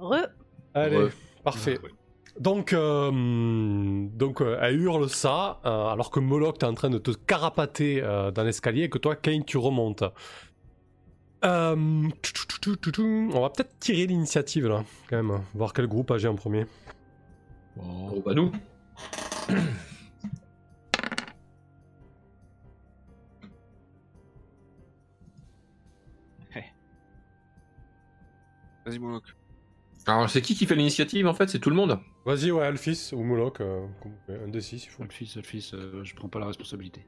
Re. Allez, parfait. Donc, euh, donc euh, elle hurle ça, euh, alors que Moloch t'es en train de te carapater euh, dans l'escalier et que toi, Kane, tu remontes. Euh. On va peut-être tirer l'initiative là, quand même, voir quel groupe agit en premier. Oh, bah nous. Vas-y, Moloch. Alors, c'est qui qui fait l'initiative en fait? C'est tout le monde? Vas-y, ouais, Alphys ou Moloch, euh, un des six, il faut. Alphys, Alphys, euh, je prends pas la responsabilité.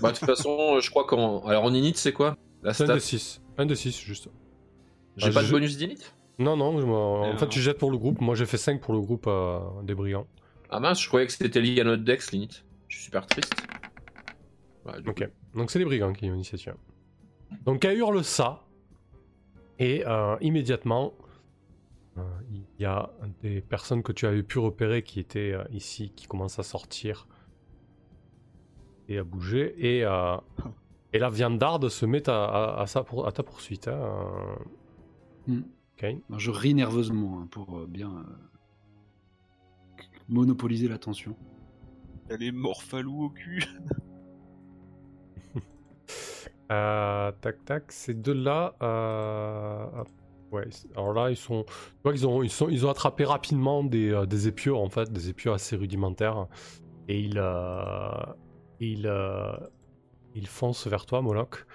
Bah, de toute façon, euh, je crois qu'en. Alors, en init, c'est quoi? La C'est un stat des six. Un des six, juste. J'ai Ah, pas je- de bonus d'init? Non, non, je m'en- en fait, tu jettes pour le groupe. Moi, j'ai fait 5 pour le groupe euh, des brillants. Ah mince, je croyais que c'était lié à notre dex, l'init. Je suis super triste. Ouais, du Ok. Donc, c'est les brigands qui ont l'initiative. Donc, elle hurle ça. Et euh, immédiatement, il y a des personnes que tu avais pu repérer qui étaient euh, ici, qui commencent à sortir et à bouger. Et, euh, et la viandarde se met à, à- à sa pour- à ta poursuite. hein, euh, Hmm. Alors, je ris nerveusement hein, pour euh, bien euh, monopoliser l'attention. Elle est morphalou au cul. Euh, tac tac, ces deux-là. Ouais, alors là, ils sont. Tu vois qu'ils ont, ils sont, ils ont attrapé rapidement des, euh, des épieux, en fait, des épieux assez rudimentaires. Et ils. euh, ils, euh, ils foncent vers toi, Moloch.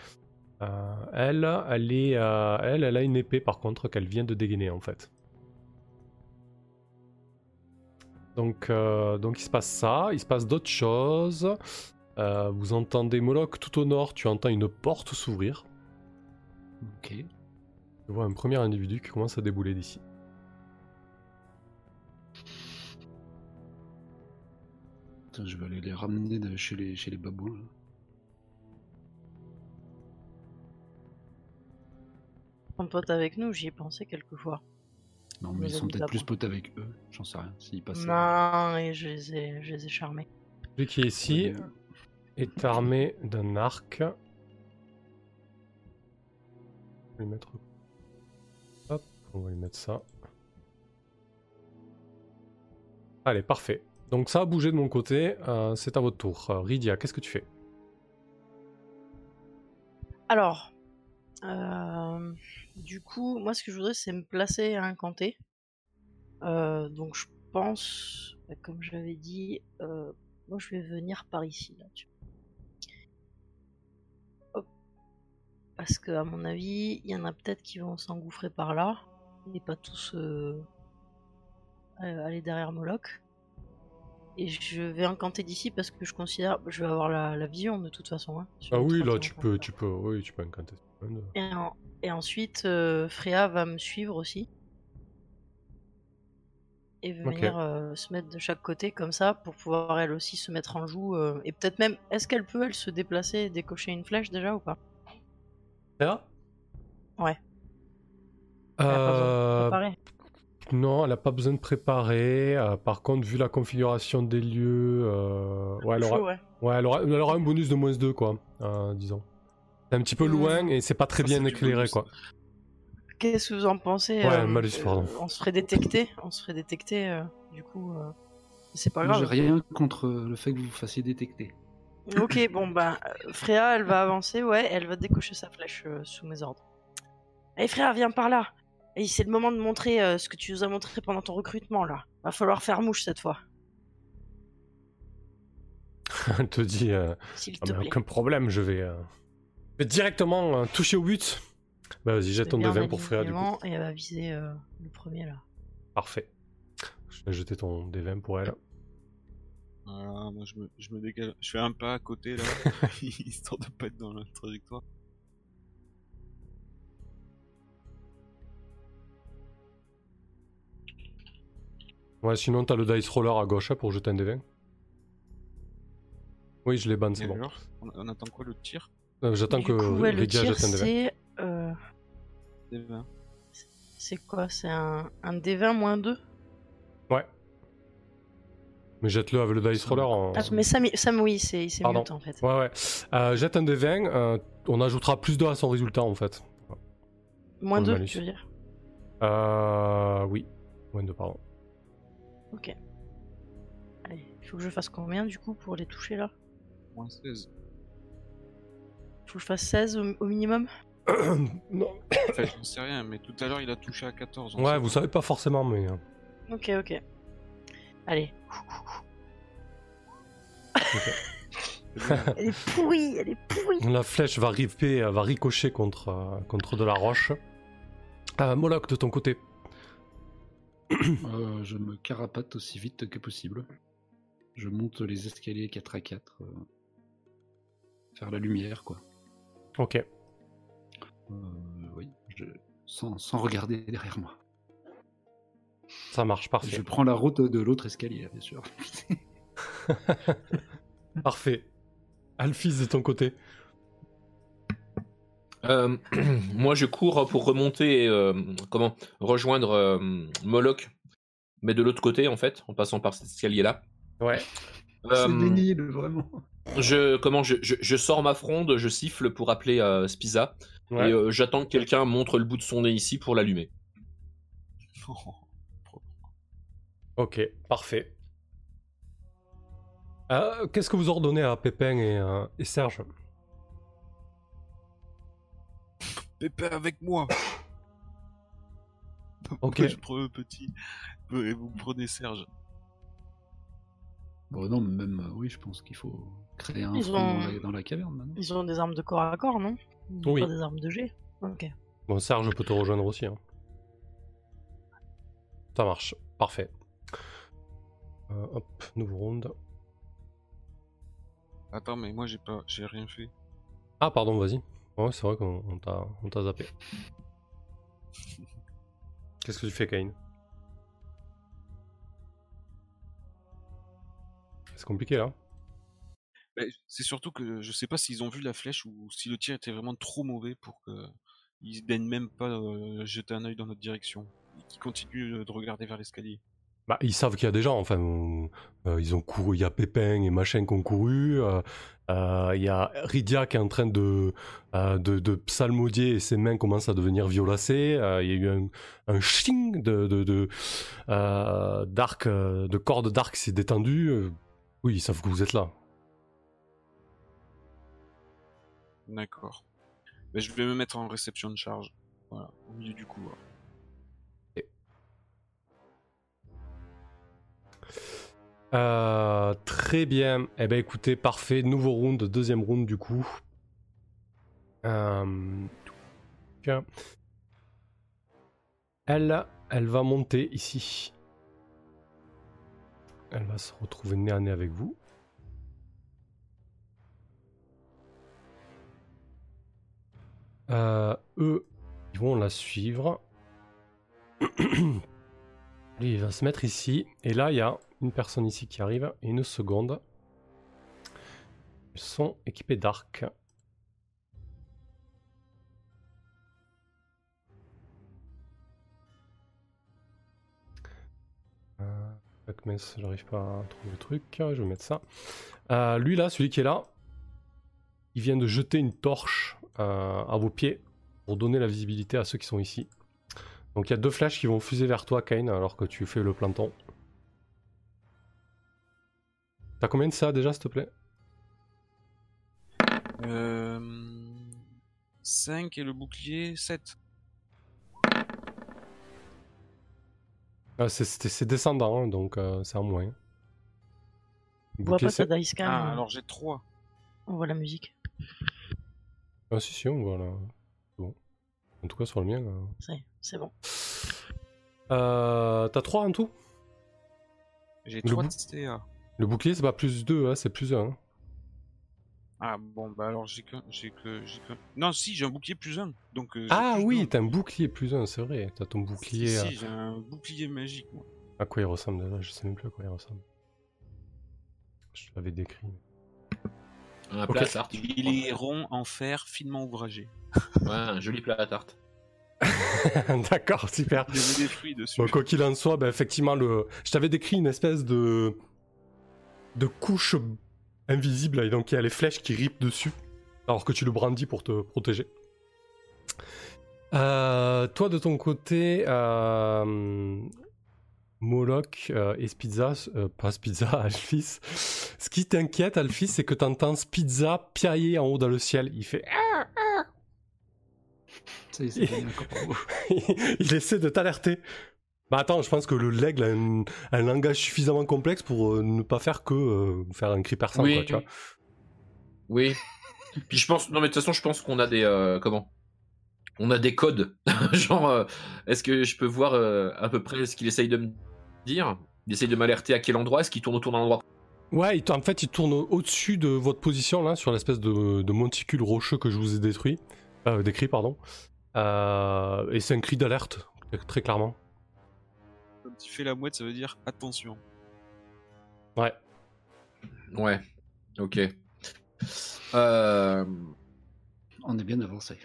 Euh, elle, elle, est, elle, elle a une épée par contre qu'elle vient de dégainer en fait. Donc, donc il se passe ça, il se passe d'autres choses. Vous entendez Moloch tout au nord, tu entends une porte s'ouvrir. Ok. Tu vois un premier individu qui commence à débouler d'ici. Je vais aller les ramener de chez les, chez les babouins. là. Prends pote avec nous, j'y ai pensé quelques fois. Non, mais ils sont peut-être plus potes avec eux. J'en sais rien. S'ils passent. Non, et je les ai, je les ai charmés. Celui qui est ici est armé d'un arc. Je vais mettre. On va lui mettre ça. Allez, parfait. Donc ça a bougé de mon côté, euh, c'est à votre tour. Euh, Rydia, qu'est-ce que tu fais? Alors, euh, du coup, moi ce que je voudrais c'est me placer à un canté. Euh, donc je pense, bah, comme je l'avais dit, moi je vais venir par ici. Là. Parce que à mon avis, il y en a peut-être qui vont s'engouffrer par là, et pas tous euh, euh, aller derrière Moloch. Et je vais encanter d'ici parce que je considère, je vais avoir la, la vision de toute façon. hein, Ah oui, là tu peux, tu peux, oui, tu peux incanter. et, en- et ensuite, euh, Freya va me suivre aussi. Et venir euh, se mettre de chaque côté comme ça pour pouvoir elle aussi se mettre en joue. euh, et peut-être même, est-ce qu'elle peut elle se déplacer et décocher une flèche déjà ou pas? Là Ouais. Euh, non, elle n'a pas besoin de préparer. euh, par contre, vu la configuration des lieux, euh, ouais, elle aura, Chaud, ouais. ouais, elle aura, elle aura un bonus de moins 2, quoi, euh, disons. C'est un petit peu Hmm. loin et c'est pas très Ça, bien éclairé, quoi. Qu'est-ce que vous en pensez Ouais, euh, malus, pardon. On se ferait détecter. On se ferait détecter. euh, du coup, euh, c'est pas grave. J'ai rien contre le fait que vous vous fassiez détecter. Ok, bon bah, euh, Freya, elle va avancer, ouais, elle va décocher sa flèche euh, sous mes ordres. Allez Freya, viens par là. Et c'est le moment de montrer euh, ce que tu nous as montré pendant ton recrutement là. Va falloir faire mouche cette fois, elle te dit, euh, s'il Ah, te plaît. aucun problème, je vais, euh, je vais directement euh, toucher au but. Bah vas-y, jette ton D20 pour Freya, du coup. Et elle va viser euh, le premier là. Parfait. Je vais jeter ton D20 pour elle. Voilà, moi je me, je me dégage. Je fais un pas à côté là, histoire de pas être dans la trajectoire. Ouais, sinon t'as le dice roller à gauche hein, pour jeter un D20. Oui, je les banne, c'est bon. alors on, on attend quoi le tir? Euh, J'attends que coup, ouais, le Lydia tir jette un D20. c'est... euh, Des 20. c'est quoi? C'est un, un D20 moins 2 Ouais. Mais jette-le avec le dice roller en... ah, Mais Sam, Sam oui, c'est mute en fait. Ouais, ouais. Euh, jette un D20, euh, on ajoutera plus 2 à son résultat en fait. Moins Pour le 2, malus. tu veux dire? Euh, Euh, oui. Moins de pardon. Ok. Allez, il faut que je fasse combien du coup pour les toucher là? Moins 16. Faut que je fasse 16 au, au minimum? Non. Enfin, j'en sais rien, mais tout à l'heure il a touché à 14. on Ouais, vous savez pas forcément, mais. euh, Ok, ok. Allez. elle est pourrie, elle est pourrie. La flèche va ripper, va ricocher contre, euh, contre de la roche. Euh, Moloch, de ton côté. Euh, je me carapate aussi vite que possible. Je monte les escaliers 4 à 4. euh, faire la lumière, quoi. Ok. Euh, oui, je- sans, sans regarder derrière moi. Ça marche, parfait. Je prends la route de l'autre escalier, bien sûr. Parfait. Alphys, de ton côté. Euh, moi, je cours pour remonter, euh, comment rejoindre euh, Moloch, mais de l'autre côté en fait, en passant par cet escalier-là. Ouais. Euh, C'est pénible, vraiment. je comment je, je, je sors ma fronde, je siffle pour appeler euh, Spiza Ouais. et euh, j'attends que quelqu'un montre le bout de son nez ici pour l'allumer. Ok, parfait. Euh, Qu'est-ce que vous ordonnez à Pépin et, euh, et Serge? Avec moi Ok. Je prends le petit. Et vous prenez Serge. Bon, non, mais même, euh, oui, je pense qu'il faut créer un Ils front ont- dans, la, dans la caverne maintenant. Ils ont des armes de corps à corps, non? Oui. Pas des armes de jet Ok. Bon, Serge peut te rejoindre aussi. hein. Ça marche, parfait. Euh, hop, nouveau round. Attends, mais moi j'ai pas, j'ai rien fait. Ah, pardon, vas-y. Ouais, c'est vrai qu'on on t'a zappé. Qu'est-ce que tu fais, Kane? C'est compliqué là. Mais c'est surtout que je sais pas s'ils ont vu la flèche ou si le tir était vraiment trop mauvais pour que ils daignent même pas euh, jeter un œil dans notre direction. Et qu'ils continuent euh, de regarder vers l'escalier. Bah, ils savent qu'il y a des gens, enfin, euh, ils ont couru, il y a Pépin et machin qui ont couru, euh, euh, il y a Rydia qui est en train de, de, de psalmodier et ses mains commencent à devenir violacées, il y a eu un, un ching de, de, de, d'arc, de corde d'arc s'est détendu, oui, ils savent que vous êtes là. D'accord. Mais je vais me mettre en réception de charge. Voilà, au milieu du couloir. Euh, très bien. Eh ben écoutez, parfait. Nouveau round, deuxième round du coup. Euh. Elle, elle va monter ici. Elle va se retrouver nez à nez avec vous. Euh, eux, ils vont la suivre. Lui, il va se mettre ici. Et là, il y a une personne ici qui arrive. Et une seconde. Ils sont équipés d'arcs. Euh, mince, j'arrive pas à trouver le truc. Je vais mettre ça. Euh, lui là, celui qui est là, il vient de jeter une torche euh, à vos pieds pour donner la visibilité à ceux qui sont ici. Donc il y a deux flèches qui vont fuser vers toi, Kane, alors que tu fais le planton. T'as combien de ça déjà, s'il te plaît? Euh... 5 et le bouclier 7. Ah, c'est- descendant, hein, donc euh, c'est en moins. On voit Bouclier, pas ta c'est- dice cam, Ah, alors j'ai 3. on voit la musique. Ah si, si, on voit là. Bon. En tout cas, sur le mien. là. C'est bon. Euh, T'as 3 en tout? J'ai Le 3 bou- de CA. Le bouclier, c'est pas plus 2, c'est plus 1. Ah bon, bah alors j'ai que. J'ai que, j'ai que... Non, si, j'ai un bouclier plus 1. Donc, euh, Ah plus oui, t'as un bouclier plus 1, c'est vrai. T'as ton bouclier. Si, euh, si, j'ai un bouclier magique, moi. À quoi il ressemble déjà Je sais même plus à quoi il ressemble. Je te l'avais décrit. Un plat à tarte. Il est rond en fer, finement ouvragé. Ouais, un joli plat à tarte. D'accord, super. Il y avait des fruits dessus. Quoi qu'il en soit, ben, effectivement, le... je t'avais décrit une espèce de... de couche invisible, et donc il y a les flèches qui ripent dessus, alors que tu le brandis pour te protéger. Euh, toi, de ton côté, euh, Moloch euh, et Spizza, euh, pas Spizza, Alphys. Ce qui t'inquiète, Alphys, c'est que tu entends Spizza piailler en haut dans le ciel. Il fait. Il essaie de t'alerter. Bah attends, je pense que le l'aigle a un, un langage suffisamment complexe pour euh, ne pas faire que euh, faire un cri perçant, Oui. quoi, tu vois. Oui. Puis je pense, non mais de toute façon, je pense qu'on a des euh, comment? On a des codes. Genre, euh, est-ce que je peux voir euh, à peu près ce qu'il essaye de me dire? Il essaye de m'alerter à quel endroit? Est-ce qu'il tourne autour d'un endroit? Ouais, en fait, il tourne au- au-dessus de votre position, là, sur l'espèce de, de monticule rocheux que je vous ai détruit. Euh, décrit, pardon. Euh, et c'est un cri d'alerte, très- clairement. Quand il fait la mouette, ça veut dire attention. Ouais. Ouais. Ok. Euh, On est bien avancé.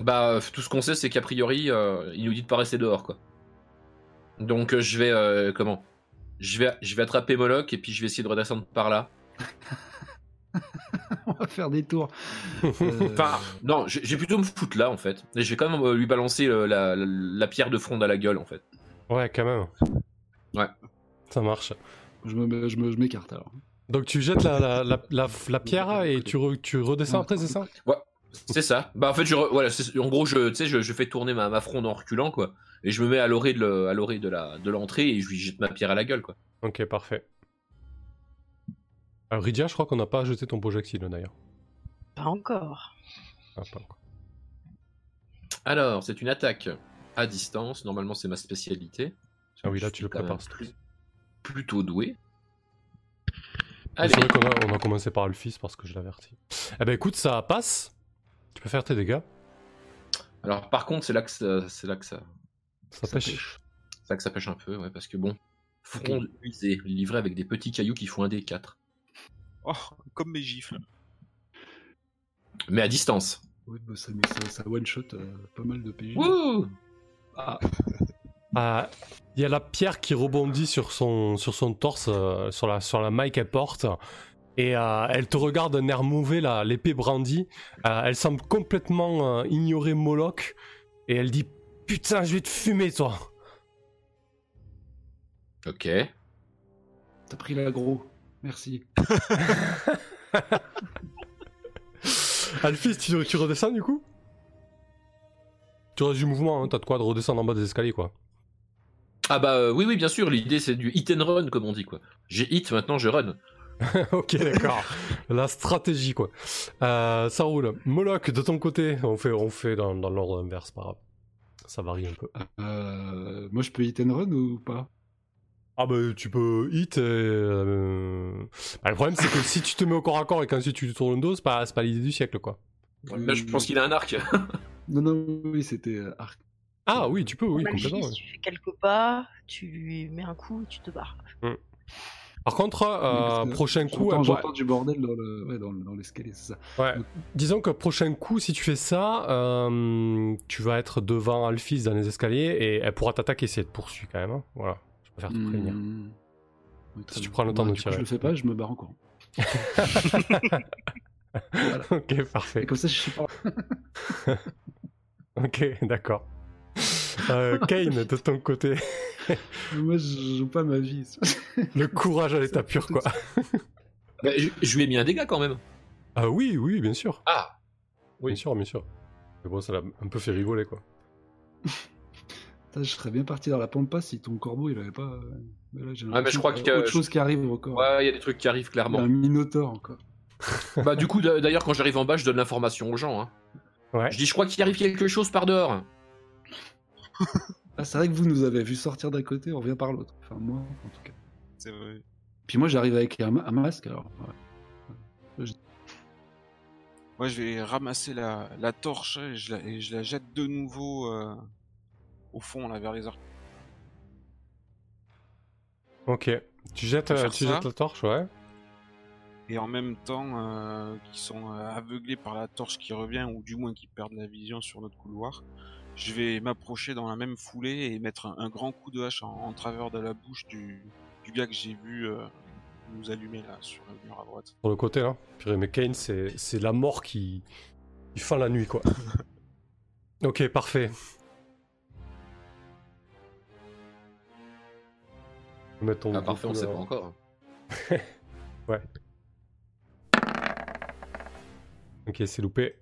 bah, tout ce qu'on sait, c'est qu'a priori, euh, il nous dit de pas rester dehors, quoi. Donc euh, je vais euh, comment? Je vais, je vais attraper Moloch et puis je vais essayer de redescendre par là. On va faire des tours. Euh, Enfin, non, vais plutôt me foutre là en fait. Et je vais quand même euh, lui balancer euh, la, la- la pierre de fronde à la gueule en fait. Ouais, quand même. Ouais. Ça marche. je me- je me- je m'écarte alors. Donc tu jettes la, la, la, la- la pierre et tu, re- tu redescends après, c'est ça? C'est ça. Bah en fait, je re- voilà, en gros, je, je, je fais tourner ma, ma fronde en reculant quoi. Et je me mets à l'orée de, le- à l'orée de la de l'entrée et je lui jette ma pierre à la gueule quoi. Ok, parfait. Alors, Rydia, je crois qu'on n'a pas jeté ton projectile d'ailleurs. Pas encore. Ah, pas encore. Alors, c'est une attaque à distance. Normalement, c'est ma spécialité. Ah oui, là, tu le prépares, plus- plutôt doué. Mais Allez. C'est vrai qu'on a, on a commencé par le fils parce que je l'avertis. Eh ben écoute, ça passe. Tu peux faire tes dégâts. Alors, par contre, c'est là que ça, c'est là que ça, Ça, Ça pêche. pêche. c'est là que ça pêche un peu, ouais, parce que bon, fronde usée, livrée avec des petits cailloux qui font un des 4 Oh, comme mes gifles. mais à distance. Oui, bah, ça, ça, ça one shot euh, pas mal de PJ. Wouh Ah, Ah, Il y a la pierre qui rebondit sur son, sur son torse, euh, sur, la, sur la maille qu'elle porte. Et euh, elle te regarde d'un air mauvais, là, l'épée brandie. Euh, elle semble complètement euh, ignorer Moloch. Et elle dit Putain, je vais te fumer, toi Ok. t'as pris l'agro. Merci. Alphys, tu, tu redescends du coup? Tu restes du mouvement, hein, t'as de quoi de redescendre en bas des escaliers, quoi. Ah bah euh, oui, oui, bien sûr, l'idée c'est du hit and run, comme on dit, quoi. J'ai hit, maintenant je run. ok, d'accord. La stratégie, quoi. Euh, ça roule. Moloch, de ton côté, on fait, on fait dans, dans l'ordre inverse, pas grave. Ça varie un peu. Euh, moi, je peux hit and run ou pas? Ah bah tu peux hit. et, euh, bah, le problème c'est que si tu te mets au corps à corps et qu'ensuite tu tournes le dos, c'est pas, c'est pas l'idée du siècle, quoi. Là, je pense qu'il a un arc. Non, non, oui, c'était euh, arc. Ah oui, tu peux, oui, complètement. ouais. tu fais quelques pas, tu lui mets un coup et tu te barres. Par contre, euh, prochain coup, J'entends ouais, du bordel dans le- ouais, dans le- dans l'escalier, c'est ça. Ouais. Disons que prochain coup, si tu fais ça, euh, tu vas être devant Alphys dans les escaliers et elle pourra t'attaquer si elle te poursuit quand même. hein. Voilà, préfère te prévenir. Oui, très Si tu prends le temps de du coup, tirer. je le fais pas, je me barre en courant. ok, parfait. Et comme ça, je sais pas. Ok, d'accord. Euh, Kane, de ton côté, Moi, je joue pas ma vie. le courage à l'état pur, quoi. Bah, je, je lui ai mis un dégât quand même. Ah oui, oui, bien sûr. Ah Oui. Bien sûr, bien sûr. Mais bon, ça l'a un peu fait rigoler, quoi. Putain, je serais bien parti dans la pampa si ton corbeau il avait pas. euh, Mais là, j'ai Ah, mais je crois qu'il y a autre chose qui arrive encore. Ouais, il y a des trucs qui arrivent Il y a clairement. un minotaure encore. bah du coup, d'a- d'ailleurs, quand j'arrive en bas, je donne l'information aux gens. Hein. Ouais. Je dis, je crois qu'il arrive quelque chose par dehors. Ah, c'est vrai que vous nous avez vu sortir d'un côté, on revient par l'autre. Enfin, moi, en tout cas. C'est vrai. Puis moi, j'arrive avec un, ma- un masque, alors. ouais. Moi, je vais ramasser la, la torche et je la, et je la jette de nouveau euh, au fond, là, vers les arbres. Ok. Tu jettes, euh, tu jettes la torche, ouais. Et en même temps, euh, qui sont euh, aveuglés par la torche qui revient, ou du moins qui perdent la vision sur notre couloir, je vais m'approcher dans la même foulée et mettre un, un grand coup de hache en, en travers de la bouche du, du gars que j'ai vu euh, nous allumer là sur le mur à droite. Sur le côté, là. Mais Kane, c'est c'est la mort qui... qui fend la nuit, quoi. Ok, parfait. On Ah, parfait, on sait pas encore. Ouais. Ok, c'est loupé.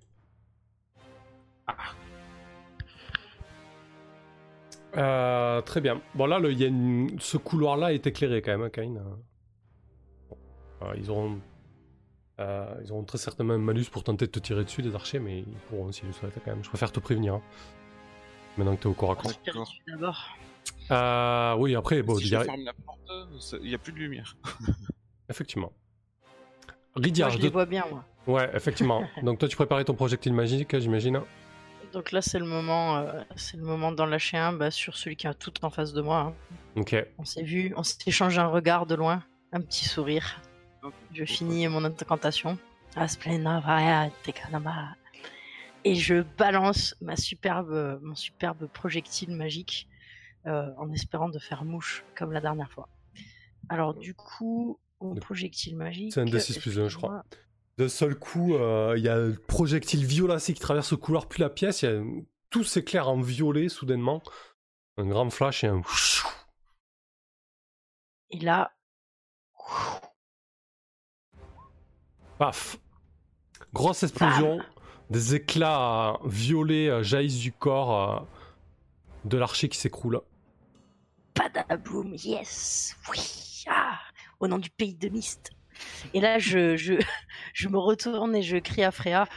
Euh, très bien. Bon là, le- il y a une- ce couloir-là est éclairé quand même, hein, Kain. Bon. Euh, ils auront, euh, ils auront très certainement un malus pour tenter de te tirer dessus, les archers, mais ils pourront s'ils le souhaitent quand même. Je préfère te prévenir. hein. Maintenant que t'es au corps à corps. Euh, oui, après, bon, si il y je a- ferme la porte, il n'y a plus de lumière. effectivement. Moi, Ridiard, je de- les vois bien, moi. ouais, effectivement. Donc toi, tu préparais ton projectile magique, j'imagine. Donc là, c'est le moment, euh, c'est le moment d'en lâcher un bah, sur celui qui est tout en face de moi. hein. Ok. On s'est vu, on s'est échangé un regard de loin, un petit sourire. Je finis mon incantation. Et je balance ma superbe, mon superbe projectile magique euh, en espérant de faire mouche comme la dernière fois. Alors du coup, mon Le- projectile magique. C'est un D6 plus un, je crois. D'un seul coup, euh, il y a le projectile violacé qui traverse le couloir, puis la pièce, y a tout s'éclaire en violet soudainement. Un grand flash et un. Et là, Paf Grosse explosion, des éclats violets euh, jaillissent du corps de l'archer qui s'écroule. Padaboum, yes, oui, ah, au nom du pays de Mist. Et là, je, je, me retourne et je crie à Freya,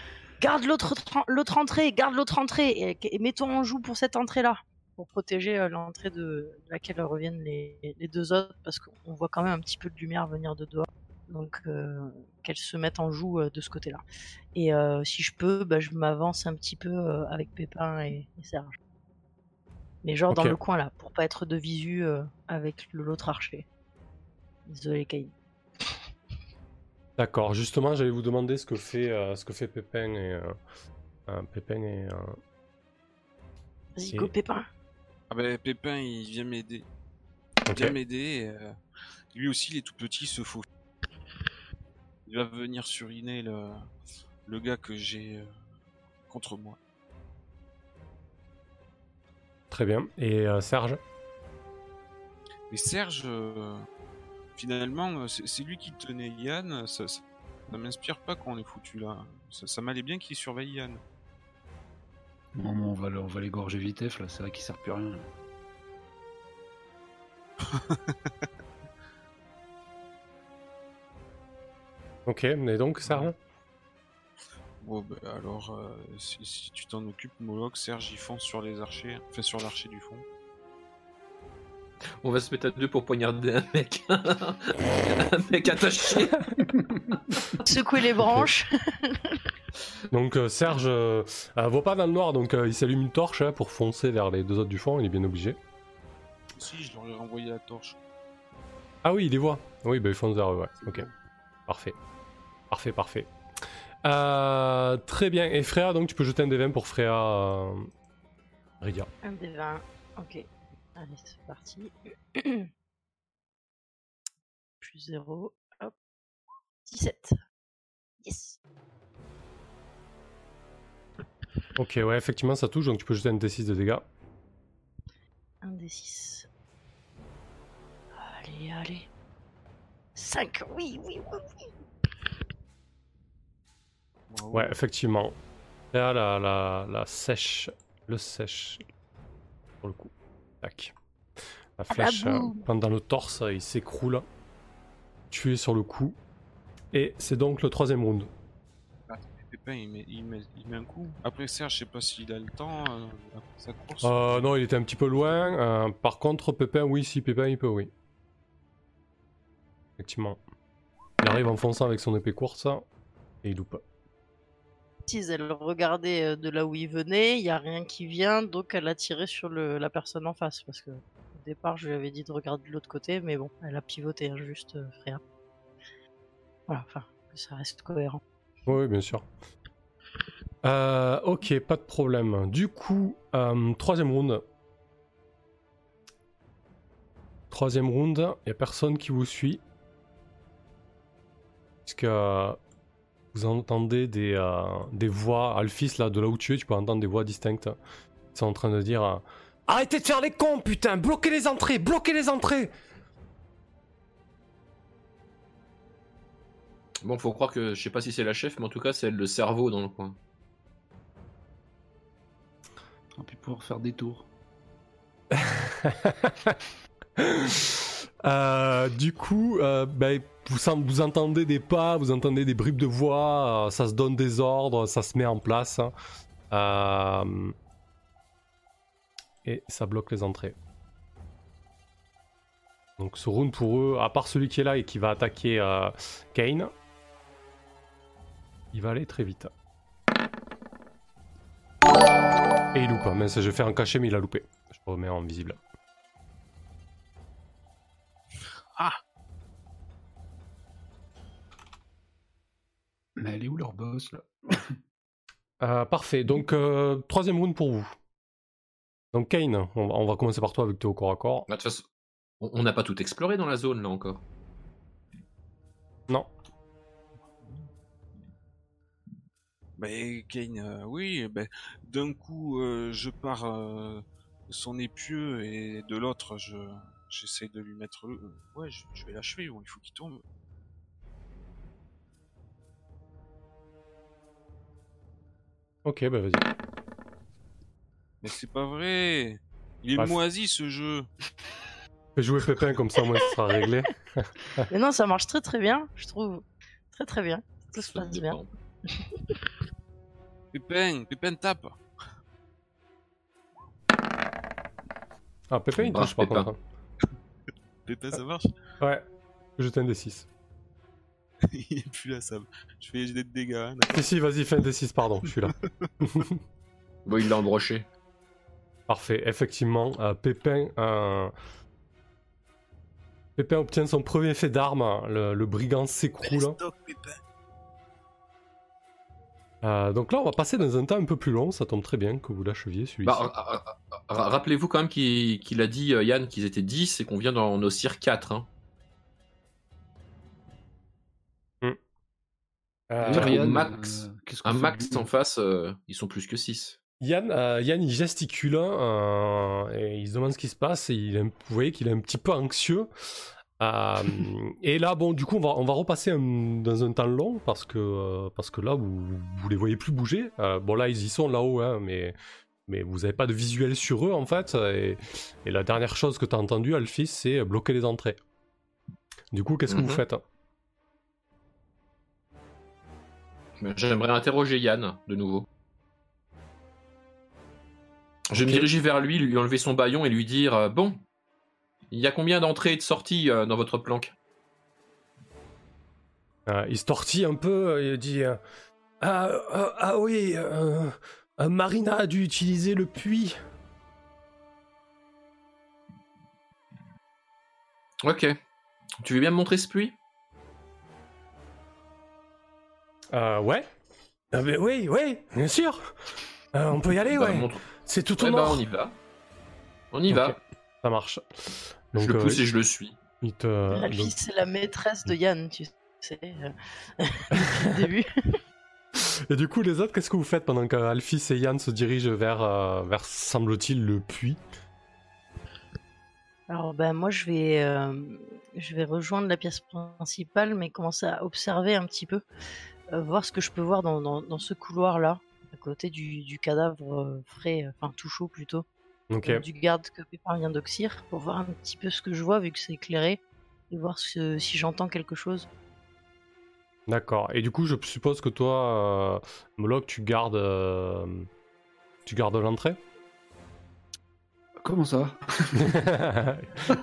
garde l'autre entrée, garde l'autre entrée, et, et mets-toi en joue pour cette entrée-là, pour protéger euh, l'entrée de, laquelle reviennent les, deux autres, parce qu'on voit quand même un petit peu de lumière venir de dehors. Donc, euh, qu'elles se mettent en joue euh, de ce côté-là. Et si je peux, bah, je m'avance un petit peu avec Pépin et Serge. Mais genre dans le coin là, pour pas être de visu euh, avec l'autre archer. Désolé Caïn. D'accord, justement, j'allais vous demander ce que fait, euh, ce que fait Pépin et. euh, euh, Pépin et. euh, Vas-y, Et- go Pépin. Ah ben Pépin, il vient m'aider. Il vient m'aider. et, euh, lui aussi, il est tout petit, il se faut. Il va venir suriner le, le gars que j'ai euh, contre moi. Très bien. Et euh, Serge? Mais Serge, euh, finalement, euh, c'est lui qui tenait Yann. Ça, ça, ça m'inspire pas qu'on est foutu là. Ça, ça m'allait bien qu'il surveille Yann. Non, mais on va, on va l'égorger vitef là, c'est vrai qu'il sert plus à rien. Ok, et donc Serge Bon, ben, alors, euh, si, si tu t'en occupes, Moloch, Serge, il fonce sur les archers, enfin sur l'archer du fond. On va se mettre à deux pour poignarder un mec. un mec attaché. Secouer les branches. Donc euh, Serge euh, euh, voit pas dans le noir, donc euh, il s'allume une torche hein, pour foncer vers les deux autres du fond, il est bien obligé. Si, je leur ai renvoyé la torche. Ah oui, il les voit. Oui, bah il fonce vers eux, ouais. Ok, parfait. Parfait, parfait. Euh, très bien. Et Freya, donc tu peux jeter un des 20 pour Freya. Euh... Ridia. Un des 20. Ok. Allez, c'est parti. Plus 0. Hop. 17. Yes. Ok, ouais, effectivement, ça touche, donc tu peux jeter un D6 de dégâts. Un des 6. Allez, allez. 5. Oui, oui, oui, oui. Ouais, effectivement. Freya, la, la, la sèche. Le sèche. Pour le coup. Tac. La bah, flèche euh, plante dans le torse, il s'écroule. Tué sur le coup. Et c'est donc le troisième round. Pépin, il met, il, met, il met un coup. Après, Serge, je sais pas s'il a le temps. euh, après sa course. Euh, non, il était un petit peu loin. Euh, par contre, Pépin, oui, si Pépin, il peut, oui. Effectivement. Il arrive en fonçant avec son épée courte, ça, et il loupe. Elle regardait euh, de là où il venait, il n'y a rien qui vient, donc elle a tiré sur la personne en face. Parce que au départ, je lui avais dit de regarder de l'autre côté, mais bon, elle a pivoté, hein, juste euh, Freya. Voilà, enfin, que ça reste cohérent. Oui, bien sûr. Euh, ok, pas de problème. Du coup, troisième round. Troisième round, il n'y a personne qui vous suit. Puisque euh, vous entendez des, euh, des voix, Alphys, là, de là où tu es, tu peux entendre des voix distinctes. Ils sont en train de dire euh, Arrêtez de faire les cons, putain Bloquez les entrées Bloquez les entrées Bon, faut croire que je sais pas si c'est la chef, mais en tout cas, c'est elle le cerveau dans le coin. On peut pouvoir faire des tours. Euh, du coup, euh, ben, vous, entendez des pas, vous entendez des bribes de voix, euh, ça se donne des ordres, ça se met en place. hein. Euh, et ça bloque les entrées. Donc ce round pour eux, à part celui qui est là et qui va attaquer euh, Kane, il va aller très vite. Et il loupe, hein. je vais faire un cachet mais il a loupé. Je remets en visible. Mais elle est où leur boss là? Euh, parfait, donc euh, troisième round pour vous. Donc Kane, on va, on va commencer par toi avec Théo corps à corps. Bah, De toute façon, on n'a pas tout exploré dans la zone là encore. Non. Ben, Kane, euh, oui, ben, d'un coup, euh, je pars euh, son épieu et de l'autre, je j'essaie de lui mettre le. Ouais, je, je vais l'achever, bon, il faut qu'il tombe. Ok, bah vas-y. Mais c'est pas vrai Il est Bref. moisi ce jeu Fais jouer Pépin comme ça, moi, ça sera réglé. Mais non, ça marche très très bien, je trouve. Très très bien. Tout se passe bien. Pépin, Pépin tape Ah, Pépin, il Ah, touche par Pépin. contre. Pépin, ça marche hein. Ouais, je un des 6. Il est plus là, Sam. Je fais des dégâts. hein, Si, si, vas-y, fais un des 6, pardon, je suis là. Bon, il l'a embroché. Parfait, effectivement, euh, Pépin, euh, Pépin obtient son premier fait d'arme, le, le brigand s'écroule. Euh, donc là, on va passer dans un temps un peu plus long, ça tombe très bien que vous l'acheviez celui-ci. Bah, ra- ra- ra- Rappelez-vous quand même qu'il a dit, euh, Yann, qu'ils étaient 10 et qu'on vient d'en ossir 4. Hein. Euh, max- euh, Un max en face, euh, ils sont plus que 6. Yann, euh, Yann, il gesticule euh, et il se demande ce qui se passe. Et il est un- vous voyez qu'il est un petit peu anxieux. Euh, et là, bon, du coup, on va, on va repasser un- dans un temps long parce que, euh, parce que là, vous, vous les voyez plus bouger. Euh, bon, là, ils y sont là-haut, hein, mais, mais vous n'avez pas de visuel sur eux en fait. Et, et la dernière chose que tu as entendu, Alphys, c'est bloquer les entrées. Du coup, qu'est-ce que vous Mhm. faites J'aimerais interroger Yann de nouveau. Je vais me diriger vers lui, lui enlever son baillon et lui dire euh, Bon, il y a combien d'entrées et de sorties euh, dans votre planque? Euh, il se tortille un peu et dit ah, ah, oui, Marina a dû utiliser le puits. Ok. Tu veux bien me montrer ce puits? Euh, ouais. Ah, ben oui, oui, bien sûr. Euh, on peut y aller, Bah, ouais. montre- C'est tout au Ouais, bah, nord. on y va. On y va. Ça marche. je le euh, pousse et je le suis. il te. La donc- fille, c'est la maîtresse de Yann, tu sais. euh, depuis le début. Et du coup, les autres, qu'est-ce que vous faites pendant que Alphys et Yann se dirigent vers, euh, vers semble-t-il, le puits? Alors ben moi je vais euh, je vais rejoindre la pièce principale mais commencer à observer un petit peu, euh, voir ce que je peux voir dans, dans, dans ce couloir là, à côté du, du cadavre euh, frais, euh, enfin tout chaud plutôt, euh, du garde que Pépin vient d'oxyre, pour voir un petit peu ce que je vois vu que c'est éclairé et voir ce- si j'entends quelque chose. D'accord. Et du coup, je suppose que toi, euh, Moloch, tu gardes. euh, tu gardes l'entrée? Comment ça?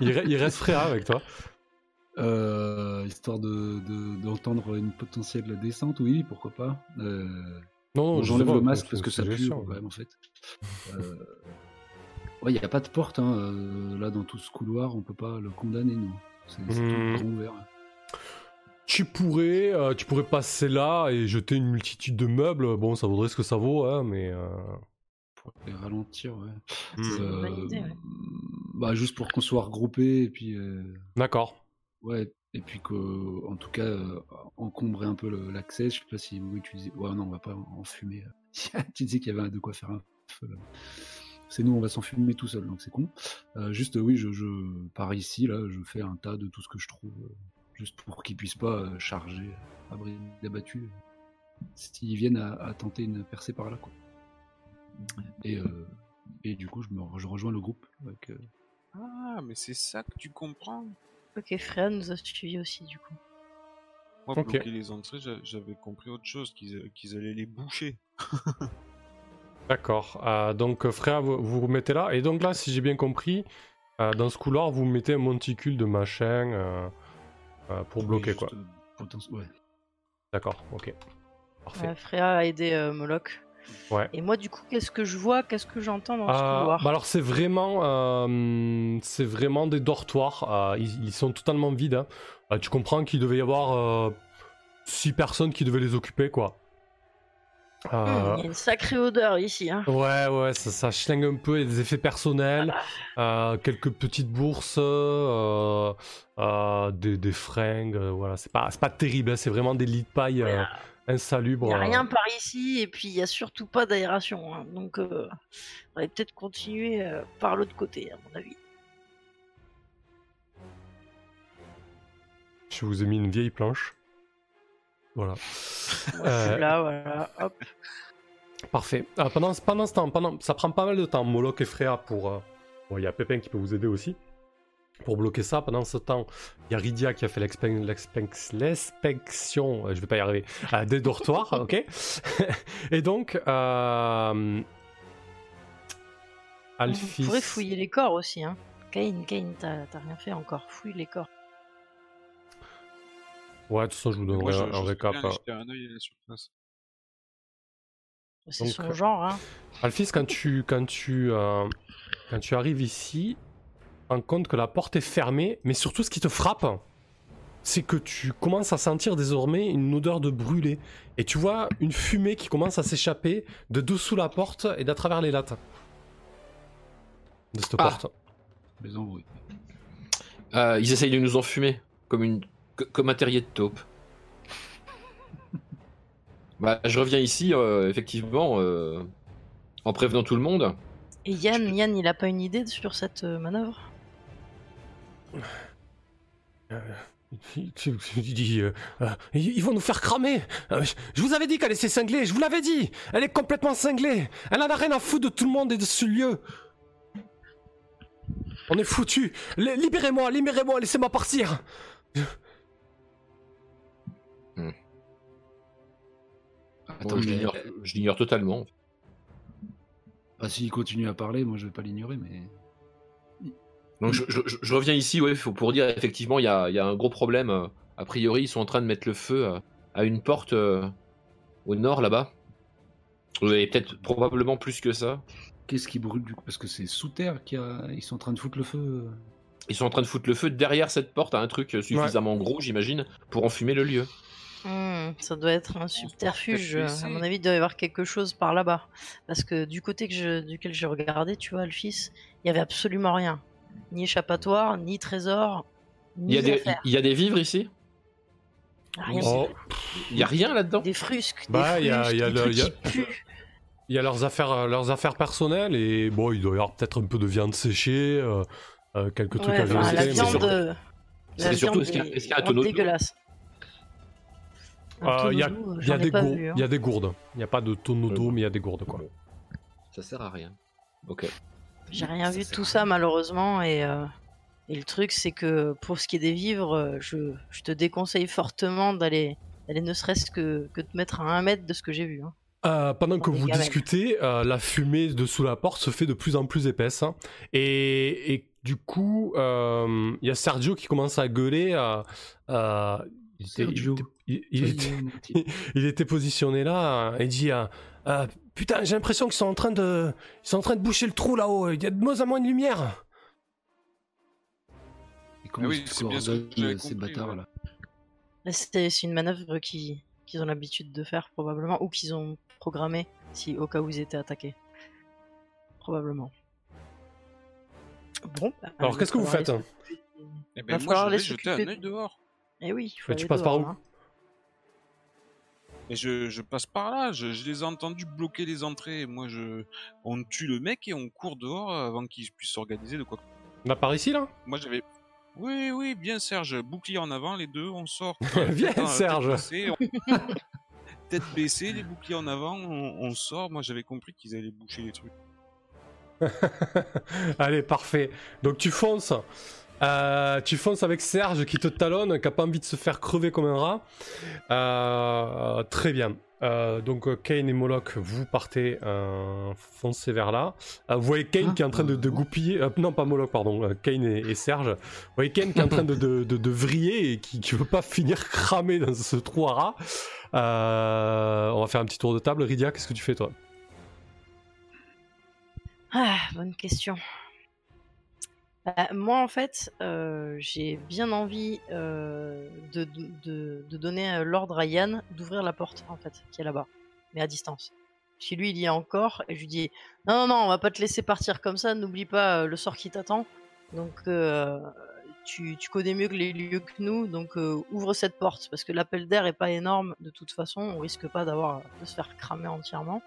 Il, re- il reste frère avec toi. Euh, Histoire de de- d'entendre une potentielle descente, oui, pourquoi pas. Euh, Non, J'enlève le masque parce que ça pue quand même en fait. Euh, Ouais, il n'y a pas de porte hein, euh, là dans tout ce couloir, on peut pas le condamner, non. C'est Hmm. tout grand ouvert. Tu pourrais, euh, tu pourrais passer là et jeter une multitude de meubles. Bon, ça vaudrait ce que ça vaut, hein, mais. euh, Et ralentir, ouais. Euh, idée, ouais. Bah juste pour qu'on soit regroupés et puis euh, D'accord. Ouais et puis qu'en tout cas, euh, encombrer un peu l'accès. Je sais pas si vous utilisez. Ouais, non, on va pas en fumer. tu disais qu'il y avait de quoi faire un feu. là. C'est nous, on va s'enfumer tout seul, donc c'est con. Euh, juste, oui, je, je par ici, là, je fais un tas de tout ce que je trouve, euh, juste pour qu'ils puissent pas charger, d'abattus, euh, s'ils viennent à, à tenter une percée par là, quoi. Et, et du coup, je, me, rejoins le groupe. Avec, Ah, mais c'est ça que tu comprends. Ok, Freya nous a suivis aussi du coup. Moi, bloquer les entrées, j'a- j'avais compris autre chose, qu'ils allaient les boucher. D'accord. Euh, donc, euh, frère, vous vous vous mettez là. Et donc là, si j'ai bien compris, euh, dans ce couloir, vous mettez un monticule de machin euh, euh, pour bloquer, quoi. ouais. D'accord, ok. Parfait. Euh, Freya a aidé euh, Moloch. Ouais. Et moi du coup, qu'est-ce que je vois Qu'est-ce que j'entends dans ce Euh, couloir bah alors c'est vraiment, euh, c'est vraiment des dortoirs. euh, ils, ils sont totalement vides. hein. Tu comprends qu'il devait y avoir six personnes qui devaient les occuper, quoi. Euh, Il y a une sacrée odeur ici. Hein. Ouais, ouais, ça, ça schlingue un peu, il y a des effets personnels, euh, quelques petites bourses, des, des fringues, voilà, c'est pas, pas terrible, hein, c'est vraiment des lits de paille euh, Il n'y a euh. rien par ici et puis il y a surtout pas d'aération. hein. Donc euh, on va peut-être continuer euh, par l'autre côté à mon avis. Je vous ai mis une vieille planche. Voilà. Euh, suis là, voilà. Hop. Parfait. Pendant, pendant ce temps, pendant, ça prend pas mal de temps, Moloch et Freya pour... euh, Bon, il y a Pépin qui peut vous aider aussi. Pour bloquer ça, pendant ce temps, il y a Rydia qui a fait l'inspection, euh, je vais pas y arriver, euh, des dortoirs, ok Et donc, euh... Alphys... On pourrait fouiller les corps aussi. Hein. Cain, Cain, t'as t'as rien fait encore. Fouille les corps. Ouais, de toute façon, je vous donnerai Moi, je, un, je récap. bien un œil surface. C'est son euh, genre. Hein. Alphys, quand tu, quand, tu, euh, quand tu arrives ici, rends compte que la porte est fermée, mais surtout ce qui te frappe, c'est que tu commences à sentir désormais une odeur de brûlé. Et tu vois une fumée qui commence à s'échapper de dessous la porte et d'à travers les lattes. De cette Ah. porte. Les embrouilles. Euh, ils essayent de nous enfumer, comme, une, co- comme un terrier de taupe. bah, je reviens ici, euh, effectivement, euh, en prévenant tout le monde. Et Yann, Yann, il a pas une idée sur cette manœuvre? Tu, tu- tu dis, euh, euh, ils vont nous faire cramer. Euh, je- je vous avais dit qu'elle était cinglée, je vous l'avais dit. Elle est complètement cinglée. Elle en a rien à foutre de tout le monde et de ce lieu. On est foutus. Li- Libérez-moi, libérez-moi, laissez-moi partir. Attends, Bon, je l'ignore- je l'ignore totalement. Bah, s'il continue à parler, moi je vais pas l'ignorer, mais. Donc je, je- je reviens ici, ouais, faut- pour dire effectivement, il y a, y a un gros problème. euh, A priori, ils sont en train de mettre le feu euh, à une porte euh, au nord là-bas. Et peut-être probablement plus que ça. Qu'est-ce qui brûle du coup? Parce que c'est sous terre qu'ils sont en train de foutre le feu. Ils sont en train de foutre le feu derrière cette porte à un truc suffisamment gros, j'imagine, pour enfumer le lieu. Hmm, Ça doit être un subterfuge. À mon avis, il doit y avoir quelque chose par là-bas. Parce que du côté que je, duquel j'ai regardé, tu vois, le fils, il y avait absolument rien. Ni échappatoire, ni trésor, Il y, a des, affaires. il y a des vivres ici? Rien. Oh, Il y a rien là-dedans? Des frusques, Bah, des il y a- il y a des le- trucs il y a- qui puent. il y a leurs affaires, euh, leurs affaires personnelles et bon, il doit y avoir peut-être un peu de viande séchée, euh, euh, quelques trucs Ouais, à enfin, la viande, surtout- euh, la c'est surtout, viande est-ce qu'il y a- est y a un vraiment tonneau d'eau? dégueulasse. Euh, il y y, a des pas gour- vu, hein. il y a des gourdes. Il n'y a pas de tonneau d'eau, mais il y a des gourdes, quoi. Ça sert à rien. Ok. J'ai rien Ça vu de tout ça malheureusement et, euh, et le truc c'est que pour ce qui est des vivres, euh, je, je te déconseille fortement d'aller d'aller ne serait-ce que, que te mettre à un mètre de ce que j'ai vu. hein. Euh, pendant que vous gamelles. discutez, euh, la fumée de sous la porte se fait de plus en plus épaisse. hein. et, et du coup, euh, il y a Sergio qui commence à gueuler. euh, euh, il, était, il Sergio. était- il- il était- il était positionné là euh, et dit euh, Putain, j'ai l'impression qu'ils sont, en train de- ils sont en train de boucher le trou là-haut. Il y a de moins en moins de lumière. Et comment Ah oui, ils se c'est bien ce que coordonnent, j'avais euh, ces compris, bâtards là C'est c'est une manœuvre qui- qu'ils ont l'habitude de faire probablement ou qu'ils ont programmé si au cas où ils étaient attaqués. Probablement. Bon. bah, Alors, qu'est-ce va que vous faites les- Eh Va ben, moi, falloir je vais les jeter un s'occuper œil de- dehors. Et oui, il faut Mais tu aller passes par où hein. Je, je passe par là, je, je les ai entendus bloquer les entrées. Moi, je, on tue le mec et on court dehors avant qu'il puisse s'organiser de quoi. On a par ici là Moi, j'avais. Oui, oui, bien Serge, bouclier en avant, les deux, on sort. Viens, Tête en- Serge. Tête baissée, on- tête baissée, les boucliers en avant, on, on sort. Moi, j'avais compris qu'ils allaient boucher les trucs. Allez, parfait. Donc tu fonces. Euh, tu fonces avec Serge qui te talonne, qui a pas envie de se faire crever comme un rat. Euh, très bien. Euh, donc Kane et Moloch, vous partez, foncez vers là. Vous voyez Kane qui est en train de, goupiller. non, pas Moloch, pardon. Kane et, Serge. Vous voyez Kane qui est en train de, vriller et qui, qui veut pas finir cramé dans ce trou à rats. On va faire un petit tour de table. Rydia, qu'est-ce que tu fais toi? Ah, bonne question. Bah, moi, en fait, euh, j'ai bien envie euh, de, donner euh, l'ordre à Yann d'ouvrir la porte, en fait, qui est là-bas, mais à distance. Chez lui, il y est encore, et je lui dis Non, non, non, on va pas te laisser partir comme ça, n'oublie pas le sort qui t'attend. Donc, tu, connais mieux que les lieux que nous, donc ouvre cette porte, parce que l'appel d'air est pas énorme de toute façon, on risque pas d'avoir de se faire cramer entièrement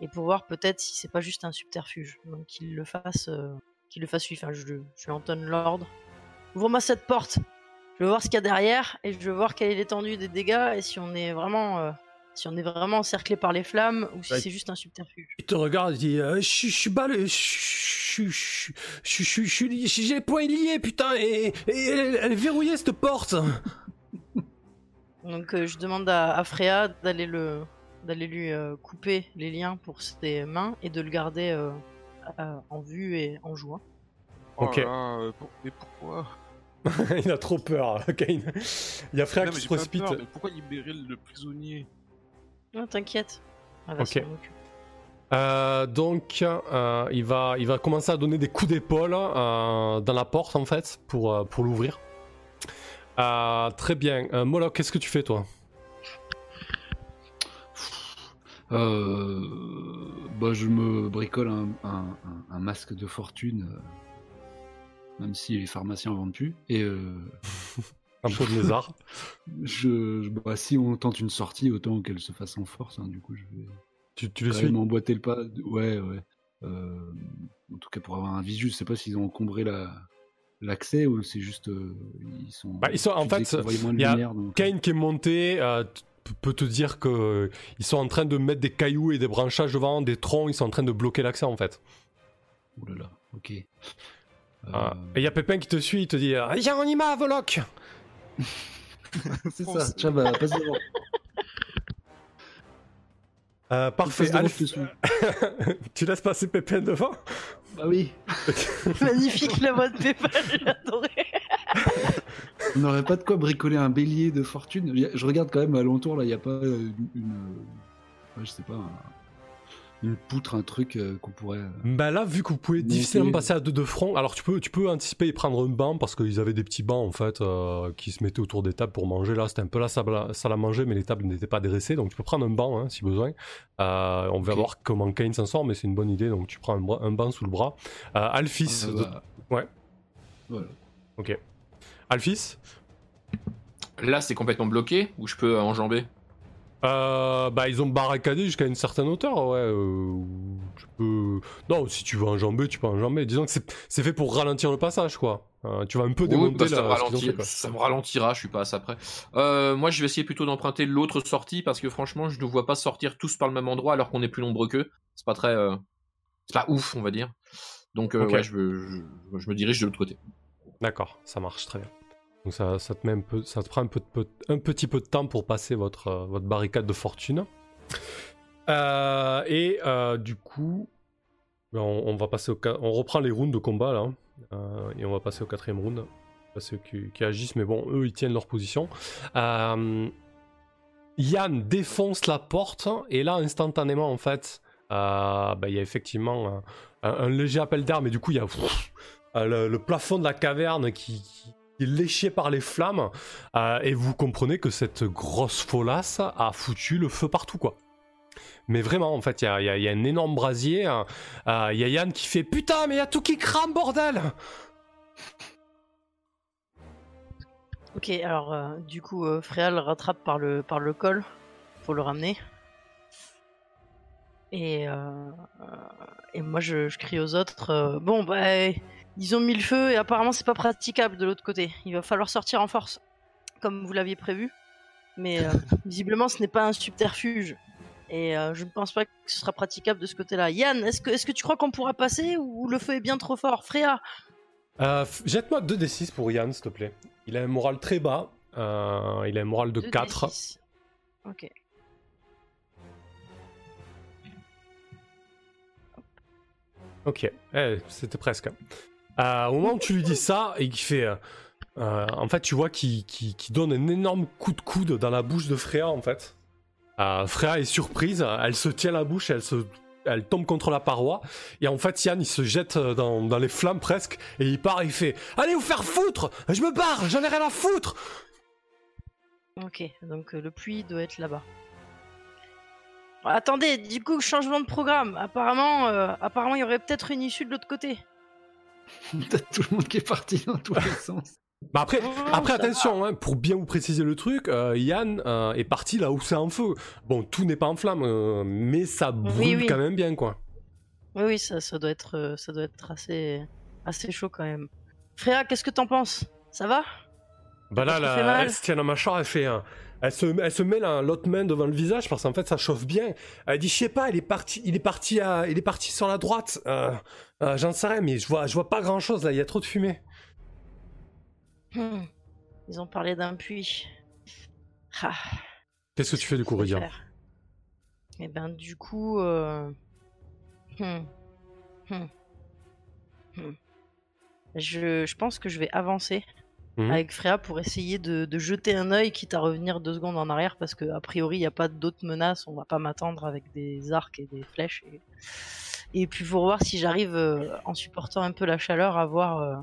et pour voir peut-être si c'est pas juste un subterfuge. Donc qu'il le fasse, qu'il le fasse lui. Enfin, je, je lui en donne l'ordre. Ouvre-moi cette porte. Je veux voir ce qu'il y a derrière et je veux voir quelle est l'étendue des dégâts et si on est vraiment, euh, si on est vraiment encerclé par les flammes ou si Ouais. c'est juste un subterfuge. Il te regarde, il dit euh, Je suis- balle, je suis- j'ai les poings liés, putain, et, et elle, elle est verrouillée cette porte. Donc euh, je demande à, à Freya d'aller le, d'aller lui couper les liens pour ses mains et de le garder en vue et en joie. Oh Ok. là là, euh, pour- mais pourquoi il a trop peur, Kane. Il y a Freya Non, qui mais se précipite. peur, mais pourquoi libérer le prisonnier Non, t'inquiète. Elle va Ok. Euh, donc, euh, il, va, il va commencer à donner des coups d'épaule euh, dans la porte, en fait, pour, euh, pour l'ouvrir. Euh, très bien. Euh, Moloch, qu'est-ce que tu fais, toi? Euh, bah, je me bricole un, un- un- un masque de fortune, euh, même si les pharmaciens en vendent plus. Et euh, Un peu de lézard. je, je- bah, si on tente une sortie, autant qu'elle se fasse en force. hein, du coup, je vais tu, tu le quand suis même emboîter le pas. Ouais, ouais. En tout cas, pour avoir un visu, je sais pas s'ils ont encombré la l'accès ou c'est juste euh, ils sont. Bah, ils sont- en fait, il y a donc, Kane qui est monté euh, peut te dire que euh, ils sont en train de mettre des cailloux et des branchages devant, des troncs, ils sont en train de bloquer l'accès en fait. Oh là là, ok. Ah. Euh, Et il y a Pépin qui te suit, il te dit euh, Viens, on y va, Voloc c'est ça, tiens, bah, passe devant. Euh, Parfait, Alf, tu laisses passer Pépin devant? Bah oui. Magnifique la voix de Pépin, j'ai adoré. On n'aurait pas de quoi bricoler un bélier de fortune. Je regarde quand même alentour, là, il n'y a pas euh, une, une, euh, ouais, je sais pas, un- une poutre, un truc euh, qu'on pourrait. Bah là, vu que vous pouvez Monter. difficilement passer à deux de front, alors tu peux, tu peux anticiper et prendre un banc parce qu'ils avaient des petits bancs en fait euh, qui se mettaient autour des tables pour manger. Là, c'était un peu la salle à, salle à manger, mais les tables n'étaient pas dressées, donc tu peux prendre un banc hein, si besoin. Euh, on va Ok. voir comment Kane s'en sort, mais c'est une bonne idée, donc tu prends un, banc sous le bras. Alphys, de- bah, ouais. Voilà. ok. Alphys, Là, c'est complètement bloqué ou je peux euh, enjamber? Euh, bah ils ont barricadé jusqu'à une certaine hauteur, ouais. euh, tu peux... Non, si tu veux enjamber, tu peux enjamber. Disons que c'est fait pour ralentir le passage, quoi. Euh, tu vas un peu Oui, démonter bah, ça, me la- fait, quoi. ça me ralentira, je suis pas assez près. Euh, moi, je vais essayer plutôt d'emprunter l'autre sortie parce que franchement, je ne vois pas sortir tous par le même endroit alors qu'on est plus nombreux qu'eux. C'est pas très. euh, C'est pas ouf, on va dire. Donc, euh, ouais, je, je me dirige de l'autre côté. D'accord, ça marche très bien. Donc ça, te prend un, petit peu de temps pour passer votre, euh, barricade de fortune. Euh, et euh, du coup, ben, on, va passer reprend les rounds de combat là, euh, et on va passer au quatrième round. Ceux qui, agissent, mais bon, eux ils tiennent leur position. Yann défonce la porte et là instantanément en fait, ben, il y a effectivement un, léger appel d'air, mais du coup il y a le, plafond de la caverne qui, léché par les flammes euh, et vous comprenez que cette grosse folasse a foutu le feu partout quoi. Mais vraiment en fait il y a, un énorme brasier, hein. Euh, il y a Yann qui fait putain mais il y a tout qui crame bordel Ok, alors euh, du coup, le rattrape par le, par le col pour le ramener. Et, moi, je, je crie aux autres Bon, bah, ils ont mis le feu et apparemment, c'est pas praticable de l'autre côté. Il va falloir sortir en force, comme vous l'aviez prévu. Mais euh, visiblement, ce n'est pas un subterfuge. Et euh, je ne pense pas que ce sera praticable de ce côté-là. Yann, est-ce que, est que tu crois qu'on pourra passer ou le feu est bien trop fort? Freya? Euh, Jette-moi 2d6 pour Yann, s'il te plaît. Il a un moral très bas. euh, il a un moral de 4. 2d6. Ok. Ok, eh, c'était presque. Euh, au moment où tu lui dis ça, et qu'il fait. euh, euh, en fait, tu vois qu'il qu'il donne un énorme coup de coude dans la bouche de Freya, en fait. Freya est surprise, elle se tient la bouche, elle se. Elle tombe contre la paroi, et en fait, Yann il se jette dans, dans les flammes presque, et il part et il fait Allez vous faire foutre Je me barre, j'en ai rien à foutre Ok, donc le puits doit être là-bas. Attendez, du coup, changement de programme. Apparemment, apparemment, il y aurait peut-être une issue de l'autre côté. T'as tout le monde qui est parti dans tous les sens. Bah après, non, après attention, hein, pour bien vous préciser le truc, euh, Yann euh, est parti là où c'est en feu. Bon, tout n'est pas en flamme, euh, mais ça brûle oui. quand même bien, quoi. Oui, oui, ça, ça doit être, ça doit être assez, assez chaud quand même. Freya, qu'est-ce que t'en penses? Ça va? Bah là, là elle se tient la mâchoire, elle fait un- Elle se, elle se met la- l'autre main devant le visage parce qu'en fait ça chauffe bien. Elle dit je sais pas, il est parti, il est parti, à, il est parti sur la droite. Euh, euh, J'en sais rien, mais je vois, je vois pas grand chose là. Il y a trop de fumée. Hmm. Ils ont parlé d'un puits. Ah, Qu'est-ce que tu fais du coup, Rydia Eh ben, du coup, euh, hmm. Hmm. Hmm. Je, je pense que je vais avancer Mhm. avec Freya pour essayer de, de jeter un œil, quitte à revenir deux secondes en arrière, parce que a priori il n'y a pas d'autres menaces, on va pas m'attendre avec des arcs et des flèches. Et, et puis pour voir si j'arrive, euh, en supportant un peu la chaleur, à voir, euh,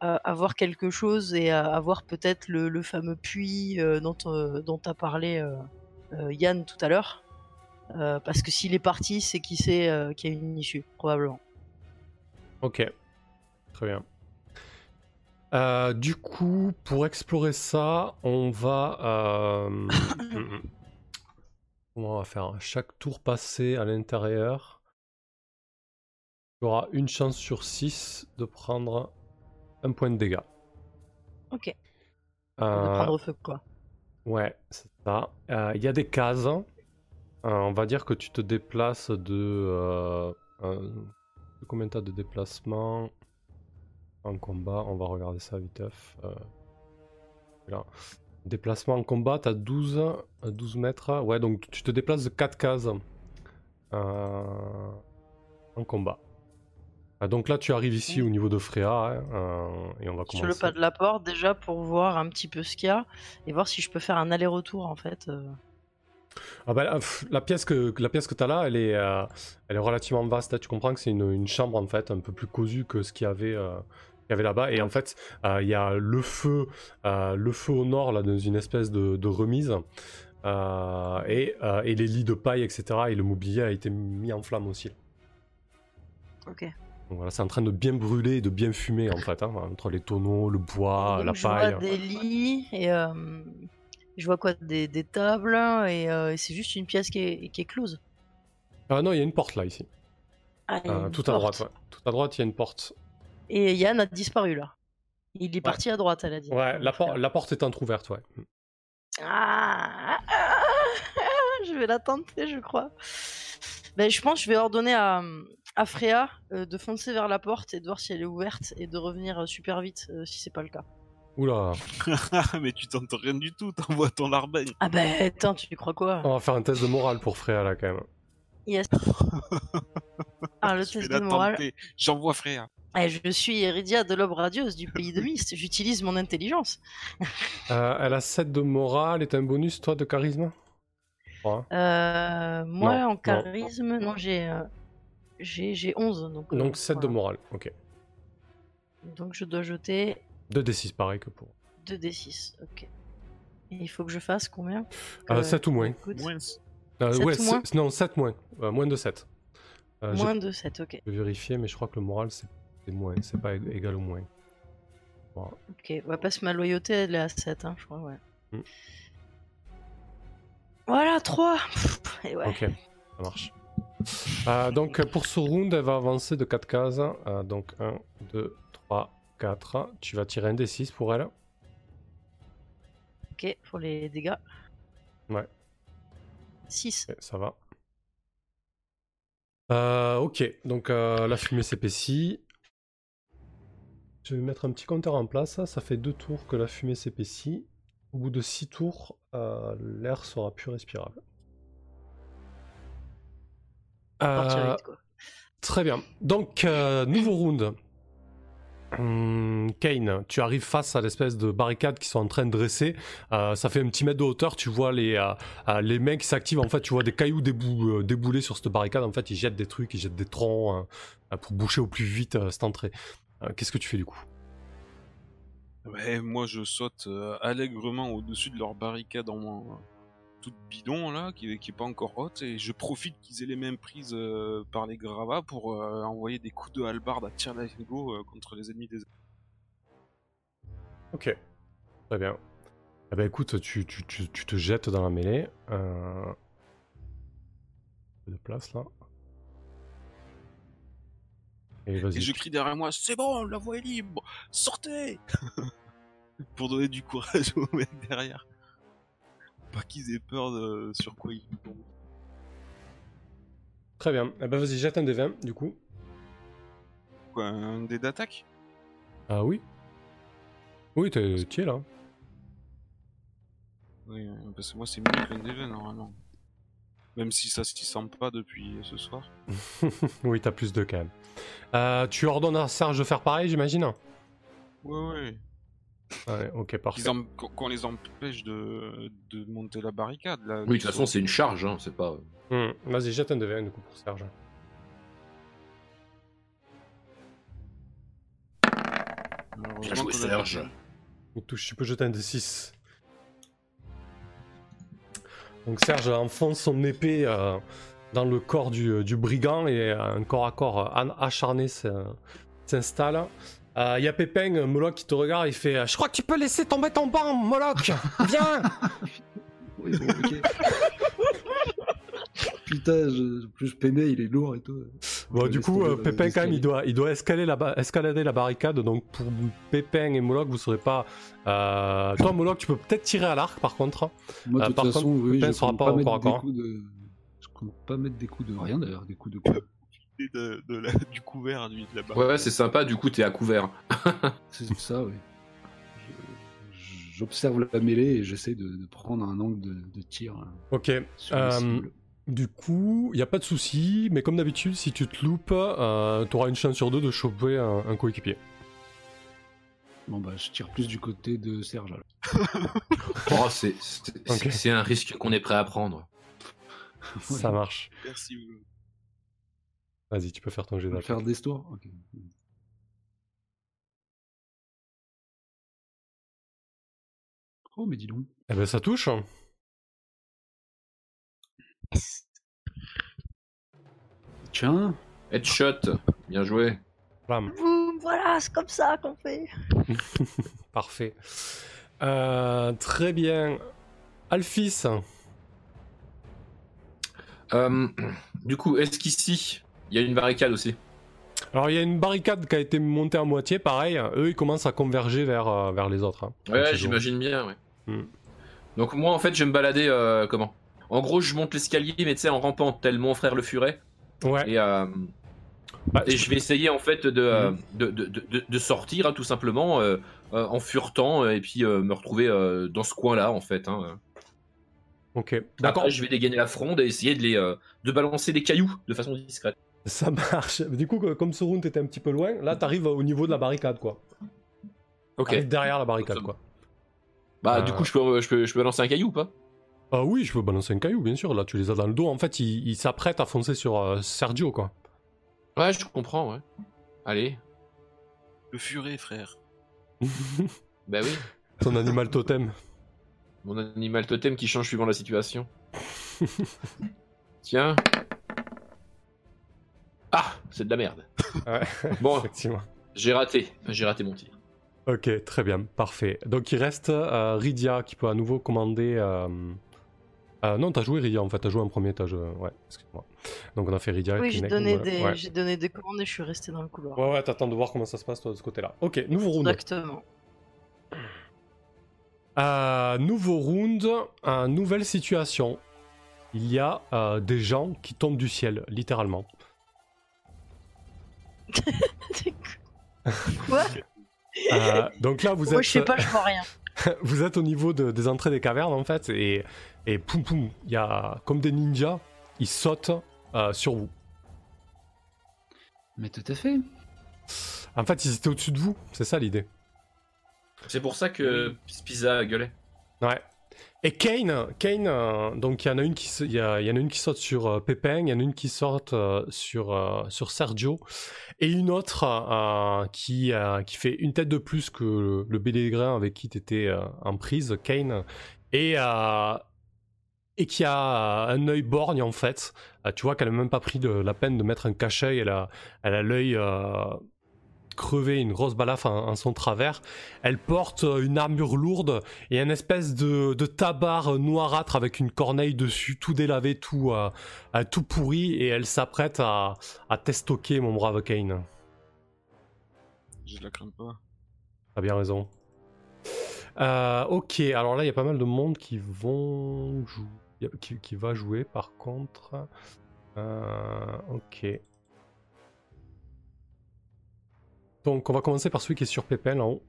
à, à voir quelque chose et à, à voir peut-être le, le fameux puits euh, dont, dont a parlé Yann tout à l'heure. Parce que s'il est parti, c'est qu'il sait qu'il y a une issue, probablement. Ok, très bien. Euh, du coup, pour explorer ça, on va. euh, mm. Comment on va faire Chaque tour passé à l'intérieur, tu auras une chance sur 6 de prendre un point de dégâts. Ok. Euh, De prendre feu, quoi. Ouais, c'est ça. Euh, Il y a des cases. Euh, on va dire que tu te déplaces euh, de combien t'as de déplacement en combat On va regarder ça vite. Euh, là. Déplacement en combat, t'as 12, euh, 12 mètres. Ouais, donc tu te déplaces de 4 cases euh, en combat. Ah, donc là, tu arrives ici au niveau de Freya hein, euh, et on va commencer. Sur le pas de la porte, déjà pour voir un petit peu ce qu'il y a et voir si je peux faire un aller-retour en fait. Ah bah, la pièce que la pièce que t'as là, elle est euh, elle est relativement vaste. là. Tu comprends que c'est une, une chambre en fait un peu plus cosue que ce qu'il y avait euh, y avait là-bas. Et en fait, euh, il y a le feu euh, le feu au nord là dans une espèce de, de remise et, et les lits de paille etc. Et le mobilier a été mis en flamme aussi. Ok. Donc voilà, c'est en train de bien brûler et de bien fumer en fait hein, entre les tonneaux, le bois, Donc, la je paille. vois des lits et euh, je vois quoi des, des tables et, euh, et c'est juste une pièce qui est, qui est close. Ah non, il y a une porte là ici. Ah, Euh, tout à droite, ouais. Tout à droite, il y a une porte. Et Yann a disparu là. Il est parti à droite, elle a dit. Ouais, Mon la, por- frère. la porte est entrouverte, ouais. Ah, ah, je vais la tenter, je crois. Ben, je pense que je vais ordonner à, à Freya euh, de foncer vers la porte et de voir si elle est ouverte et de revenir euh, super vite euh, si c'est pas le cas. Oula, mais tu tentes rien du tout, t'envoies ton larbagne. Ah ben attends, tu crois quoi? On va faire un test de morale pour Freya là quand même. Yes. Ah, le test de morale. J'envoie Freya. Eh, je suis Eridia de l'aube radieuse du pays de Mist. J'utilise mon intelligence. Euh, elle a 7 de morale et t'as un bonus toi de charisme? Euh, moi, Non, en non. charisme, non, j'ai euh, j'ai j'ai 11. Donc, euh, Donc 7 de morale, ok. Donc je dois jeter 2d6 pareil que pour. 2d6. Ok. Et il faut que je fasse combien? Euh, Que- 7 ou moins. Moins. Euh, Sept ouais, ou moins? non, 7 moins. Euh, moins de 7. Euh, j'ai- Moins de 7, ok. Je vais vérifier, mais je crois que le moral c'est moins, c'est pas ég- égal au moins. Ok, ouais, parce que ma loyauté, elle est à 7, hein, je crois, ouais. Mm. Voilà, 3 Et ouais. Ok, ça marche. Euh, donc pour ce round, elle va avancer de 4 cases. Euh, donc 1, 2, 3, 4. Tu vas tirer un des 6 pour elle. Ok, pour les dégâts. Ouais. 6. Ok, ça va. Euh, ok, donc euh, la fumée s'épaissit. Je vais mettre un petit compteur en place. Ça fait deux tours que la fumée s'épaissit. Au bout de six tours, euh, l'air sera plus respirable. Partir vite, quoi. Très bien. Donc, nouveau round. Hum, Kane, tu arrives face à l'espèce de barricade qui sont en train de dresser. Euh, ça fait un petit mètre de hauteur. Tu vois les, euh, euh, les mecs qui s'activent. En fait, tu vois des cailloux débou- déboulés sur cette barricade. En fait, ils jettent des trucs, ils jettent des troncs euh, pour boucher au plus vite cette entrée. Qu'est-ce que tu fais du coup? Moi je saute allègrement au-dessus de leur barricade en euh, toute bidon là, qui, qui est pas encore haute, et je profite qu'ils aient les mêmes prises euh, par les gravats pour euh, envoyer des coups de hallebarde à tir d'arigot euh, contre les ennemis des. Ok. Très bien. Eh ben écoute, tu, tu, tu, tu te jettes dans la mêlée. Un peu De place là. Et Et je crie derrière moi, c'est bon, la voie est libre, sortez Pour donner du courage aux mecs derrière. Pas qu'ils aient peur de sur quoi ils tombent. Très bien. Eh ben vas-y, jette un des 20 du coup. Quoi, un dé d'attaque? Ah oui Oui, t'es- tu es là? Oui, euh, parce que moi c'est mieux qu'un dé 20 normalement. Même si ça s'y sent pas depuis ce soir. oui, t'as plus de quand même. Euh, tu ordonnes à Serge de faire pareil, j'imagine? Ouais, ouais. Ouais, ok, parfait. Em- qu'on les empêche de, de monter la barricade là. Oui, de toute façon, c'est une charge, hein, c'est pas. Hmm, Vas-y, jette un des 20 du coup pour Serge. Bien joué, Serge. Il touche, tu peux jeter un des 6. Donc Serge enfonce son épée euh, dans le corps du, du brigand et euh, un corps à corps euh, acharné s- Euh, Il y a Pépin, Moloch qui te regarde, il fait Je crois que tu peux laisser tomber ton banc, Moloch Viens Oui, bon, ok. Putain, je, plus je peinais, il est lourd et tout. Bon, Je du coup, euh, Pépin, quand même, il doit, il doit escalader, la, ba- escalader la barricade. Donc, pour Pépin et Moloch, vous serez pas. euh, Toi, Moloch, tu peux peut-être tirer à l'arc, par contre. Moi, Euh, de toute par façon, contre, oui, Pépin je sera pas pas corps à corps. de... Je compte pas mettre des coups de rien d'ailleurs, des coups de coups. Et de, de la- du couvert lui de la Ouais, ouais, c'est sympa, du coup, t'es à couvert. C'est ça, oui. J'observe la mêlée et j'essaie de, de prendre un angle de, de tir euh, Ok. Euh. Du coup, il n'y a pas de souci, mais comme d'habitude, si tu te loupes, euh, tu auras une chance sur deux de choper un, un coéquipier. Bon bah je tire plus du côté de Serge. alors. Oh, c'est un risque qu'on est prêt à prendre. Ça marche. Merci. Oulu. Vas-y, tu peux faire ton jet d'attaque. faire des stores Ok. Oh mais dis donc. Eh ben, ça touche. Tiens, Headshot, bien joué. Blam. Boum, voilà, c'est comme ça qu'on fait. Parfait. Euh, très bien. Alphys. Euh, du coup, est-ce qu'ici, il y a une barricade aussi Alors, il y a une barricade qui a été montée à moitié, pareil. Eux, ils commencent à converger vers, euh, vers les autres. hein. Ouais, j'imagine bien, ouais. Hmm. Donc moi, en fait, je vais me balader, euh, comment? En gros, je monte l'escalier, mais tu sais, en rampant, tel mon frère le furet. Ouais. Et, euh, Bah, et je vais essayer, en fait, de, euh, de, de, de- sortir, hein, tout simplement, en furetant, et puis me retrouver dans ce coin-là, en fait. Hein. Ok. D'accord. Je vais dégainer la fronde et essayer de, les, de balancer des cailloux de façon discrète. Ça marche. Du coup, comme ce round était un petit peu loin, là, t'arrives au niveau de la barricade, quoi. Ok. T'arrives derrière la barricade, quoi. Bah, Euh. du coup, je peux, je, peux, je peux balancer un caillou ou pas? Ah oui, je peux balancer un caillou, bien sûr. Là, tu les as dans le dos. En fait, ils il s'apprêtent à foncer sur euh, Sergio, quoi. Ouais, je comprends, ouais. Allez. Le furet, frère. Bah oui. Ton animal totem. Mon animal totem qui change suivant la situation. Tiens. Ah, c'est de la merde. Ouais, Bon, effectivement. j'ai raté. J'ai raté mon tir. Ok, très bien, parfait. Donc il reste euh, Rydia qui peut à nouveau commander. euh, euh, non, t'as joué Rydia en fait, t'as joué en premier, t'as joué. Ouais, excuse-moi. Donc on a fait Rydia. Oui, j'ai donné, des... Ouais. j'ai donné des commandes et je suis resté dans le couloir. Ouais, ouais, t'attends de voir comment ça se passe toi de ce côté-là. Ok, nouveau round. Exactement. Euh, nouveau round, euh, nouvelle situation. Il y a euh, des gens qui tombent du ciel, littéralement. Quoi Euh, donc là, vous Moi, êtes, je sais pas, je vois rien. vous êtes au niveau de- des entrées des cavernes en fait, et, et poum poum, il y a comme des ninjas, ils sautent euh, sur vous. Mais tout à fait. En fait, ils étaient au-dessus de vous, c'est ça l'idée. C'est pour ça que Spiza gueulait. Ouais. Et Kane, Kane euh, donc il y en a une qui, il y, a- en a une qui saute sur euh, Pépin, il y en a une qui saute euh, sur, euh, sur Sergio, et une autre qui, qui fait une tête de plus que le, le Bélégrain avec qui tu étais en prise, Kane, et, et qui a un œil borgne en fait. Tu vois qu'elle n'a même pas pris la peine de mettre un cachet, elle a elle a l'œil crevé, une grosse balafre en, en son travers. Elle porte euh, une armure lourde et un espèce de, de tabard noirâtre avec une corneille dessus, tout délavé, tout, euh, euh, tout pourri, et elle s'apprête à, à t'estoquer, mon brave Kane. Je la crains pas. T'as bien raison. Euh, ok, alors là, il y a pas mal de monde qui vont jouer. Qui, qui va jouer, par contre. Euh, ok. Donc, on va commencer par celui qui est sur Pépin, en haut.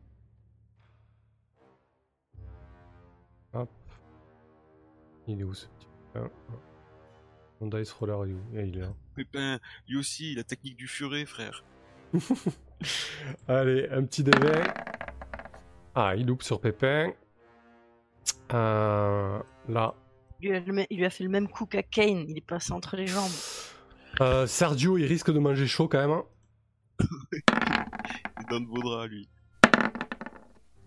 Hop. Il est où ce petit Pépin Mon dice roller, il est où? Ah, Il est là. Pépin, lui aussi, la technique du furet, frère. Allez, un petit D20. Ah, il loupe sur Pépin. Euh, là. Il lui, a le mê- il lui a fait le même coup qu'à Kane, il est passé entre les jambes. Euh, Sergio, il risque de manger chaud quand même. Il donne vos lui.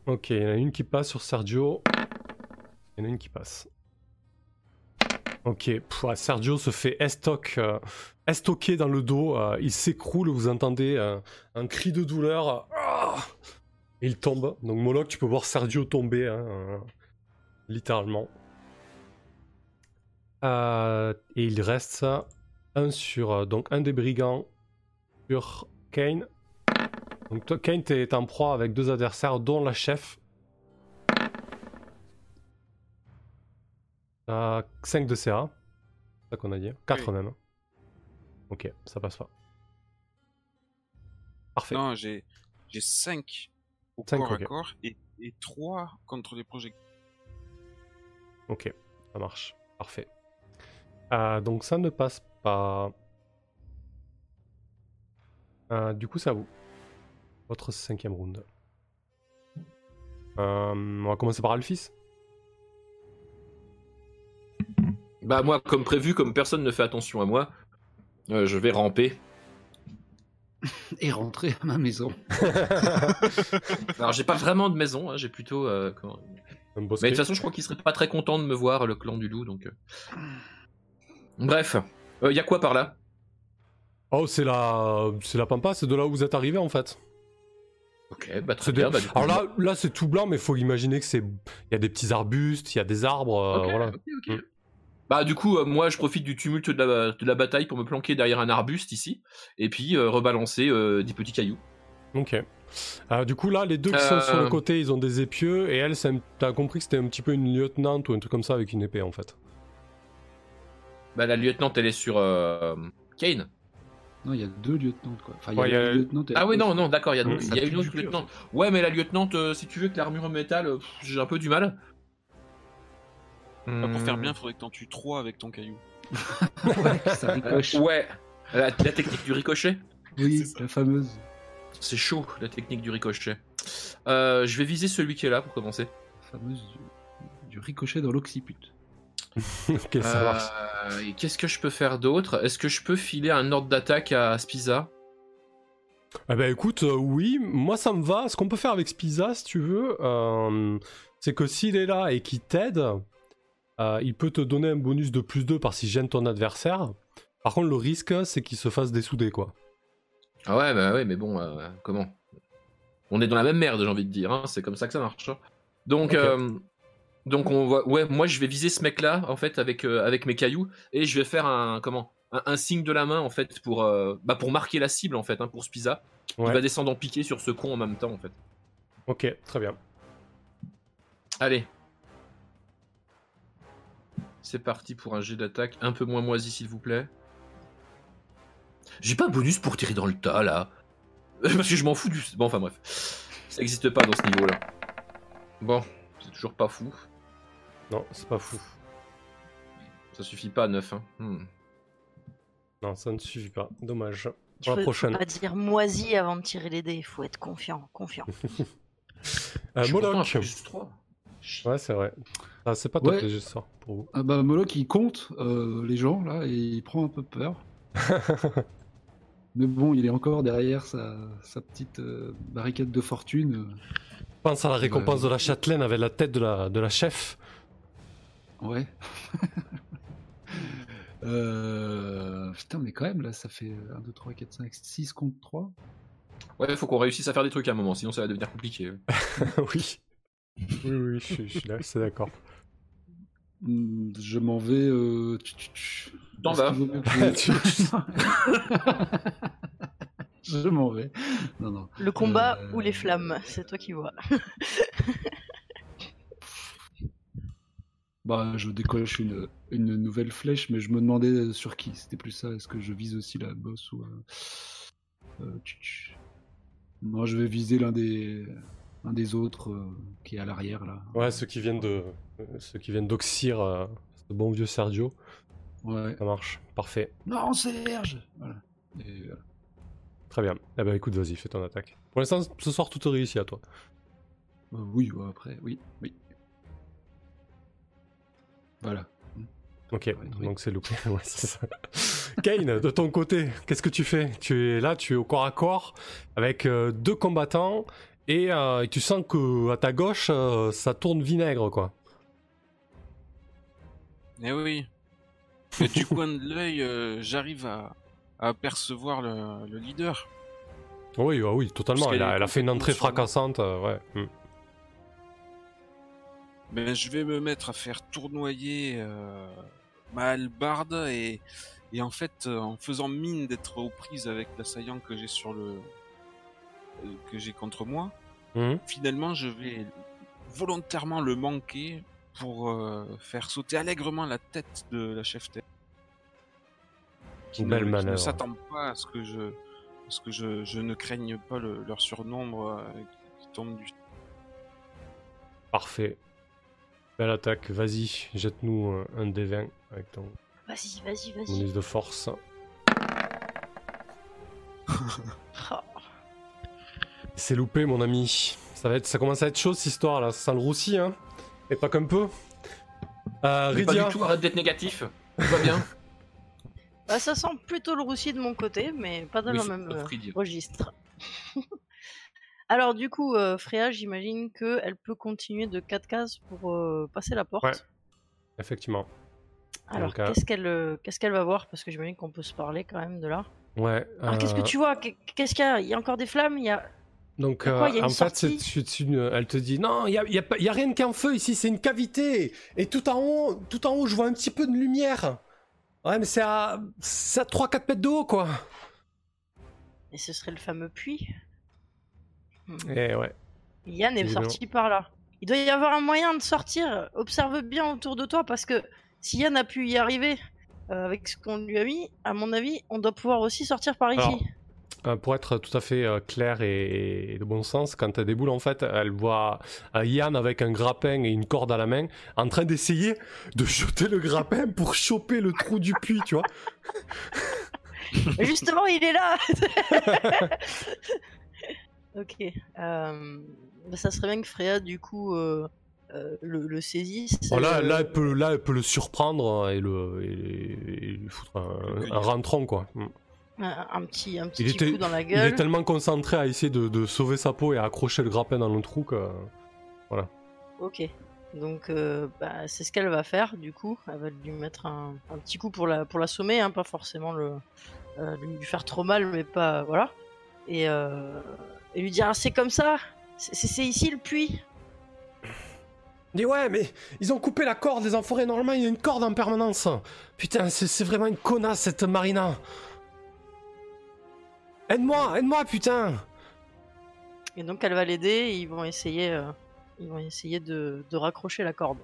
Ok, il y en a une qui passe sur Sergio. Il y en a une qui passe. Ok, Sergio se fait estoc, euh, estoquer dans le dos. euh, il s'écroule, vous entendez euh, un cri de douleur. Et il tombe. Donc Moloch, tu peux voir Sergio tomber, hein, littéralement. Et il reste un sur donc un des brigands sur Kane. Donc toi, Kane, t'es en proie avec deux adversaires, dont la chef. T'as 5 de CA. C'est ça qu'on a dit. 4 Oui. même. Ok, ça passe pas. Parfait. Non, j'ai j'ai 5 au Cinq, corps à corps et, et 3 contre les projectiles. Ok, ça marche. Parfait. Euh, donc ça ne passe pas. Euh, du coup, à vous. Votre cinquième round. Euh, on va commencer par Alphys. Bah moi, comme prévu, comme personne ne fait attention à moi, euh, je vais ramper. Et rentrer à ma maison. Alors j'ai pas vraiment de maison, hein, j'ai plutôt... euh, comment- Un Mais de toute façon, je crois qu'il serait pas très content de me voir, le clan du loup, donc... euh. Bref, il y a quoi par là? Oh, c'est la, c'est la pampa, c'est de là où vous êtes arrivé en fait. Ok, bah très bien. bah, coup, Alors là, là c'est tout blanc, mais faut imaginer que c'est, il y a des petits arbustes, il y a des arbres, euh, Ok, voilà. Mm. Bah du coup, euh, moi je profite du tumulte de la, de la bataille pour me planquer derrière un arbuste ici, et puis euh, rebalancer euh, des petits cailloux. Ok. Du coup là, les deux qui sont sur le côté, ils ont des épieux, et elle, un- t'as compris que c'était un petit peu une lieutenante ou un truc comme ça avec une épée en fait. Bah la lieutenante elle est sur Kane. Non, il y a deux lieutenants, quoi. Enfin, il y Ouais, y a lieutenant et Ah oui non non d'accord, il y a, y une autre lieutenante. Ouais mais la lieutenante, euh, si tu veux que l'armure en métal, euh, j'ai un peu du mal. Bah, pour faire Hmm. bien, faudrait que t'en tues 3 avec ton caillou. ouais, ça ricoche. Ouais, la, la technique du ricochet. Oui, la fameuse. C'est chaud la technique du ricochet. Euh, je vais viser celui qui est là pour commencer. La fameuse du, du ricochet dans l'occiput. ok, ça marche. Euh, et Qu'est-ce que je peux faire d'autre? Est-ce que je peux filer un ordre d'attaque à Spiza? Eh ben écoute, euh, oui, moi ça me va. Ce qu'on peut faire avec Spiza, si tu veux, euh, c'est que s'il est là et qu'il t'aide, euh, il peut te donner un bonus de plus 2 par s'il gêne ton adversaire. Par contre, le risque, c'est qu'il se fasse dessouder, quoi. Ah ouais, bah ouais, mais bon, euh, comment? On est dans la même merde, j'ai envie de dire. hein, C'est comme ça que ça marche. hein. Donc. Donc on va, ouais, moi je vais viser ce mec-là en fait avec euh, avec mes cailloux et je vais faire un comment, un, un signe de la main en fait pour euh, bah, pour marquer la cible en fait hein, pour Spiza. Il Ouais. va descendre en piqué sur ce con en même temps en fait. Ok, très bien. Allez. C'est parti pour un jet d'attaque un peu moins moisi s'il vous plaît. J'ai pas un bonus pour tirer dans le tas là. Parce que je m'en fous du. Bon, enfin bref. Ça existe pas dans ce niveau là. Bon, c'est toujours pas fou. Non, c'est pas fou. Ça suffit pas à 9. Hein. Hmm. Non, ça ne suffit pas. Dommage. Pour la prochaine. faut pas dire moisi avant de tirer les dés. Il faut être confiant, confiant. Euh, Moloch. plus 3. Ouais, c'est vrai. Ah, c'est pas top Ouais. les jeux de sort pour vous. Ah bah Moloch il compte euh, les gens là et il prend un peu peur. Mais bon, il est encore derrière sa, sa petite euh, barricade de fortune. Pense à la récompense de la châtelaine avec la tête de la, de la chef. Ouais. Euh, Putain, mais quand même, là, ça fait 1, 2, 3, 4, 5, 6 contre 3. Ouais, faut qu'on réussisse à faire des trucs à un moment, sinon ça va devenir compliqué. oui. Oui, oui, je, suis- je suis là, c'est d'accord. Hmm, Je m'en vais. Euh... T'en vas. Je m'en vais. Non, non. Le combat Euh, ou les flammes, c'est toi qui vois. Bah, je décoche une, une nouvelle flèche, mais je me demandais sur qui. C'était plus ça. Est-ce que je vise aussi la bosse ou. euh, euh, tch. Non, je vais viser l'un des, un des autres euh, qui est à l'arrière là. Ouais, ceux qui viennent de, euh, ceux qui viennent d'Oxyr, euh, ce bon vieux Sergio, Ouais. ça marche, parfait, Non, Serge Voilà. Et, euh, très bien. Eh ben écoute, vas-y, fais ton attaque. Pour l'instant, ce soir, tout est réussi à toi. euh, oui, ouais, après, oui, oui. Voilà. Ok, Ouais, oui. donc c'est loupé. ouais, c'est ça. Kane, de ton côté, qu'est-ce que tu fais? Tu es là, tu es au corps à corps avec euh, deux combattants et euh, tu sens que à ta gauche, euh, ça tourne vinaigre, quoi. Eh oui. Mais du coin de l'œil, euh, j'arrive à, à apercevoir le, le leader. Oui, ah oui, totalement. Elle a, est elle a fait une entrée fracassante, euh, ouais. hmm. Ben, je vais me mettre à faire tournoyer euh, ma hallebarde et, et en fait, euh, en faisant mine d'être aux prises avec l'assaillant que j'ai sur le euh, que j'ai contre moi, Mhm. finalement, je vais volontairement le manquer pour euh, faire sauter allègrement la tête de la chef tête. Qui, Belle ne, qui ne s'attend pas à ce que je, à ce que je, je ne craigne pas le- leur surnombre euh, qui, qui tombe du Parfait. Belle attaque, vas-y, jette-nous euh, un D20 avec ton Vas-y, vas-y, vas-y. bonus de force. Oh, C'est loupé, mon ami. Ça, va être, ça commence à être chaud cette histoire là, ça sent le roussi, hein. Et pas qu'un peu. Euh, Mais pas du tout, arrête d'être négatif. Tout va bien. Bah, ça sent plutôt le roussi de mon côté, mais pas dans Oui, le même euh, registre. Alors du coup, euh, Freya, j'imagine qu'elle peut continuer de 4 cases pour euh, passer la porte. Ouais. effectivement. Alors Donc, euh, qu'est-ce qu'elle euh, qu'est-ce qu'elle va voir? Parce que j'imagine qu'on peut se parler quand même de là. Ouais. Alors qu'est-ce que tu vois? Qu'est- Qu'est-ce qu'il y a? Il y a encore des flammes? Il y a... Donc, Y a quoi, y a euh, une en fait, sortie? c'est- c'est- c'est une- elle te dit non, il y a, y a pas- y a rien qu'un feu ici, c'est une cavité. Et tout en haut, tout en haut, je vois un petit peu de lumière. Ouais, mais c'est à, c'est à 3-4 mètres de haut, quoi. Et ce serait le fameux puits? Hmm. Et ouais. Yann est Évidemment. sorti par là. Il doit y avoir un moyen de sortir. Observe bien autour de toi parce que si Yann a pu y arriver euh, avec ce qu'on lui a mis, à mon avis, on doit pouvoir aussi sortir par ici. Alors, Euh, pour être tout à fait euh, clair et, et de bon sens, quand elle déboule, en fait, elle voit Yann avec un grappin et une corde à la main en train d'essayer de jeter le grappin pour choper le trou du puits, tu vois. Justement, il est là Ok. euh, bah, ça serait bien que Freya, du coup, euh, euh, le, le saisisse. Bon, là, là, elle peut, là, elle peut le surprendre et, le, et, et lui foutre un, un rentron, quoi. Mm. un, un petit, un petit Il était- coup dans la Il gueule. est tellement concentré à essayer de, de sauver sa peau et à accrocher le grappin dans le trou que. Ok. Donc, euh, bah, c'est ce qu'elle va faire, du coup. Elle va lui mettre un, un petit coup pour la pour l'assommer, hein, pas forcément le, euh, lui faire trop mal, mais pas. Voilà. Et, euh, et lui dire ah, c'est comme ça, c'est ici le puits. Dis ouais, mais ils ont coupé la corde, les enfoirés. Normalement, il y a une corde en permanence. Putain, c'est c'est vraiment une connasse, cette Marina. Aide-moi, aide-moi, putain. Et donc elle va l'aider et ils vont essayer, euh, ils vont essayer de, de raccrocher la corde.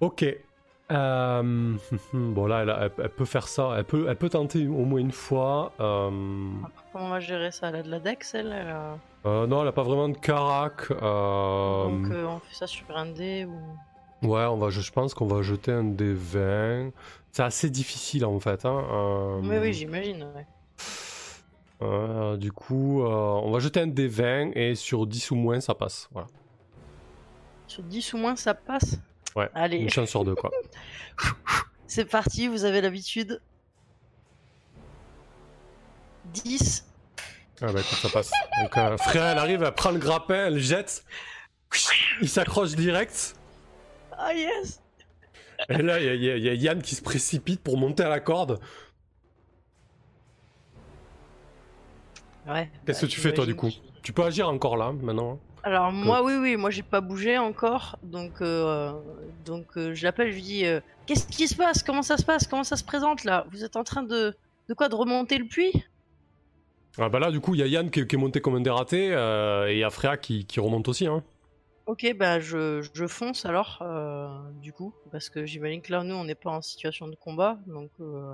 Ok. Euh, bon, là, elle, a- elle- elle peut faire ça. Elle peut, elle peut tenter au moins une fois. Euh, Comment on va gérer ça? Elle a de la dex, elle, elle a- euh, non, elle a pas vraiment de carac. Euh, Donc euh, on fait ça sur un dé ou? Ouais, on va, je, je pense qu'on va jeter un des 20. C'est assez difficile en fait. Hein. euh, Oui, oui, j'imagine. ouais. euh, du coup, euh, on va jeter un des 20 et sur 10 ou moins, ça passe. Voilà. Sur 10 ou moins, ça passe? Ouais, Allez, Une chance sur deux, quoi. c'est parti, vous avez l'habitude. 10. Ah bah écoute, ça passe. Donc, euh, frère, elle arrive, elle prend le grappin, elle jette. Il s'accroche direct. Ah yes Et là, il y, a- y y Yann qui se précipite pour monter à la corde. Ouais. Qu'est-ce bah, que tu fais, toi, du coup? Tu peux agir encore là, maintenant. Alors moi oui oui moi j'ai pas bougé encore donc euh, donc euh, je l'appelle je lui dis euh, qu'est-ce qui se passe? Comment ça se passe? Comment ça se présente là? Vous êtes en train de de quoi de remonter le puits? Ah bah là, du coup, il y a Yann qui, qui est monté comme un dératé euh, et il y a Freya qui, qui remonte aussi. Hein. ok bah je, je fonce alors du coup parce que j'imagine que là nous on n'est pas en situation de combat donc euh,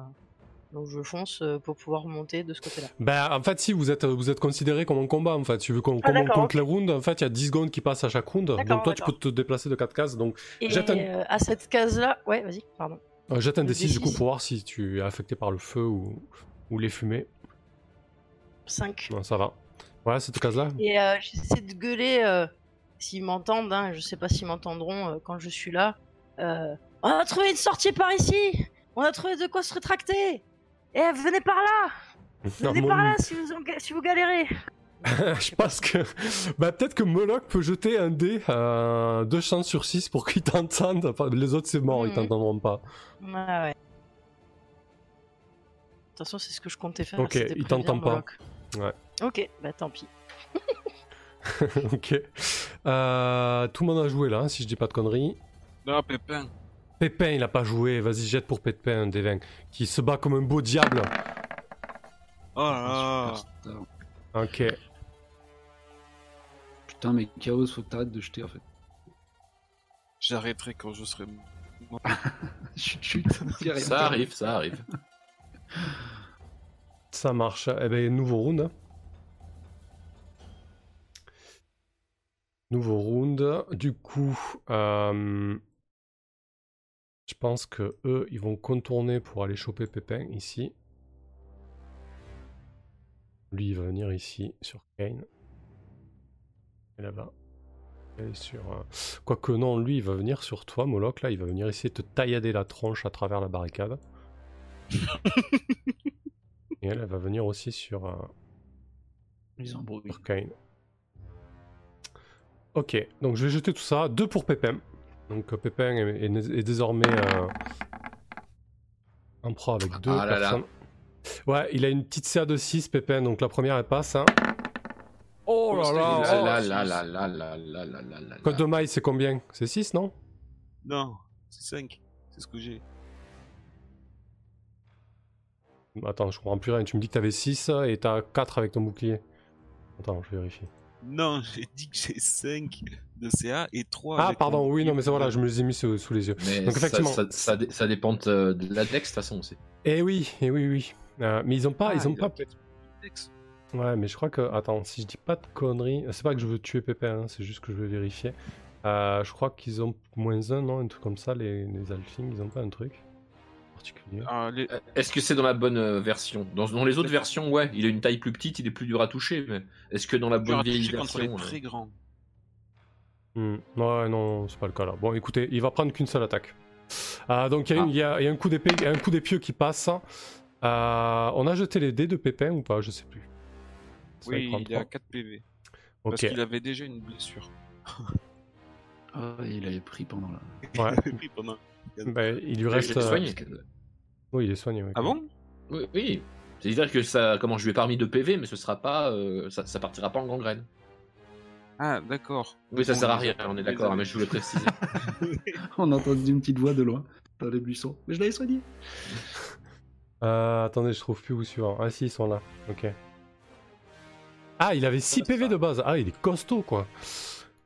donc je fonce euh, pour pouvoir remonter de ce côté là Ben, en fait, si, vous êtes, vous êtes considéré comme un combat, en fait. Tu veux qu'on Ah, compte les rounds, en fait, il y a 10 secondes qui passent à chaque round. Donc toi, tu peux te déplacer de 4 cases. Donc, et Jette un- euh, à cette case là ouais vas-y pardon euh, jette un Le D6 du coup D6. pour voir si tu es affecté par le feu ou, ou les fumées. 5 Non, ça va. Ouais, cette case-là. Et euh, j'essaie de gueuler euh, s'ils m'entendent, hein, je sais pas s'ils m'entendront euh, quand je suis là. Euh, on a trouvé une sortie par ici On a trouvé de quoi se rétracter Eh, venez par là Non, Venez mon- par là si vous, en ga- si vous galérez je pense que. Bah, peut-être que Moloch peut jeter un dé à 2 chances sur 6 pour qu'il t'entende. Enfin, les autres, c'est mort, ils Mhm. t'entendront pas. Ouais, ouais. De toute façon, c'est ce que je comptais faire. Ok, il t'entend pas. Ouais. Ok, bah tant pis. ok. Euh, tout le monde a joué là, hein, si je dis pas de conneries. Non, Pépin. Pépin, il a pas joué. Vas-y, jette pour Pépin un des 20. Qui se bat comme un beau diable. Oh là là. Ok. Putain, mais Chaos, faut que t'arrêtes de jeter en fait. J'arrêterai quand je serai. Chut, chut. rien. Ça arrive, ça arrive. Ça marche. Eh ben, nouveau round. Nouveau round. Du coup, euh, je pense que eux, ils vont contourner pour aller choper Pépin ici. Lui, il va venir ici sur Kane. Et là-bas. Et sur. euh, Quoique non, lui, il va venir sur toi, Moloch. Là, il va venir essayer de te taillader la tronche à travers la barricade. Et elle, elle va venir aussi sur. euh, sur Kane. Ok, donc je vais jeter tout ça. Deux pour Pépin. Donc euh, Pépin est, est- est désormais euh, en pro avec deux Ah là là. personnes. Ouais, il a une petite CA de 6, Pépin. Donc la première, elle passe. hein. Oh là Oh, là, oh. là là là là là là là là là. Code de maille, c'est combien C'est 6, non Non, c'est 5. C'est ce que j'ai. Attends, je comprends plus rien. Tu me dis que t'avais 6 et t'as 4 avec ton bouclier. Attends, je vérifie. Non, j'ai dit que j'ai 5 de CA et 3. Ah, pardon, oui, non, mais ça, voilà, je me les ai mis sous, sous les yeux. Mais Donc, ça- effectivement. ça, ça, dé- ça dépend de, de la dex de toute façon aussi. Eh oui, eh oui, oui. Euh, mais ils ont pas, Ah, ils ont il pas dex. Ouais, mais je crois que. Attends, si je dis pas de conneries. C'est pas que je veux tuer Pépin, hein, c'est juste que je veux vérifier. Euh, je crois qu'ils ont moins un, non Un truc comme ça, les, les Alfings, ils ont pas un truc particulier. Ah, les- Euh, Est-ce que c'est dans la bonne euh, version? Dans, dans les autres versions, ouais, il a une taille plus petite, il est plus dur à toucher, mais est-ce que dans la bonne vieille version. les euh, très grands. Hmm, Ouais, non, c'est pas le cas là. Bon, écoutez, il va prendre qu'une seule attaque. Euh, donc il y, a une- Ah. il y a- il y a un coup d'épée, il un coup d'épieu qui passe. Euh, on a jeté les dés de Pépin ou pas? Je sais plus. Ça, Oui, prend il est à trois. 4 PV. Parce qu'il avait déjà une blessure. Ah, il avait pris pendant la. Il Ouais. avait pris pendant. Ben, il lui reste. euh, soigné. Oui, il est soigné. oui. Ah bon? Oui, oui. C'est-à-dire que ça, comment je lui ai pas remis de PV, mais ce sera pas, euh, ça, ça partira pas en gangrène. Ah, d'accord. Oui, ça sert à rien, on est d'accord, amis. mais je voulais préciser. On a entendu une petite voix de loin, dans les buissons. Mais je l'avais soigné. Euh, attendez, je trouve plus où suivant. Ah si, ils sont là. Ok. Ah, il avait 6 PV de base. Ah, il est costaud, quoi.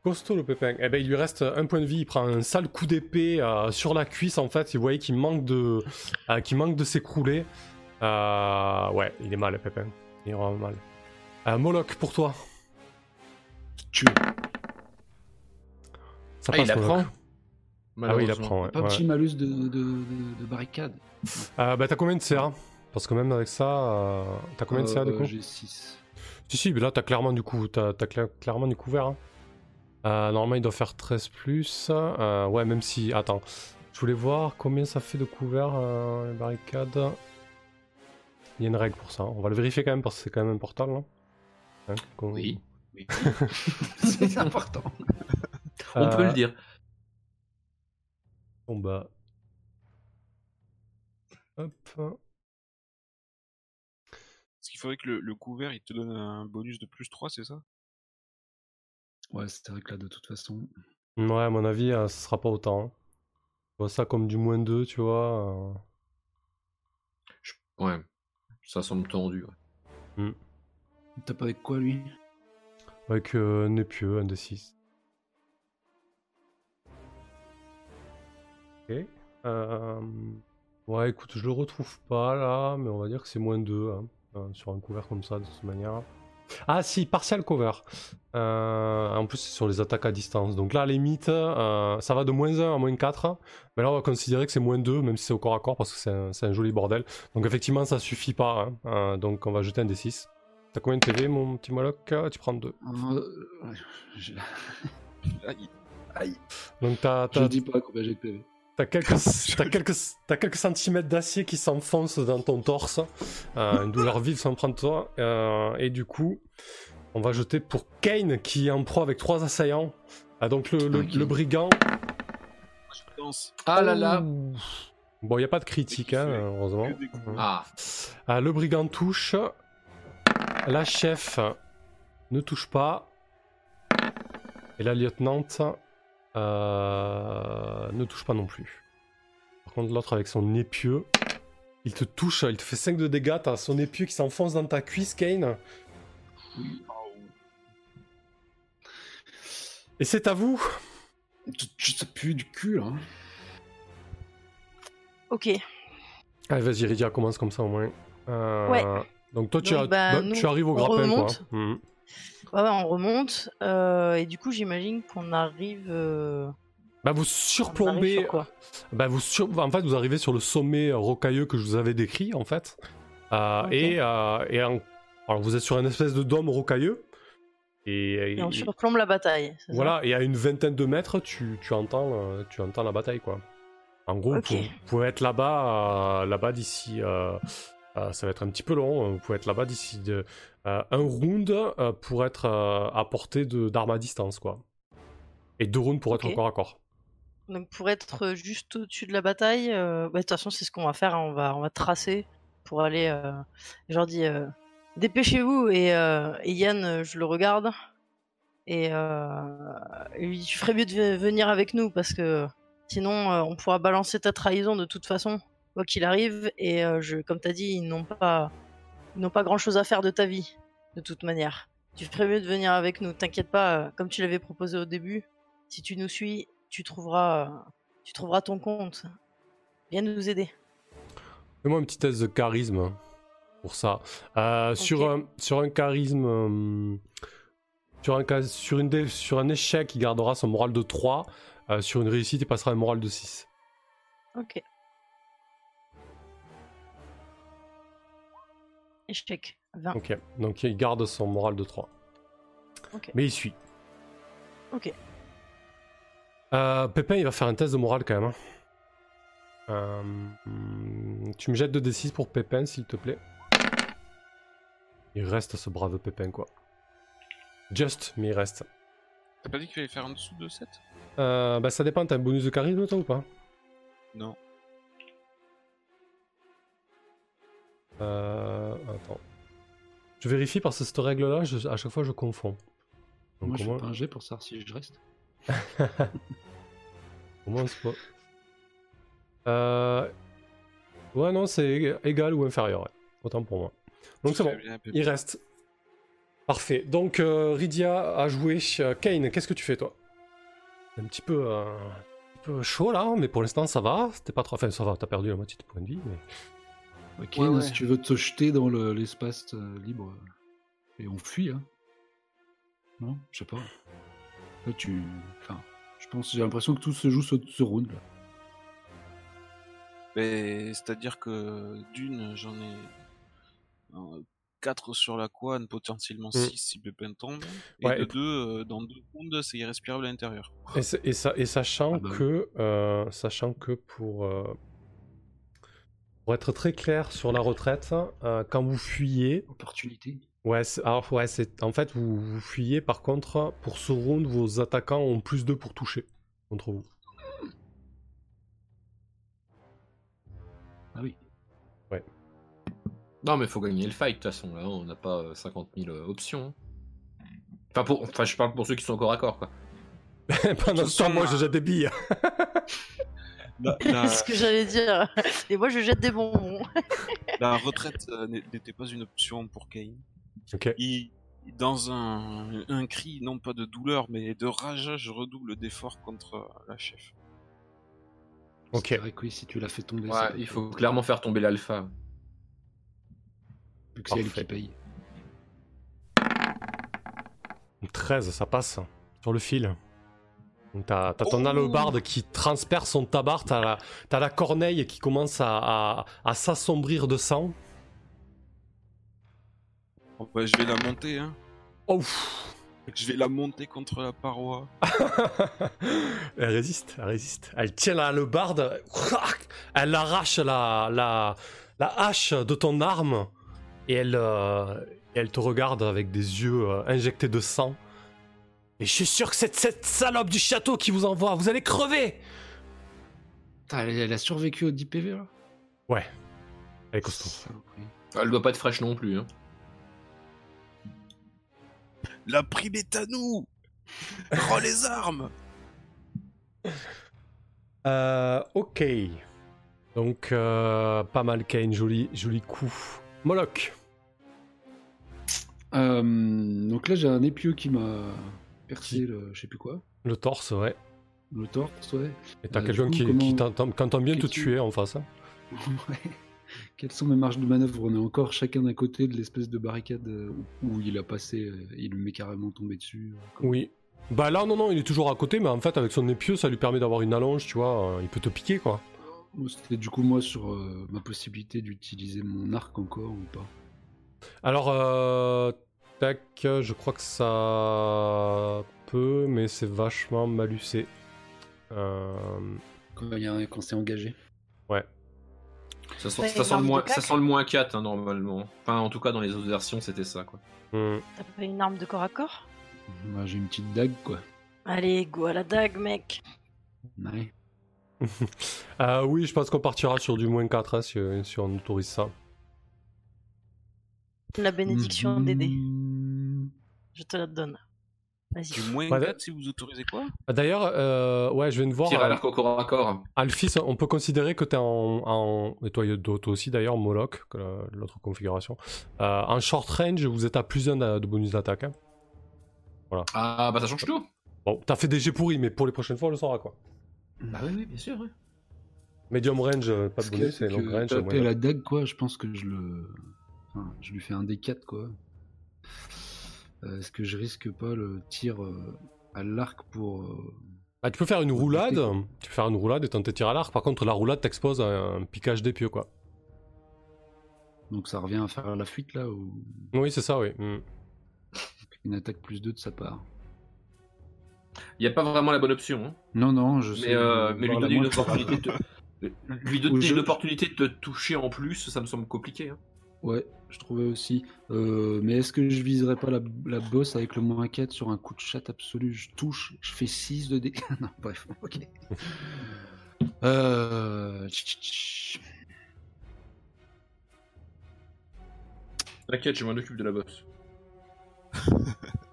Costaud, le pépin. Eh ben, il lui reste un point de vie. Il prend un sale coup d'épée euh, sur la cuisse, en fait. Vous voyez qu'il manque de... euh, qu'il manque de s'écrouler. Euh, Ouais, il est mal, le pépin. Il est vraiment mal. Euh, Moloch, pour toi. Tu Ça Ah, il passe, apprend Ah oui, il Malheureusement. apprend, ouais. Pas ouais. petit malus de, de, de- de barricade. Euh, bah, t'as combien de CA Parce que même avec ça, euh, t'as combien de CA, du coup? J'ai 6. Si, si, mais là, t'as clairement du coup, t'as, t'as cla- clairement du couvert. hein. Euh, normalement, il doit faire 13 plus. Euh, ouais, même si. Attends. Je voulais voir combien ça fait de couvert, euh, les barricades. Il y a une règle pour ça. On va le vérifier quand même parce que c'est quand même important. Là. Hein, qu'on- Oui. oui. C'est important. On peut Euh, le dire. Bon, bah. Hop. Parce qu'il faudrait que le, le couvert il te donne un bonus de plus 3, c'est ça? Ouais, c'est vrai que là, de toute façon. Ouais, à mon avis, euh, ce sera pas autant. hein. Je vois ça comme du moins 2, tu vois. euh. Ouais. Ça semble tendu. ouais. T'as pas avec quoi, lui? Avec euh, un épieu, un des 6. Ok. Euh, Ouais, écoute, je le retrouve pas là, mais on va dire que c'est moins 2 hein, euh, sur un couvert comme ça, de toute manière. Ah si, partial cover. Euh, en plus, c'est sur les attaques à distance. Donc là, à la limite, euh, ça va de moins 1 à moins 4. Mais là, on va considérer que c'est moins 2, même si c'est au corps à corps, parce que c'est un, un joli bordel. Donc effectivement, ça suffit pas. hein. Euh, donc on va jeter un des 6. T'as combien de TV, mon petit Moloch? Tu prends 2. Euh, je... Aïe. Aïe. Donc t'as, Je dis pas combien j'ai de PV. T'as quelques, t'as quelques, t'as quelques centimètres d'acier qui s'enfoncent dans ton torse. Euh, une douleur vive s'en prend de toi. Euh, et du coup, on va jeter pour Kane qui est en proie avec trois assaillants. Ah, donc le, le, brigand. Je danse. Ah là là. Bon, il n'y a pas de critique, hein, heureusement. Coups. Ah. Ah, le brigand touche. La chef ne touche pas. Et la lieutenante euh, ne touche pas non plus. Par contre, l'autre avec son épieu, il te touche, il te fait 5 de dégâts. T'as son épieu qui s'enfonce dans ta cuisse, Kane. Et c'est à vous. Ça pue du cul, là. hein. Ok. Allez, vas-y, Ridia, commence comme ça au moins. Euh, Ouais. Donc toi, tu, Donc, as- bah, bah, nous, tu arrives au grappin, remonte. quoi. Ouais, on remonte. euh, et du coup, j'imagine qu'on arrive. euh, Bah, vous surplombez. sur Bah, vous sur- En fait, vous arrivez sur le sommet euh, rocailleux que je vous avais décrit, en fait. Euh. Et, et en- Alors, vous êtes sur une espèce de dôme rocailleux. Et, Et on surplombe la bataille. c'est ça? Voilà, et à une vingtaine de mètres, tu, tu entends, tu entends la bataille, quoi. En gros, Ok. vous, vous pouvez être là-bas, là-bas d'ici. ça va être un petit peu long. hein, Vous pouvez être là-bas d'ici de, un round euh, pour être euh, à portée d'armes à distance, quoi. Et deux rounds pour être corps à corps. Donc pour être juste au-dessus de la bataille, euh, bah, de toute façon c'est ce qu'on va faire, hein, on, va, on va tracer pour aller... Euh, leur dis, euh, dépêchez-vous et, euh, et Yann, euh, je le regarde et euh, il ferais mieux de ve- venir avec nous parce que sinon euh, on pourra balancer ta trahison de toute façon, quoi qu'il arrive et euh, je, comme t'as dit, ils n'ont pas, ils n'ont pas grand-chose à faire de ta vie, de toute manière. Tu ferais mieux de venir avec nous, t'inquiète pas, euh, comme tu l'avais proposé au début, si tu nous suis, tu trouveras, tu trouveras ton compte. Viens nous aider. Fais-moi un petit test de charisme pour ça. Euh, sur, un, sur un charisme. euh, sur, un, sur, une dé- sur un échec, il gardera son moral de 3. Euh, sur une réussite, il passera un moral de 6. Ok. Échec. 20. Ok, donc il garde son moral de 3. Ok. Mais il suit. Ok. Euh, Pépin, il va faire un test de morale quand même. hein. Euh, tu me jettes 2d6 pour Pépin, s'il te plaît. Il reste ce brave Pépin, quoi. Just, mais il reste. T'as pas dit qu'il fallait faire en dessous de 7 Euh, bah ça dépend, t'as un bonus de charisme toi ou pas? Non. Euh, attends. Je vérifie parce que cette règle-là, je- à chaque fois, je confonds. Donc, Moi, je fais moins- pas un jet pour savoir si je reste. Au moins, c'est pas. Euh... Ouais, non, c'est égal ou inférieur. ouais. Autant pour moi. Donc c'est bon, bien, il reste. Parfait. Donc euh, Rydia a joué. Euh, Kane, qu'est-ce que tu fais toi? C'est un petit peu, euh, un petit peu chaud là, mais pour l'instant ça va. C'était pas trop. Enfin, ça va, t'as perdu la moitié de points de vie. Mais... Ok, Ouais, ouais. si tu veux te jeter dans le- l'espace euh, libre, euh, et on fuit, hein. Non, je sais pas. Là, tu. Enfin, je pense, j'ai l'impression que tout se joue sur ce round là. Mais c'est-à-dire que d'une, j'en ai 4 sur la couane, potentiellement Mm. 6 si Pépin tombe. Et Ouais, de et- deux, euh, dans deux rounds, c'est irrespirable à l'intérieur. Et, sa- et, sa- et sachant Ah bah que, euh, sachant que pour, euh, pour être très clair sur la retraite, euh, quand vous fuyez, Opportunité. Ouais, alors ouais, c'est en fait vous, vous fuyez. Par contre, pour ce round, vos attaquants ont plus 2 pour toucher contre vous. Ah oui. Non, mais faut gagner le fight, de toute façon. Là, on n'a pas euh, 50 000 euh, options. Enfin, pour... enfin, je parle pour ceux qui sont encore à corps, quoi. Pendant Ce temps, moi, euh, je jette des billes. La, ce que j'allais dire. Et moi, je jette des bonbons. la retraite euh, n'était pas une option pour Kane. Ok. Il, dans un, un cri, non pas de douleur, mais de rage, je redouble d'efforts contre euh, la chef. Ok. C'est vrai que oui, si tu l'as fait tomber, Ouais, il faut clairement faire tomber l'alpha. Vu que c'est elle qui paye. 13, ça passe sur le fil. T'as ton Oh. hallebarde qui transperce son tabard, t'as la, corneille qui commence à, à- à s'assombrir de sang. Bah, je vais la monter, hein. Oh Je vais la monter contre la paroi. Elle résiste, elle résiste. Elle tient la hallebarde, elle arrache la, la, la hache de ton arme et elle, euh, elle te regarde avec des yeux euh, injectés de sang. Et je suis sûr que c'est cette salope du château qui vous envoie, vous allez crever Putain, elle, elle a survécu au 10 PV là Ouais, elle est costaud. Saloperie. Elle doit pas être fraîche non plus. Hein. La prime est à nous Rends les armes Euh, ok. Donc, euh, pas mal Kane, joli, joli coup. Moloch. Euh, donc là, j'ai un épieu qui m'a percé le, je sais plus quoi, Le torse, ouais. le torse, ouais. Et t'as Euh, quelqu'un qui, qui t'entend bien te tuer en face. hein. Ouais. Quelles sont mes marges de manœuvre? On est encore chacun d'un côté de l'espèce de barricade euh, où il a passé, euh, il m'est carrément tombé dessus. comme- Oui. Bah là, non, non, il est toujours à côté, mais en fait, avec son épieu, ça lui permet d'avoir une allonge, tu vois. il peut te piquer, quoi. C'était du coup moi sur euh, ma possibilité d'utiliser mon arc encore ou pas. Alors, euh, tac, je crois que ça peut, mais c'est vachement malucé. Euh, Quand, il y a un- quand c'est engagé. Ça sent, Ouais, ça, sent le moins, claque. ça sent le moins 4 hein, normalement. Enfin, en tout cas, dans les autres versions, c'était ça. quoi. hmm. T'as pas une arme de corps à corps? Moi j'ai une petite dague quoi. Allez, go à la dague, mec. Ouais. Euh, oui, je pense qu'on partira sur du moins 4 hein, si, si on autorise ça. La bénédiction des dés. Mhm. Je te la donne. Du Vas-y. moins 4 si vous autorisez quoi D'ailleurs, euh, ouais, je viens de voir. Tire à euh, l'arc au corps à corps. Alphys, on peut considérer que tu es en, en. Et toi, toi aussi d'ailleurs, Moloch, l'autre configuration. Euh, en short range, vous êtes à plus 1 de bonus d'attaque. hein. Ah, bah ça change tout. Bon, t'as fait des jets pourris, mais pour les prochaines fois, on le saura quoi. Bah oui, oui, bien sûr. ouais. Medium range, pas de Parce bonus, c'est et long que range. moyen. la dague quoi, je pense que je le, enfin, je lui fais un D4 quoi. Euh, Est-ce que je risque pas le tir euh, à l'arc pour euh, Ah, tu peux faire une roulade, tu peux faire une roulade et tenter de tirer à l'arc. Par contre, la roulade t'expose à un piquage d'épieu quoi. donc ça revient à faire la fuite là ou? Oui, c'est ça, oui. Hmm. une attaque plus 2 de sa part. Il n'y a pas vraiment la bonne option. hein. Non non, je sais. Mais, euh, euh, mais lui donner une opportunité de te... Lui donner je- une opportunité de te toucher en plus, ça me semble compliqué. hein. Ouais, je trouvais aussi. Euh, mais est-ce que je viserais pas la, la bosse avec le moins 4 sur un coup de chatte absolu? Je touche, je fais 6 de dés. non, bref, ok. euh... T'inquiète, je m'en occupe de la bosse.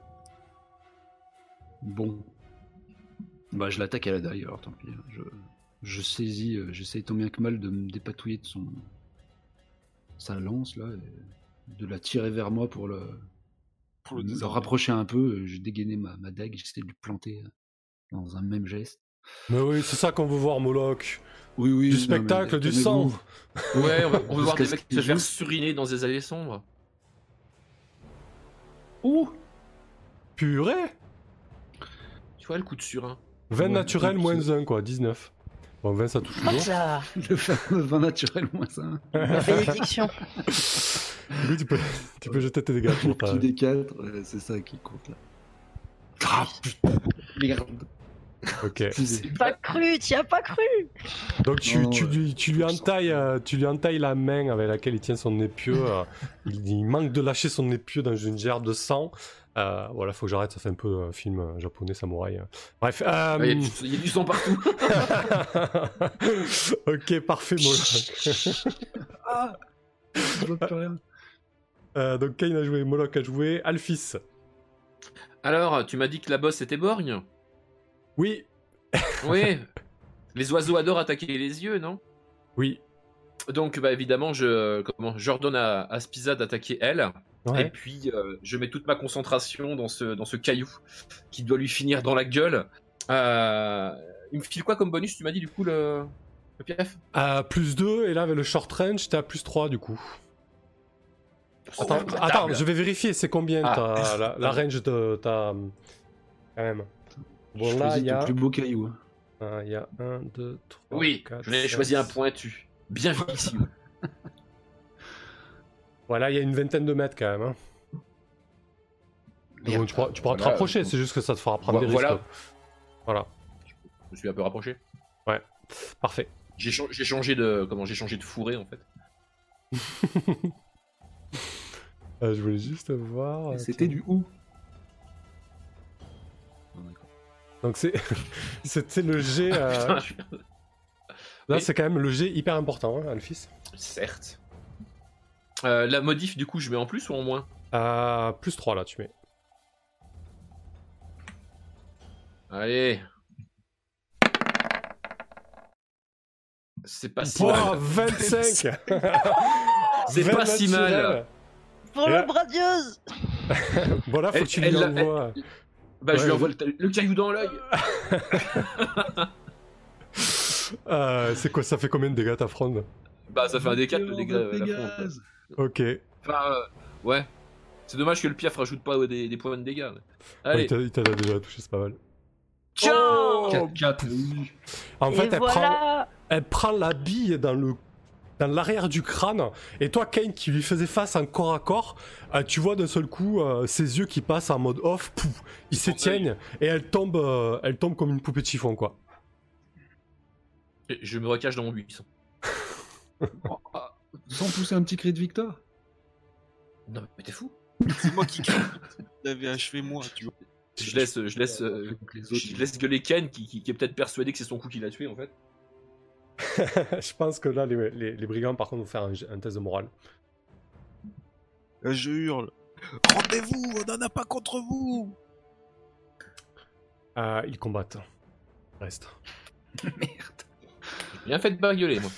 Bon. Bah, je l'attaque à la dague, alors tant pis. hein. Je, je saisis, euh, j'essaye tant bien que mal de me dépatouiller de son. Sa lance, là, et de la tirer vers moi pour le. Pour le rapprocher un peu. J'ai dégainé ma, ma dague, j'essaie de lui planter euh, dans un même geste. Mais oui, c'est ça qu'on veut voir, Moloch. Oui, oui. Du spectacle, du sang. Ouais, on veut, on veut voir des mecs se faire suriner dans des allées sombres. Ouh Purée Tu vois le coup de surin 20 Ouais, naturel, moins c'est- 1, quoi, 19. Bon, 20, ça touche toujours. Là Le fameux vin naturel, moins ça. La bénédiction. Du coup, tu peux, tu peux jeter tes dégâts Le pour ta... petit des 4, c'est ça qui compte là. Ah putain, merde. Ok. Excusez. Pas cru, t'y as pas cru Donc tu, Non, tu lui, tu, lui ça entailles, euh, tu lui entailles la main avec laquelle il tient son épieu. euh, il, il manque de lâcher son épieu dans une gerbe de sang. Euh, voilà, faut que j'arrête, ça fait un peu euh, film euh, japonais samouraï. hein. Bref. Il y, a du- il y a du sang partout. ok, parfait, Moloch. Ah Je vois plus rien. Donc Kane a joué, Moloch a joué, Alphys. Alors, tu m'as dit que la bosse était borgne Oui, Oui. Les oiseaux adorent attaquer les yeux, non? Oui. Donc, bah, évidemment, je, comment, j'ordonne à, à Spiza d'attaquer elle. Et puis, euh, je mets toute ma concentration dans ce, dans ce caillou qui doit lui finir dans la gueule. Euh, il me file quoi comme bonus Tu m'as dit du coup le, le piaf Euh, plus 2, et là avec le short range, t'es à plus 3 du coup. Attends, Oh, attends, je vais vérifier, c'est combien Ah. t'as- la, la range de ta. Quand même. Bon, Je là, il y a. plus beau caillou. hein. Euh, Il y a 1, 2, 3. Oui, 4, je n'ai choisi un pointu. Bien vicieux. Voilà, il y a une vingtaine de mètres quand même. hein. Donc, tu pourras, tu pourras te rapprocher, c'est juste que ça te fera prendre des Voilà. risques. Voilà, je me suis un peu rapproché. parfait. J'ai cha- j'ai changé de comment j'ai changé de fourré en fait. Euh, je voulais juste voir. C'était du ou Ah. Donc c'est c'était le G. euh, Là, Oui. c'est quand même le G hyper important, hein, Alphys. Certes. Euh, la modif du coup je mets en plus ou en moins Euh, plus 3 là, tu mets. Allez. C'est pas si Pouah, mal. 25 C'est 20 pas si mal. Pour Et le là- bradieuse Bon là, faut Elle- que tu lui elle envoies. Bah je lui envoie le, le caillou dans l'œil. Euh, c'est quoi Ça fait combien de dégâts ta fronde? Bah ça fait un D4 le dégât. Ok. Enfin euh, ouais. C'est dommage que le piaf rajoute pas des, des points de dégâts. Allez. il t'a- il t'a déjà touché, c'est pas mal. Tiens Oh 4-4. En fait, elle, prend, elle prend la bille dans le dans l'arrière du crâne et toi Kane qui lui faisait face en corps à corps euh, tu vois d'un seul coup euh, ses yeux qui passent en mode off pouf, ils Son s'étiennent et elle tombe euh, elle tombe comme une poupée de chiffon quoi Je me recache dans mon buisson. Sans pousser un petit cri de victoire Non mais t'es fou. C'est moi qui crie. Il avait achevé moi, tu vois. Je laisse, je laisse, euh, je laisse gueuler Ken qui, qui- qui est peut-être persuadé que c'est son coup qui l'a tué en fait. je pense que là les, les- les brigands par contre vont faire un, un test de morale Là, je hurle. Rendez-vous, on n'en a pas contre vous Euh, ils combattent reste Merde. Bien fait de pas gueuler moi.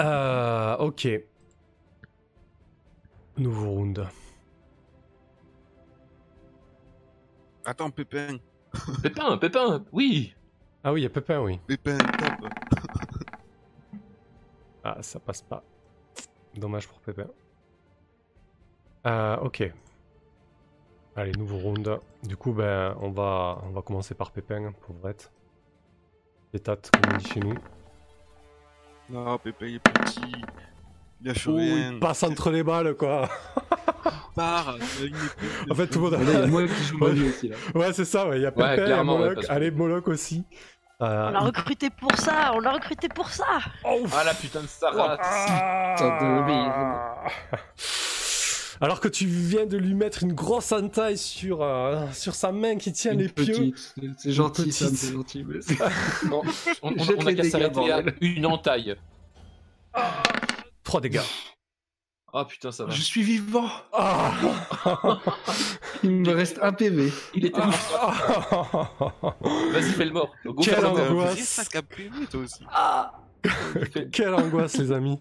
Euh, ok nouveau round Attends, Pépin. Pépin, Pépin, oui. ah oui il y a Pépin oui Pépin, tape. Ah, ça passe pas. Dommage pour Pépin. Euh, ok. Allez, nouveau round. Du coup, ben, on va, on va commencer par Pépin, pauvrette. Pétate, comme on dit chez nous. Non, Pépin, il est petit. Il a Oh, rien. il passe entre les balles, quoi. part. euh, de En fait, tout le monde Là, il y a a... moi qui joue ma vie aussi là. Ouais, c'est ça, ouais. Il y a Pépin, Ouais, il y a ouais, Moloch. Allez, Moloch aussi. Euh, On l'a recruté pour ça On l'a recruté pour ça oh, Ah la putain de Sarah. Ah. Alors que tu viens de lui mettre une grosse entaille sur, euh, sur sa main qui tient Une les pieux. petite, c'est- C'est gentil. Sam, c'est gentil. mais c'est- On, on, a qu'à s'arrêter à une entaille. 3 dégâts. Oh putain, ça va. Je suis vivant Ah Il me reste un PV. Il était où Vas-y, fais le mort. Go Quelle angoisse. PV, toi aussi. Quelle angoisse, les amis.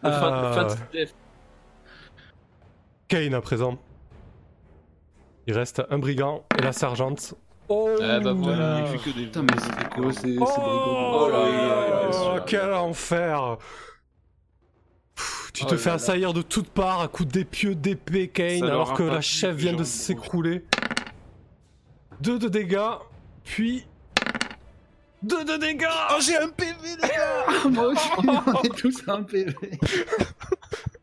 Fin de- fin de Euh. Kane à présent. Il reste un brigand et la sergente. Oh Ah bah voilà. Il fait que des. Putain, mais c'est quoi ces, ces Oh, brigands Oh là là là là là. quel enfer Pff, Tu Oh te fais là. assaillir de toutes parts à coups d'épieux, d'épée, Kane, alors que la chef vient de s'écrouler. Deux de dégâts, puis... Deux de dégâts Oh, j'ai un PV, les gars Ah, Moi aussi, on est tous un PV.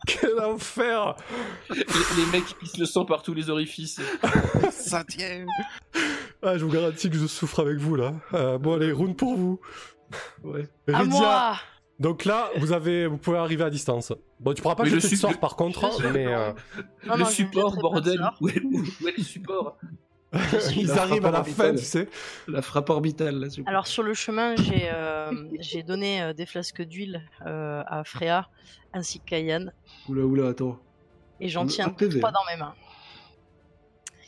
Quel enfer Les, les mecs qui pissent le sang par tous les orifices. Ça tient ah, Je vous garantis que je souffre avec vous, là. Euh, bon, allez, round pour vous. Ouais. À moi donc là, vous, avez, vous pouvez arriver à distance. Bon, tu pourras pas le de sort, par contre, suis mais... euh, Non, le non, je support, bordel. sort. Où est, où- où est le support Ils La arrivent à la frappe fin, orbitale. tu sais. La frappe orbitale, là. Alors sur le chemin, j'ai euh, j'ai donné euh, des flasques d'huile euh, à Freya ainsi qu'à Yann Oula, oula, attends. et j'en Un tiens trois dans mes mains.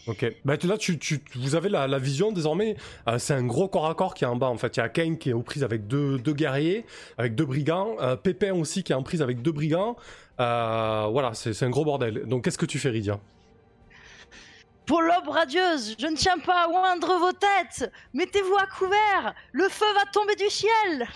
Ok. Bah, tu- là, tu, tu- vous avez la, la vision désormais. Euh, c'est un gros corps à corps qui est en bas. En fait, il y a Kane qui est aux prises avec deux, deux guerriers, avec deux brigands. Euh, Pépin aussi qui est en prise avec deux brigands. Euh, voilà, c'est c'est un gros bordel. Donc, qu'est-ce que tu fais, Rydia Pour l'aube radieuse, je ne tiens pas à oindre vos têtes. Mettez-vous à couvert. Le feu va tomber du ciel.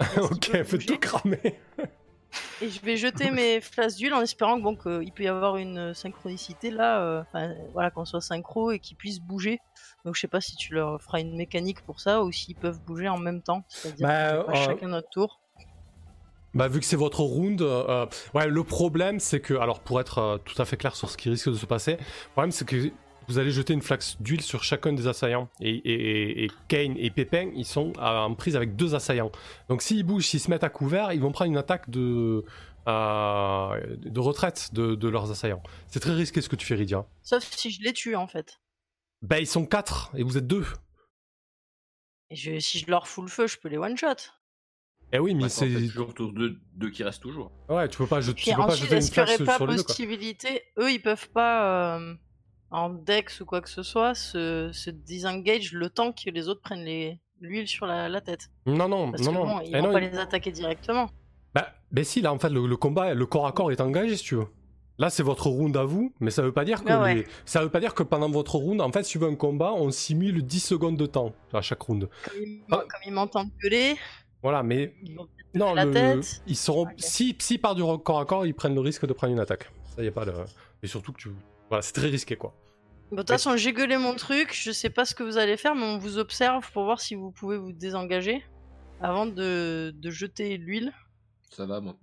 Ok, bouger. tout cramer. Et je vais jeter mes flasques d'huile en espérant que, bon, qu'il peut y avoir une synchronicité là, euh, enfin, voilà, qu'on soit synchro et qu'ils puissent bouger. Donc je sais pas si tu leur feras une mécanique pour ça ou s'ils peuvent bouger en même temps, c'est-à-dire Bah, euh, chacun notre tour. Bah, vu que c'est votre round, euh, ouais, le problème, c'est que, alors, pour être euh, tout à fait clair sur ce qui risque de se passer, le problème, c'est que vous allez jeter une flaque d'huile sur chacun des assaillants. Et, et, et- et Kane et Pépin, ils sont en prise avec deux assaillants. Donc, s'ils bougent, s'ils se mettent à couvert, ils vont prendre une attaque de, euh, de retraite de, de leurs assaillants. C'est très risqué ce que tu fais, Rydia. Sauf si je les tue en fait. Bah, ils sont quatre et vous êtes deux. Et je- si je leur fous le feu, je peux les one shot. Eh oui, mais c'est. toujours autour de deux qui restent toujours. Ouais, tu peux pas, je- tu peux pas ensuite, jeter une est-ce qu'il n'y flash pas sur possibilité Eux, ils peuvent pas, euh, en dex ou quoi que ce soit, se, se disengage le temps que les autres prennent les- l'huile sur la, la tête? Non, non, Parce non, que non. bon, ils Eh vont non, pas il- les attaquer directement. Bah, ben si, là, en fait, le, le combat, le corps à corps est engagé, si tu veux. Là, c'est votre round à vous, mais ça veut pas dire que Ah ouais. les- ça veut pas dire que pendant votre round, en fait, si tu veux un combat, on simule 10 secondes de temps à chaque round. Comme ils, Ah. comme ils m'entendent gueuler, Voilà, mais non, la le- tête. ils seront si si par du corps à corps, ils prennent le risque de prendre une attaque. Ça y a pas de et surtout que tu voilà, c'est très risqué quoi. De toute façon, j'ai gueulé mon truc, je sais pas ce que vous allez faire, mais on vous observe pour voir si vous pouvez vous désengager avant de, de jeter l'huile. Ça va, moi.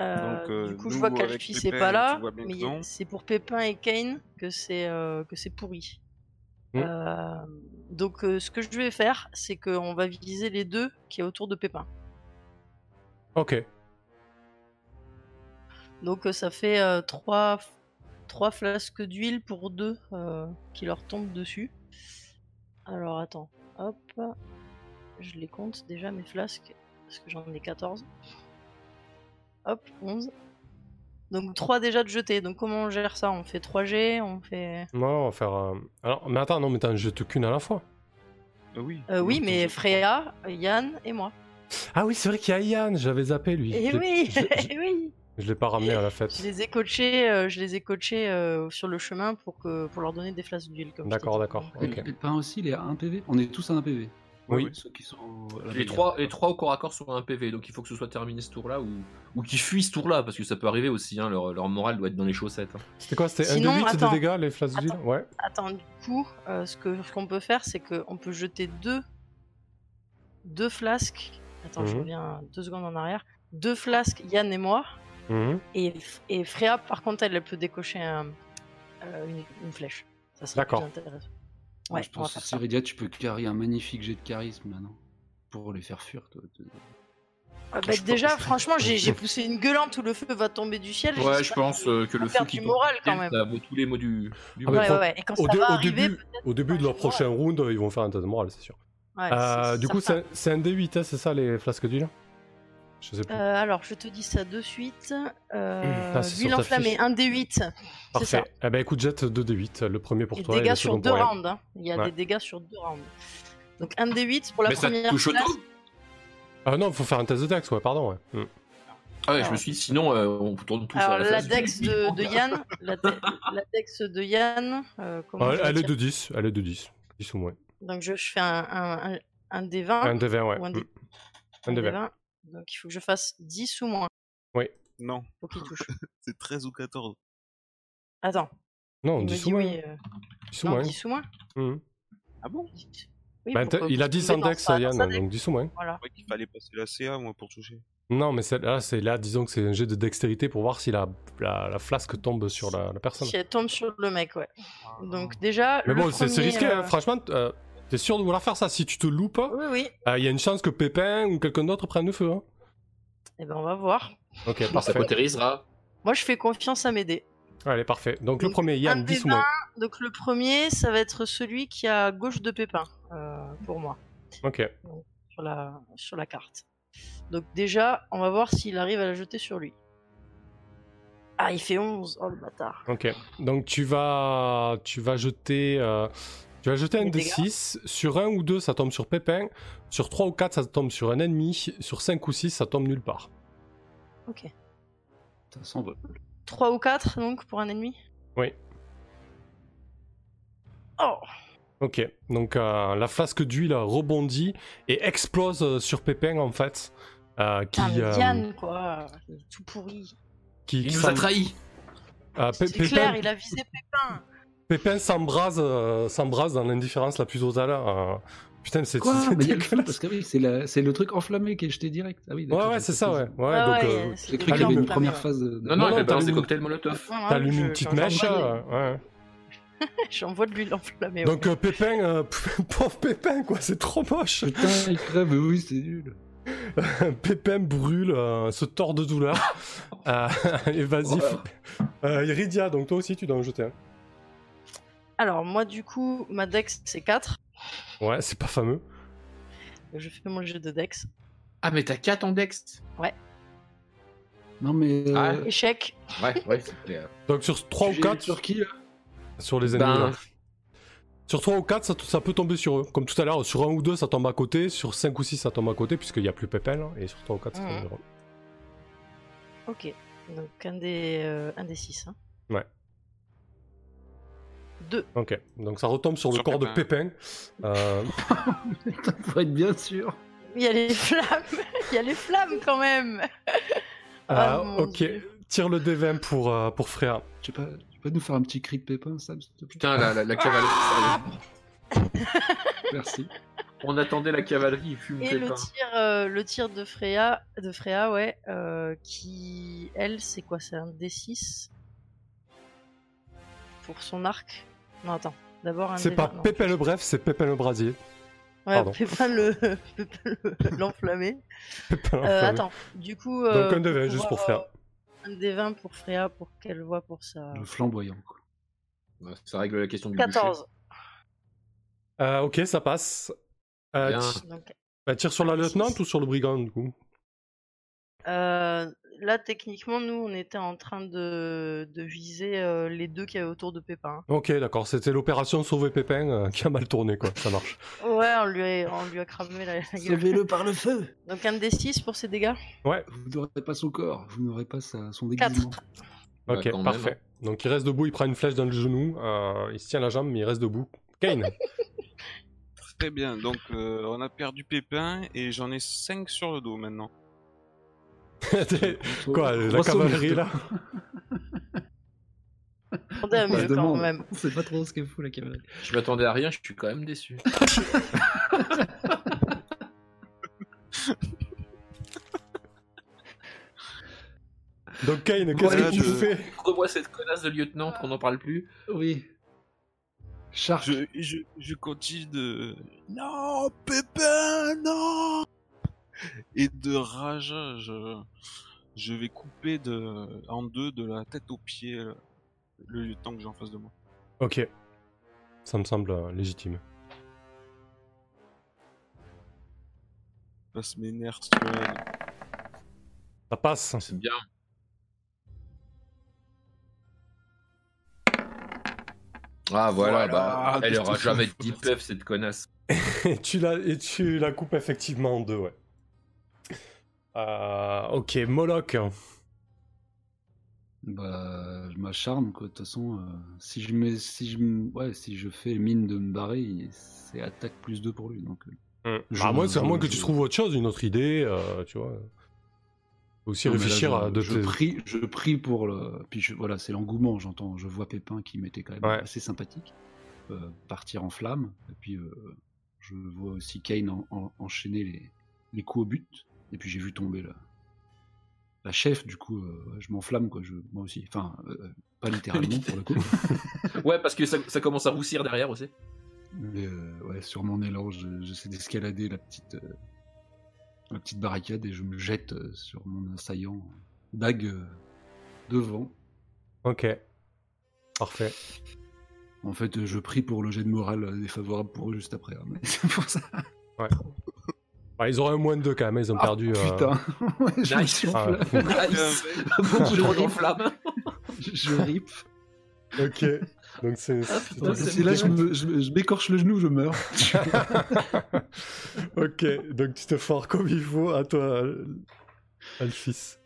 Euh, Donc, euh, du coup, je vois qu'Alfie c'est pas là, mais c'est pour Pépin et Kane que c'est euh, que c'est pourri. Mm. Donc, euh, ce que je vais faire, c'est qu'on va viser les deux qui est autour de Pépin. OK. Donc, euh, ça fait euh, trois, trois flasques d'huile pour deux qui leur tombent dessus. Alors, attends, hop, je les compte déjà mes flasques parce que j'en ai 14. Hop, 11. Donc 3 déjà de jetés. Donc comment on gère ça? On fait 3 G, on fait... Ouais, on va faire euh, Alors, mais attends, non, mais t'en jettes qu'une à la fois. Bah oui. Euh, oui, mais Freya, Yann et moi. Ah oui, c'est vrai qu'il y a Yann, j'avais zappé lui. Et Je l'ai- oui, je, je- eh oui je l'ai pas ramené à la fête. Je les ai coachés, euh, je les ai coachés euh, sur le chemin pour, que, pour leur donner des flasques d'huile. comme je t'ai D'accord, dit. d'accord. Et le Pépin aussi, il est à 1 PV. On est tous à 1 PV. Oui. Ouais, Ceux qui sont. à la Les trois, les trois au corps à corps sont à un PV, donc il faut que ce soit terminé ce tour-là ou, ou qu'ils fuient ce tour-là, parce que ça peut arriver aussi, hein, leur, leur morale doit être dans les chaussettes. hein. C'était quoi C'était 1 Sinon, de 8 attends. de dégâts les flasques d'huile Attends. Ouais. Attends, du coup, euh, ce que ce qu'on peut faire, c'est qu'on peut jeter deux, deux flasques. Attends, je Mhm. reviens deux secondes en arrière. Deux flasques, Yann et moi. Mhm. Et, et Freya, par contre, elle, elle peut décocher un- euh, une, une flèche. Ça serait plus intéressant. Ouais, je pense que ça. Ciridia, tu peux carrer un magnifique jet de charisme là, non? Pour les faire fuir, toi. Ah bah, déjà, franchement, j'ai poussé une gueulante où le feu va tomber du ciel. Ouais, j'espère je pense euh, que qu'on le feu qui moral quand même. ça vaut tous les mots du, du Ah, Ouais, ouais, ouais. Et quand Au, ça dé- va au arriver, début, au début de que leur prochain round, ils vont faire un tas de morale, c'est sûr. Ouais, Euh, du coup, c'est un D8, hein, c'est ça les flasques d'huile? Je sais plus. Euh, alors, je te dis ça de suite. Euh, Ah, c'est sur Ville ta enflammée, fiche. 1 D8. C'est Parfait. ça. Eh ben écoute, jette 2d8. Le premier pour Et toi et dégâts le sur second deux pour elle. rounds. hein. Il y a Ouais. des dégâts sur deux rounds. Donc 1 D8 pour la Mais ça première touche au classe. tout Ah non, faut faire un test de dex, ouais, pardon. Ouais. Hmm. Ah ouais, je me suis dit, sinon, euh, on tourne tous Alors à la la face. dex de, de Yann, la, de- la dex de Yann, euh, comment Ah, je elle est de 10. Elle est de 10. 10 ou moins. Donc je, je fais un, un, un, un D20 Un D20, ouais. ou un, Hmm. D, Un un D20. D20. Donc il faut que je fasse 10 ou moins Non, pour qu'il touche. c'est 13 ou 14. Attends, Non, il me 10 ou moins. oui. euh, 10 ou non, moins. 10 ou moins Hmm. Ah bon? Oui, Bah, t'as- il a Vous 10 pouvez en dans dex, sa- dans Yann, donc 10 ou moins. Voilà. Ouais, qu'il fallait passer la CA, moi, pour toucher. Non, mais c'est là, disons que c'est un jet de dextérité pour voir si la, la, la flasque tombe sur la, la personne. Si elle tombe sur le mec, ouais. Donc déjà, Mais bon, c'est risqué, hein. euh, franchement. euh, T'es sûr de vouloir faire ça Si tu te loupes, Oui, oui. il y a une chance que Pépin ou quelqu'un d'autre prenne le feu. Hein. Eh ben on va voir. Ok, Ça parfait. Moi, je fais confiance à m'aider. Allez, parfait. Donc le premier, Yann, un 10 ou moins. Donc le premier, ça va être celui qui est à gauche de Pépin, euh, pour moi, Ok. sur la, sur la carte. Donc déjà, on va voir s'il arrive à la jeter sur lui. Ah, il fait 11. Oh le bâtard. Ok. Donc tu vas, tu vas jeter, euh, tu vas jeter un Les des dégâts. 6. Sur 1 ou 2, ça tombe sur Pépin. Sur 3 ou 4, ça tombe sur un ennemi. Sur 5 ou 6, ça tombe nulle part. Ok. Ça s'envole. 3 ou 4 donc pour un ennemi? Oui. Oh Ok. Donc euh, la flasque d'huile rebondit et explose euh, sur Pépin en fait. euh, qui, Ah, euh, Yann, quoi. Tout pourri. qui, Il qui nous a s'en- trahis. euh, Pé- C'est Pépin, clair, il a visé Pépin. Pépin s'embrase, euh, s'embrase dans l'indifférence la plus totale. euh, Putain, c'est Quoi c'est Mais il y a le feu, dégueulasse. parce que oui, c'est la- c'est le truc enflammé qui est jeté direct. Ah oui, Ouais, d'accord, ouais, c'est ça, ouais. Ah donc, ouais, euh, c'est J'ai des cru qu'il y avait une première phase de. Non, non, Non, elle non, a balancé t'allumes- cocktail molotov. T'allumes une petite j'envoie mèche. de- euh, ouais. J'envoie de l'huile enflammée. Donc euh, Pépin, euh, pauvre Pépin, quoi, c'est trop moche. Putain, il crève, mais oui, c'est nul. Pépin brûle, euh, se tord de douleur. Euh, et vas-y. Voilà. Euh, Iridia, donc toi aussi tu dois en jeter un. Alors, moi, du coup, ma dex, c'est 4. Ouais, c'est pas fameux. Je fais mon jet de dex. Ah, mais t'as 4 en dex? Non, mais. euh, Ah, Échec. Ouais, ouais, c'est clair. Donc sur 3 ou j'ai- 4, Sur qui sur les ennemis. Ben- là. Sur 3 ou 4, ça, ça peut tomber sur eux. Comme tout à l'heure, sur 1 ou 2, ça tombe à côté. Sur 5 ou 6, ça tombe à côté, puisqu'il n'y a plus Pépin. là. Et sur 3 ou 4, ça tombe sur eux. Ok. Donc, un des, euh, un des 6. Hein. Ouais. 2. Ok. Donc ça retombe sur le corps de Pépin. Euh, Putain, Pour être bien sûr. Il y a les flammes. Il y a les flammes quand même. euh, Oh, ok. Dieu. Tire le D20 pour, euh, pour Freya. Tu peux, pas, tu peux nous faire un petit cri de pépin, Sam, s'il te plaît? Putain, la, la, la cavalerie. sérieux. Merci. On attendait la cavalerie, il fume Et le tir, euh, le tir de Freya, de Freya ouais, euh, qui, elle, c'est quoi C'est un D6 pour son arc? Non, attends. D'abord un C'est D20, pas non. Pépin le bref, c'est Pépin le brasier. Ouais, pardon. Pépin le, l'enflammé. Pépin Euh, l'enflammé. attends, du coup. euh, Donc un D20 juste pour Freya. euh, Un D20 pour Freya pour qu'elle voit pour ça. Le flamboyant, quoi. Ça règle la question du boucher. 14. Euh, ok, ça passe. Euh, Donc, bah, tire sur la lieutenant ou sur le brigand du coup? Euh, là, techniquement, nous, on était en train de, de viser euh, les deux qui avaient autour de Pépin. Ok, d'accord, c'était l'opération Sauver Pépin euh, qui a mal tourné, quoi, ça marche. Ouais, on lui a, on lui a cramé la, la gueule. Sauvez-le par le feu Donc un D6 pour ses dégâts Ouais, Vous n'aurez pas son corps, vous n'aurez pas sa- son déguisement. Ouais, ok, même, parfait. Donc il reste debout, il prend une flèche dans le genou, euh, il se tient la jambe, mais il reste debout. Kane Très bien, donc euh, on a perdu Pépin et j'en ai 5 sur le dos maintenant. Quoi, la cavalerie là Attendez à On se mieux quand demande. même. On sait pas trop ce qu'elle fout la cavalerie. Je m'attendais à rien, je suis quand même déçu. Donc Kane, qu'est-ce que tu fais? Montre-moi cette connasse de lieutenant qu'on n'en parle plus. Oui. Shark. Je, je, je continue de. Non, Pépin, non Et de rage, je, je vais couper de, en deux de la tête aux pieds le, le lieutenant que j'ai en face de moi. Ok, ça me semble euh, légitime. Je passe mes nerfs sur elle. Ça passe. C'est bien. Ah voilà, Voilà. bah, elle Ah, aura putain. jamais de deep puff cette connasse. et, tu la, et tu la coupes effectivement en deux, ouais. Euh, ok, Moloch. Bah, je m'acharne, quoi. De toute façon, euh, si je mets, si je, ouais, si je fais mine de me barrer, c'est attaque plus 2 pour lui. Donc, euh. Je- Bah, à moins, c'est à moins que tu trouves autre chose, une autre idée, tu vois. Faut aussi non, mais là, réfléchir je, à de je tes- prie, je prie pour le. Puis je- voilà, c'est l'engouement. J'entends, je vois Pépin qui m'était quand même Ouais. assez sympathique partir en flamme. Et puis je vois aussi Kane en- en- enchaîner les, les coups au but. Et puis j'ai vu tomber la, la chef. Du coup, euh, je m'enflamme quoi. Je, moi aussi. Enfin, euh, pas littéralement pour le coup. Ouais, parce que ça, ça commence à roussir derrière aussi. Mais euh, ouais, sur mon élan, je- j'essaie d'escalader la petite, euh, la petite barricade et je me jette euh, sur mon assaillant, dague euh, devant. Ok. Parfait. En fait, euh, je prie pour le jet de morale euh, défavorable pour eux juste après. hein, mais c'est pour ça. Bah, ils auraient un moins de deux quand même, ils ont Ah, perdu. euh, Putain, Ouais, je Nice. ah. Nice. je, Je rip, flamme. je- je rip. ok. Donc c'est. Ah, là, je m'écorche le genou, je meurs. ok, donc tu te fors comme il faut à toi, Alphys.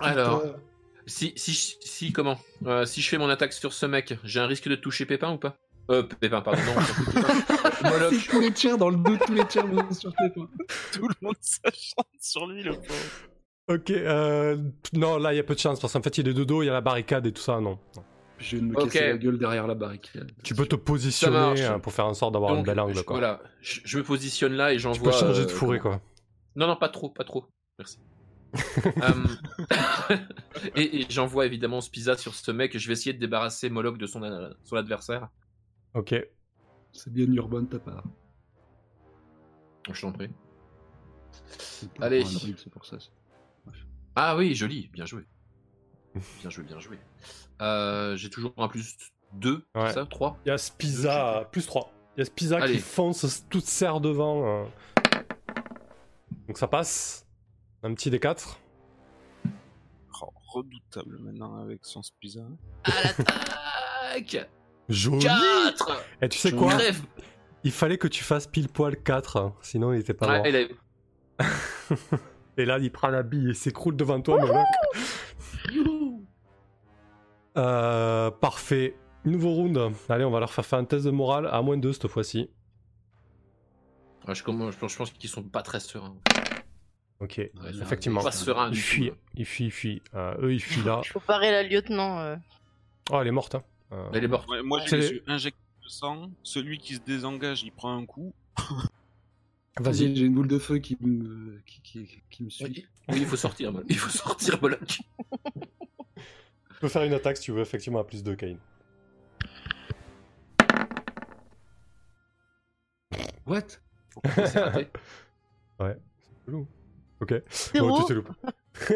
Alors, si, si, si, comment Euh, Si je fais mon attaque sur ce mec, j'ai un risque de toucher Pépin ou pas? Euh, Pépin, pardon. Non, C'est Moloch. tous les tirs dans le dos, tous les tirs vont sur Pépin. Tout le monde s'acharne sur lui, le pauvre. Ok, euh, non, là il y a peu de chance parce qu'en fait il est de dos, il y a la barricade et tout ça, non. non. Je de me Ok. casser la gueule derrière la barricade. Tu peux te positionner euh, pour faire en sorte d'avoir un bel angle je- quoi. Voilà, je, je me positionne là et Tu j'envoie. peux changer de euh, fourré quoi. Non, non, pas trop, pas trop. Merci. Euh, et et j'envoie évidemment Spiza sur ce mec. Je vais essayer de débarrasser Moloch de son, euh, son adversaire. Ok. C'est bien urbain de ta part. Je t'en prie. Allez. c'est pour ça. Ah oui, joli, bien joué. Bien joué, bien joué. Euh, J'ai toujours un plus 2, Ouais. ça 3 Il y a Spiza, plus 3. Il y a Spiza Allez. qui fonce toute serre devant. euh. Donc ça passe. Un petit D4. Oh, redoutable maintenant avec son Spiza. À l'attaque Joli 4 Et tu sais quoi Il fallait que tu fasses pile poil 4, hein, sinon il était pas mort. Ouais, elle est- Et là, il prend la bille et s'écroule devant toi, Moloch. Euh, parfait. Nouveau round. Allez, on va leur faire faire un test de morale à moins 2 cette fois-ci. Je, je pense, je pense qu'ils sont pas très sereins. Ok, Ouais, effectivement. Pas sereins Ils fuient, ils fuient, ils fuient. Euh, eux, ils fuient là. Faut parer la lieutenant. euh. Oh, elle est morte. Hein. Euh, Elle est morte. Ouais, moi, C'est j'ai les- injecté de sang. Celui qui se désengage, il prend un coup. Vas-y. J'ai une boule de feu qui me, qui, qui- qui me suit. Oui. Il faut sortir. Il faut sortir, Moloch. Tu peux faire une attaque si tu veux, effectivement, à plus de Kane. What? C'est raté? Chelou. Ok. Bon, tu t'es loupé.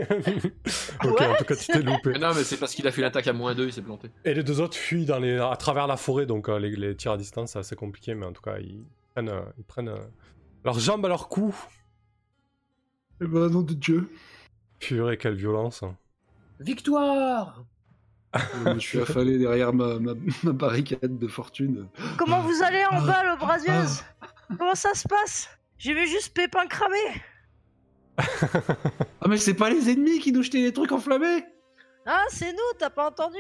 ok, en tout cas, tu t'es loupé. Mais non, mais c'est parce qu'il a fait l'attaque à moins 2, il s'est planté. Et les deux autres fuient dans les... à travers la forêt, donc euh, les, les tirs à distance, c'est assez compliqué, mais en tout cas, ils prennent, euh, ils prennent euh, leurs jambes à leur cou. Eh ben, nom de Dieu. Purée, quelle violence. Victoire Euh, je suis affalé derrière ma, ma, ma barricade de fortune. Comment vous allez en Ah. bas, le brasieuse Comment ça se passe? J'ai vu juste Pépin cramer. Ah, mais c'est pas les ennemis qui nous jetaient les trucs enflammés Ah, c'est nous, t'as pas entendu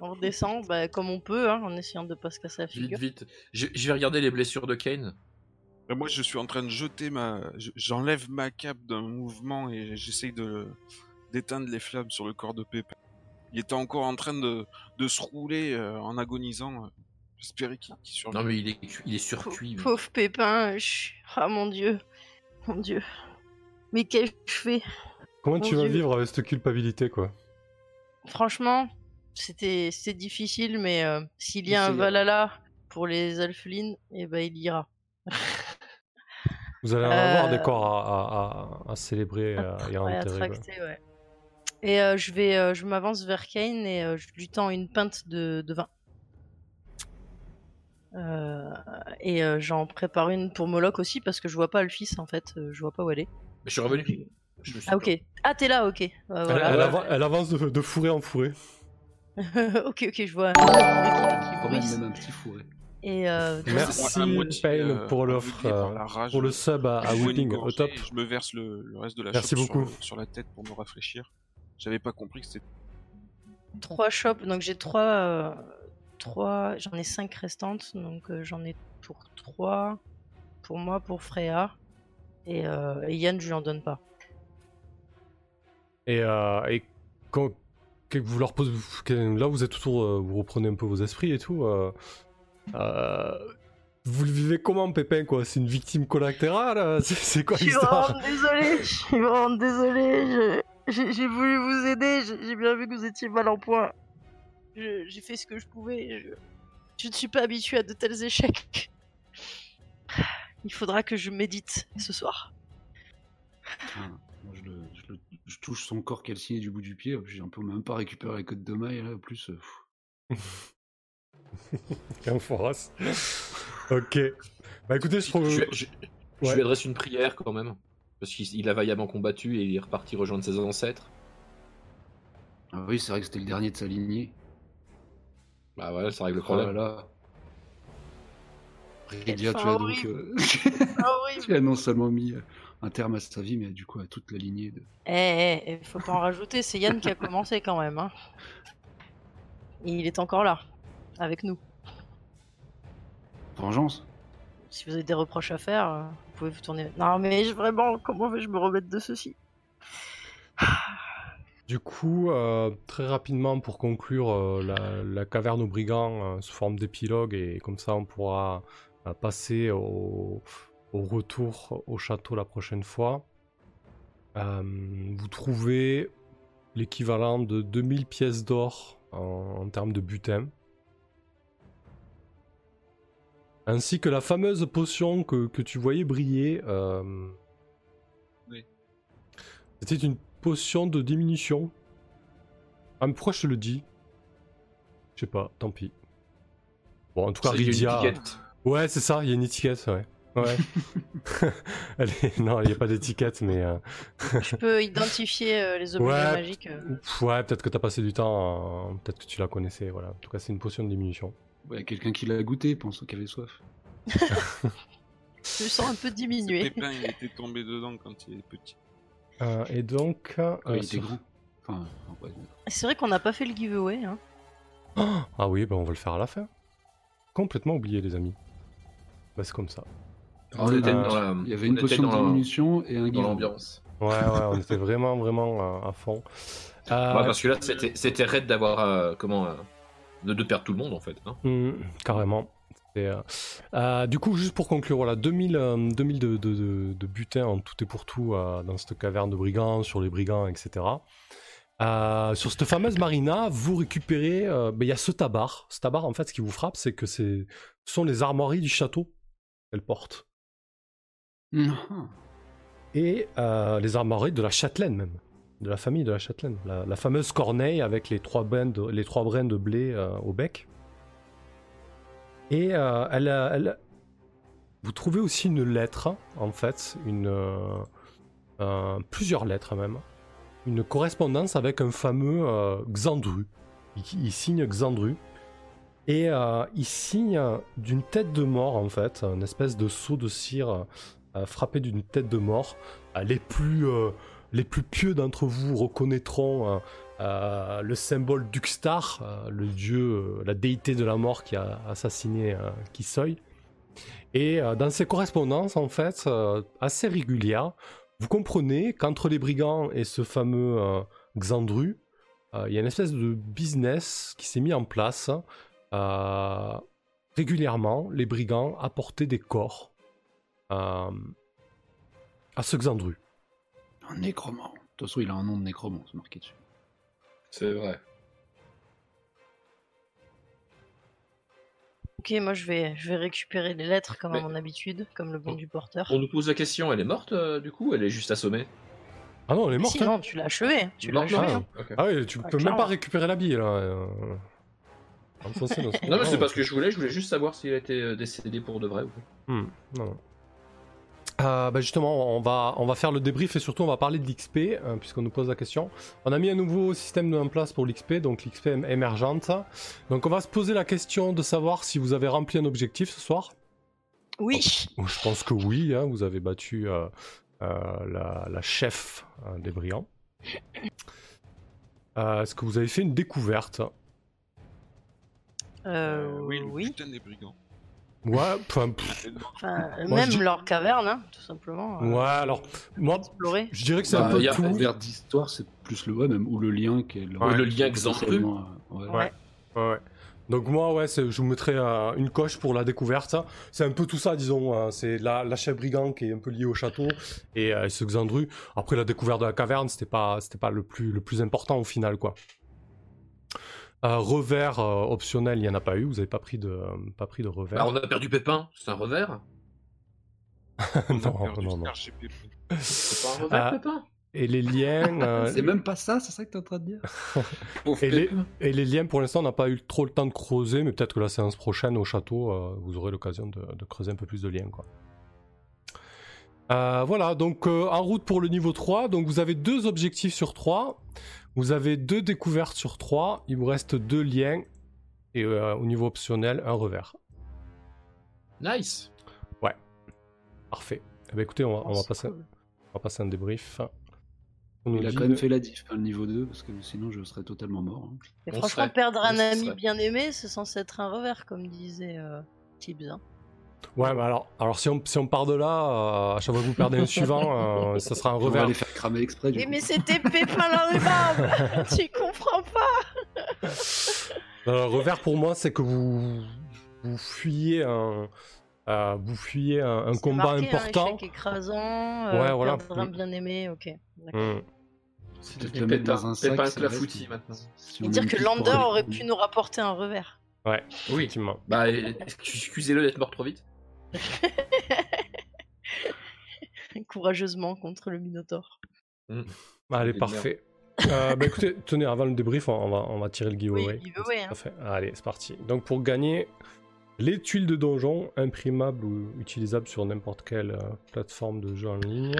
On redescend bah, comme on peut, hein, en essayant de pas se casser la Vite, figure. vite. Je, je vais regarder les blessures de Kane. Et moi, je suis en train de jeter ma. je- J'enlève ma cape d'un mouvement et j'essaye de d'éteindre les flammes sur le corps de Pépin. Il était encore en train de, de se rouler euh, en agonisant. J'espérais qu'il qu'il survive. Non, mais il est, il est surcuit. Pauvre Pépin, chut. ah mon dieu, mon dieu. Mais qu'ai-je fait Comment Mon tu vas Dieu. vivre avec cette culpabilité, quoi? Franchement, c'était difficile, mais euh, s'il y a un Essayez. Valhalla pour les Alphelines, eh ben il ira. Vous allez en avoir Euh, des corps à, à- à- à célébrer euh, et à enterrer. ouais. Et euh, je vais, euh, je m'avance vers Kane et euh, je lui tends une pinte de, de vin. Euh, et euh, j'en prépare une pour Moloch aussi parce que je vois pas le fils en fait, euh, je vois pas où elle est. Mais je suis revenu. je Ah ok. Ah t'es là, ok. Elle, voilà. elle ouais. avan- elle avance de, de fourré en fourré. ok, ok, je vois un qui, qui Quand même, bruisse. même un petit fourré. Et euh, Merci, Payne, euh, pour l'offre, euh, Pour le sub à, à Whipping, au top. Je me verse le, le reste de la Merci beaucoup. Sur, sur la tête pour me rafraîchir. J'avais pas compris que c'était. trois shops, donc j'ai trois, euh, trois, j'en ai cinq restantes, donc euh, j'en ai pour trois, pour moi, pour Freya, et, euh, et Yann, je lui en donne pas. Et, euh, et quand que vous leur posez, là vous êtes autour, vous reprenez un peu vos esprits et tout. euh, euh, vous le vivez comment, Pépin quoi? C'est une victime collatérale C'est quoi Je suis l'histoire? vraiment désolée, je suis vraiment désolée, je- j'ai voulu vous aider, j'ai bien vu que vous étiez mal en point. J'ai fait ce que je pouvais, je, je ne suis pas habituée à de tels échecs. Il faudra que je médite ce soir. Je, le, je, le- je touche son corps calciné du bout du pied. J'ai un peu même pas récupéré la côte de maille là. En plus, euh, pff. Un foras. ok. Bah écoutez, je trouve. Je, je- je Ouais. lui adresse une prière quand même. Parce qu'il il a vaillamment combattu et il est reparti rejoindre ses ancêtres. Ah oui, c'est vrai que c'était le dernier de sa lignée. Bah voilà, ça règle le Oh là problème. là. Rédia, fin tu as donc. euh, Ah tu as non seulement mis euh, un terme à sa vie, mais du coup à toute la lignée de. Eh, eh, eh, faut pas en rajouter, c'est Yann qui a commencé quand même. Hein. Et il est encore là, avec nous. Vengeance Si vous avez des reproches à faire, euh, vous pouvez vous tourner. Non, mais vraiment, comment vais-je me remettre de ceci? Du coup, euh, très rapidement pour conclure euh, la, la caverne aux brigands euh, sous forme d'épilogue et comme ça on pourra passer au, au retour au château la prochaine fois. Vous trouvez l'équivalent de 2000 pièces d'or en, en termes de butin. Ainsi que la fameuse potion que, que tu voyais briller. Oui. C'était une potion de diminution. Ah, mais pourquoi je te le dis? Je sais pas, tant pis. Bon, en tout cas, Ça, il y a une Rydia- étiquette. Ouais, c'est ça, il y a une étiquette, ouais. Ouais. Elle est- Non, il n'y a pas d'étiquette, mais. euh, Je peux identifier euh, les objets Ouais. magiques. euh. Ouais, peut-être que t'as passé du temps, euh, peut-être que tu la connaissais, voilà. En tout cas, c'est une potion de diminution. Il y a quelqu'un qui l'a goûté, pense qu'il avait soif. Je me sens un peu diminué. Pépin, il était tombé dedans quand il est petit. Euh, et donc. euh, il était. Enfin, ouais, C'est vrai qu'on n'a pas fait le giveaway. Hein. Ah oui, ben on va le faire à la fin. Complètement oublié, les amis. Bah, c'est comme ça. On était Euh, dans la- Il y avait on une potion de dans la- diminution et un dans guide. l'ambiance. Ouais, ouais, on était vraiment, vraiment euh, à fond. Euh, Ouais, parce que là, c'était c'était raide d'avoir. euh, comment. euh, de, de perdre tout le monde en fait. hein. Hmm, carrément. Euh, euh, du coup, juste pour conclure, voilà, 2000, euh, 2000 de, de, de- de butin en tout et pour tout euh, dans cette caverne de brigands, sur les brigands, etc. Sur cette fameuse marina, vous récupérez. ben, Il y a ce tabar. Ce tabar, en fait, ce qui vous frappe, c'est que ce sont les armoiries du château qu'elle porte. Non. Et les armoiries de la châtelaine, même. De la famille de la châtelaine. La, la fameuse corneille avec les trois brins de, les trois brins de blé au bec. Et euh, elle, vous trouvez aussi une lettre, en fait, une, euh, plusieurs lettres même, une correspondance avec un fameux euh, Xandru. Il, signe Xandru. Et il signe d'une tête de mort, en fait, une espèce de seau de cire frappé d'une tête de mort. Les, plus, les plus pieux d'entre vous reconnaîtront euh, le symbole d'Uxtar, euh, le dieu, euh, la déité de la mort qui a assassiné euh, Kisoy. Et dans ces correspondances, en fait, assez régulières, vous comprenez qu'entre les brigands et ce fameux Xandru, il y a une espèce de business qui s'est mis en place. Régulièrement, les brigands apportaient des corps à ce Xandru. Un nécromant. De toute façon, il a un nom de nécromant, c'est marqué dessus. C'est vrai. Ok, moi je vais, je vais récupérer les lettres comme à Mais- mon habitude, comme le bon du porteur. On nous pose la question, elle est morte euh, du coup ou Elle est juste assommée? Ah non, elle est morte. hein. Sinon, tu l'as achevé. Tu l'as Morte, achevé. hein. Ok. Ah oui, tu Ah, peux même clairement. pas récupérer la bille là. euh. Ce- Non, mais c'est pas ce que je voulais, je voulais juste savoir s'il a été euh, décédé pour de vrai ou pas. Hmm, non, non. Euh, bah justement, on va, on va faire le débrief et surtout on va parler de l'XP, euh, puisqu'on nous pose la question. On a mis un nouveau système en place pour l'XP, donc l'XP émergente. Donc on va se poser la question de savoir si vous avez rempli un objectif ce soir. Oui. Je pense que oui, hein, vous avez battu euh, la, la, chef des brillants. Est-ce que vous avez fait une découverte? Oui, le oui. des brigands. Ouais, enfin, même leur caverne, hein, tout simplement. Euh, ouais, alors, moi, je dirais que c'est un bah, peu tout. Vers d'histoire, c'est plus le ouais, même, ou le lien qui est le, le lien exemplaire. Euh, ouais. Ouais. ouais. Donc moi, ouais, je vous mettrais euh, une coche pour la découverte. C'est un peu tout ça, disons. Hein. C'est la, la chef brigand qui est un peu liée au château et ce Xandru. Après la découverte de la caverne, c'était pas, c'était pas le plus, le plus important au final, quoi. Un revers euh, optionnel, il n'y en a pas eu. Vous n'avez pas pris de, pas pris de revers. Bah, on a perdu Pépin, c'est un revers Non, non, non. C'est pas un revers, euh, Pépin? et les liens. Euh, c'est même pas ça, c'est ça que tu es en train de dire? Et, les, et, les, liens, pour l'instant, on n'a pas eu trop le temps de creuser, mais peut-être que la séance prochaine au château, vous aurez l'occasion de, de, creuser un peu plus de liens. Quoi. voilà, donc en route pour le niveau 3. Donc vous avez deux objectifs sur 3. Vous avez deux découvertes sur trois. Il vous reste deux liens. Et euh, au niveau optionnel, un revers. Nice. Ouais. Parfait. Eh ben, écoutez, on va, passer, on va passer un débrief. Il a quand même fait la diff, hein, le niveau 2, parce que sinon je serais totalement mort. Hein. franchement, perdre un ami bien aimé, c'est censé être un revers, comme disait euh, Tibbs. Hein. Ouais, mais alors, alors si, on, si on part de là, euh, à chaque fois que vous perdez un suivant, euh, ça sera un revers. On va les faire cramer exprès. mais, mais c'était Pépin la rhubarbe Tu comprends pas Le revers pour moi, c'est que vous, vous fuyez un. Euh, vous fuyez un, un combat marqué, important. Un échec écrasant, ouais, voilà. un bien aimé, ok. Mm. C'est le mettre dans un sac. La foutie maintenant. Et dire que Lander aurait pu nous rapporter un revers. Ouais, oui. effectivement. Bah, excusez-le d'être mort trop vite. Courageusement contre le Minotaur. Mm. Allez, parfait. euh, bah écoutez, tenez, avant le débrief, on va, on va tirer le giveaway. Oui, giveaway hein. Allez, c'est parti. Donc pour gagner les tuiles de donjon, imprimables ou utilisables sur n'importe quelle euh, plateforme de jeu en ligne,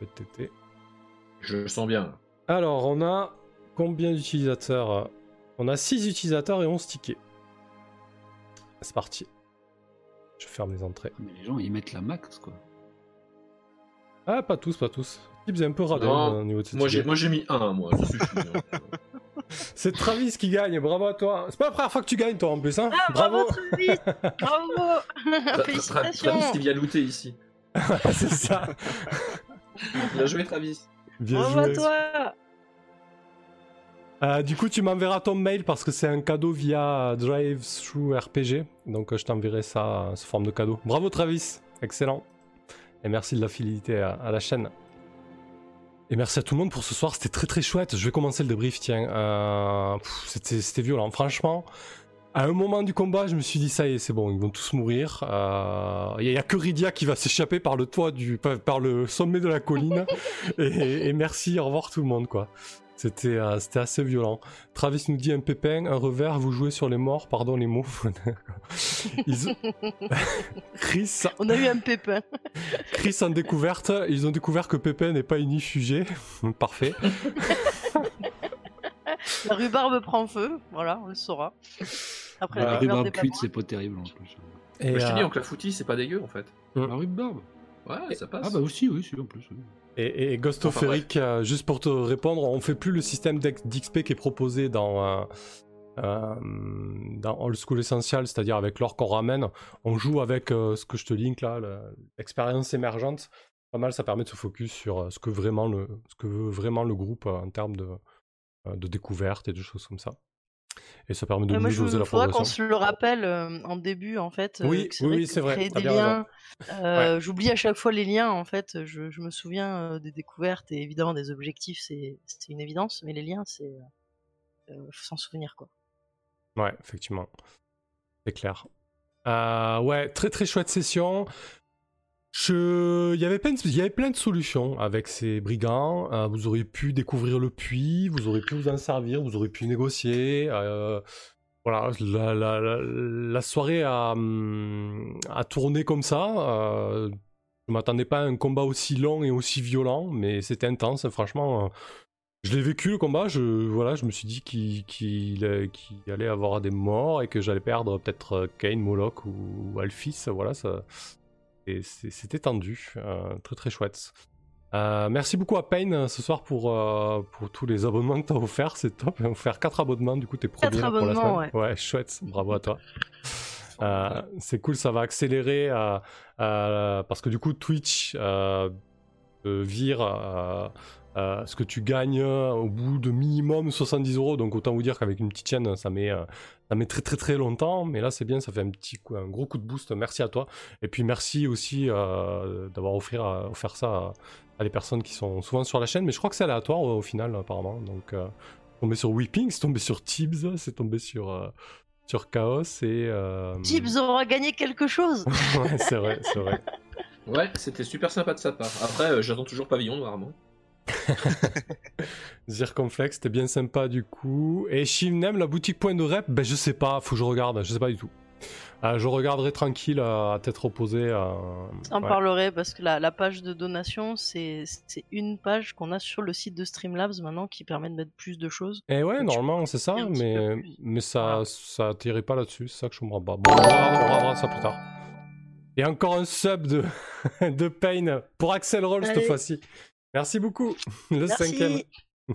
PTT. Je sens bien. Alors, on a combien d'utilisateurs? On a 6 utilisateurs et 11 tickets. C'est parti. Je ferme les entrées. Mais les gens, ils mettent la max, quoi. Ah, pas tous, pas tous. Tips est un peu radin au niveau de Moi, j'ai, moi, j'ai mis un, moi. C'est Travis qui gagne, bravo à toi. C'est pas la première fois que tu gagnes, toi, en plus, hein ah, bravo. Travis Bravo Félicitations Travis qui vient looter ici. c'est ça. Bien joué, Travis. Bien bravo à toi euh, du coup, tu m'enverras ton mail parce que c'est un cadeau via Drive Through RPG. Donc, euh, je t'enverrai ça sous forme de cadeau. Bravo, Travis. Excellent. Et merci de la fidélité à, la chaîne. Et merci à tout le monde pour ce soir. C'était très très chouette. Je vais commencer le débrief. Tiens, euh, c'était violent. Franchement, à un moment du combat, je me suis dit ça y est, c'est bon, ils vont tous mourir. Il n'y a, que Rydia qui va s'échapper par le toit du, par le sommet de la colline. et, et, merci, au revoir tout le monde quoi. C'était euh, c'était assez violent. Travis nous dit un pépin, un revers, vous jouez sur les morts, pardon les mots. Chris. On a eu un pépin. Chris en découverte, ils ont découvert que Pépin n'est pas inifugé. Parfait. la rhubarbe prend feu, voilà, on le saura. Après, la, rhubarbe cuite, c'est pas terrible en plus. Et je te dis, euh, donc la foutie, c'est pas dégueu en fait. La rhubarbe Ouais, ça passe. Ah bah aussi, oui, en plus. Et, et Ghost of Eric, euh, juste pour te répondre, on fait plus le système d'XP qui est proposé dans, euh, euh, dans Old School Essential, c'est-à-dire avec l'or qu'on ramène. On joue avec ce que je te link là, l'expérience émergente. Pas mal, ça permet de se focus sur ce que, vraiment le, ce que veut vraiment le groupe en termes de, de découverte et de choses comme ça. Et ça permet de mieux doser la progression. Faudra qu'on se le rappelle euh, en début, en fait. Euh, oui, oui, c'est vrai. Des liens. Euh, J'oublie à chaque fois les liens, en fait. Je, je me souviens euh, des découvertes et évidemment des objectifs, c'est une évidence, mais les liens, c'est. faut s'en souvenir, quoi. Ouais, effectivement. C'est clair. ouais, très très chouette session. Il, y avait plein de... Solutions avec ces brigands. Euh, vous auriez pu découvrir le puits, vous auriez pu vous en servir, vous auriez pu négocier. Euh, voilà, la, soirée a, hum, a, tourné comme ça. Euh, Je m'attendais pas à un combat aussi long et aussi violent, mais c'était intense. Franchement, je l'ai vécu le combat. Je, voilà, je me suis dit qu'il euh, qu'il allait avoir des morts et que j'allais perdre peut-être Kane, Moloch ou, Alphys. Voilà, c'était tendu. euh, très très chouette. Euh, merci beaucoup à Payne euh, ce soir pour, euh, pour tous les abonnements que tu as offerts, c'est top. Tu as offert 4 abonnements, du coup, t'es premier là, pour la abonnements, semaine. Ouais. chouette, bravo à toi. Euh, c'est cool, ça va accélérer euh, euh, parce que du coup, Twitch euh, euh, vire euh, ce que tu gagnes euh, au bout de minimum 70 euros. Donc, autant vous dire qu'avec une petite chaîne, ça met, euh, ça met très très très longtemps. Mais là, c'est bien, ça fait un petit coup, un gros coup de boost. Merci à toi. Et puis, merci aussi euh, d'avoir offert, euh, offert ça à, à les personnes qui sont souvent sur la chaîne. Mais je crois que c'est aléatoire au, au final, apparemment. Donc, euh, c'est tombé sur Weeping, c'est tombé sur Tibbs, c'est tombé sur, euh, sur Chaos et. Euh... Tibbs aura gagné quelque chose. ouais, c'est vrai, c'est vrai. Ouais, c'était super sympa de sa part. Après, euh, j'attends toujours Pavillon moi. Zirconflex, c'était bien sympa du coup. Et Shivnem, la boutique point de rep, ben je sais pas, faut que je regarde, je sais pas du tout. Euh, je regarderai tranquille euh, à tête reposée. euh, ouais. parlerai parce que la, la page de donation, c'est une page qu'on a sur le site de Streamlabs maintenant qui permet de mettre plus de choses. Et ouais, normalement c'est ça, mais, ça, ça pas là-dessus, c'est ça que je comprends pas. Bon, on regardera, on ça plus tard. Et encore un sub de, de Pain pour Axel Roll cette fois-ci. Merci beaucoup, le Merci. cinquième.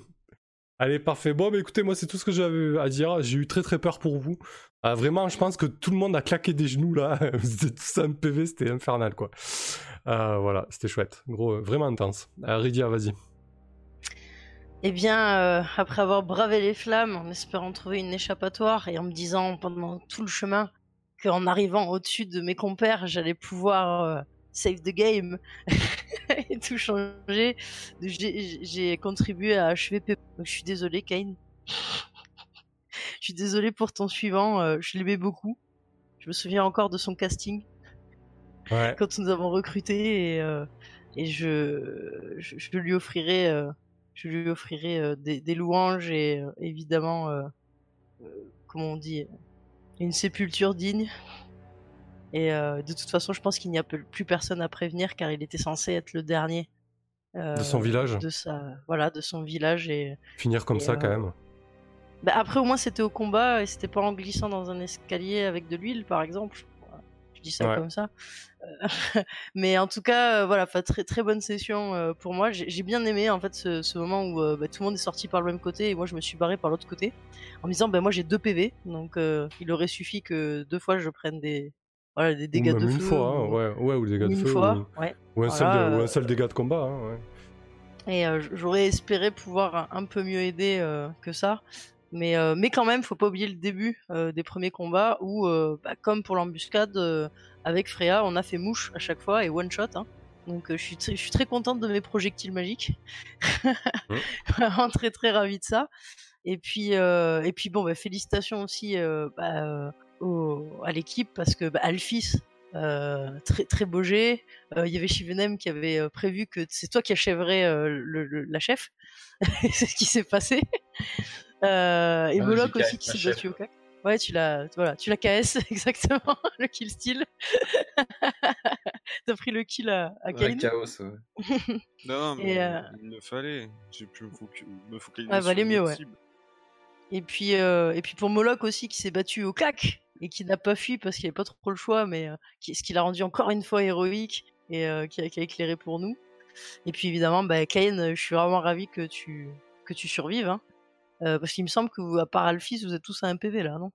Allez, parfait. Bon, bah, écoutez, moi, c'est tout ce que j'avais à dire. J'ai eu très très peur pour vous. Euh, vraiment, je pense que tout le monde a claqué des genoux là. c'était tout ça un PV, c'était infernal quoi. Euh, voilà, c'était chouette. Gros, euh, vraiment intense. Euh, Rydia, vas-y. Eh bien, euh, après avoir bravé les flammes en espérant trouver une échappatoire et en me disant pendant tout le chemin qu'en arrivant au-dessus de mes compères, j'allais pouvoir euh, save the game et tout changer, j'ai contribué à achever. Donc, je suis désolé, Kane. je suis désolé pour ton suivant, euh, je l'aimais beaucoup. Je me souviens encore de son casting Ouais. quand nous avons recruté et, euh, et je, je, je lui offrirai, euh, je lui offrirai des, des louanges et évidemment, comment on dit, une sépulture digne. Et euh, de toute façon, je pense qu'il n'y a plus personne à prévenir car il était censé être le dernier. euh, De son village. de sa voilà de son village et Finir comme Et, ça euh, quand même. bah, après au moins c'était au combat et c'était pas en glissant dans un escalier avec de l'huile par exemple je dis ça Ouais. comme ça mais en tout cas voilà très très bonne session pour moi j'ai bien aimé en fait ce, ce moment où bah, tout le monde est sorti par le même côté et moi je me suis barré par l'autre côté en me disant bah moi j'ai deux PV donc il aurait suffi que deux fois je prenne des voilà des Ou dégâts même de une feu fois, hein, ou- ouais, ouais, ou des ou dégâts de une feu. fois ou, ouais ou un seul Voilà, dé- ou euh, un seul dégât de combat. hein, ouais. Et euh, j'aurais espéré pouvoir un, un peu mieux aider euh, que ça. Mais, euh, mais quand même, faut pas oublier le début euh, des premiers combats où, euh, bah, comme pour l'embuscade, euh, avec Freya, on a fait mouche à chaque fois et one shot. hein. Donc euh, je suis très- je suis très contente de mes projectiles magiques. Vraiment très très ravie de ça. Et puis euh, et puis bon, bah, félicitations aussi euh, bah, euh, au- à l'équipe parce que bah, Alphys, euh, très très beau jet. Euh, Il y avait Shivenem qui avait euh, prévu que c'est toi qui achèverais euh, le, le- la chef. c'est ce qui s'est passé. Euh, et Ah, Moloch aussi qui s'est battu au clac. Ouais, tu l'as, voilà, tu l'as KS exactement, le kill steal. T'as pris le kill à, à Ouais, chaos, ouais. Non, mais euh, il le fallait. J'ai pu me, me focaliser sur valait mieux, ouais. Et puis, euh, et puis pour Moloch aussi qui s'est battu au clac et qui n'a pas fui parce qu'il avait pas trop le choix, mais euh, qui, ce qui l'a rendu encore une fois héroïque et euh, qui, a, qui a éclairé pour nous. Et puis évidemment, bah, Kain, euh, je suis vraiment ravi que tu que tu survives, hein. Euh, parce qu'il me semble que vous, à part Alphys, vous êtes tous à un PV là, non?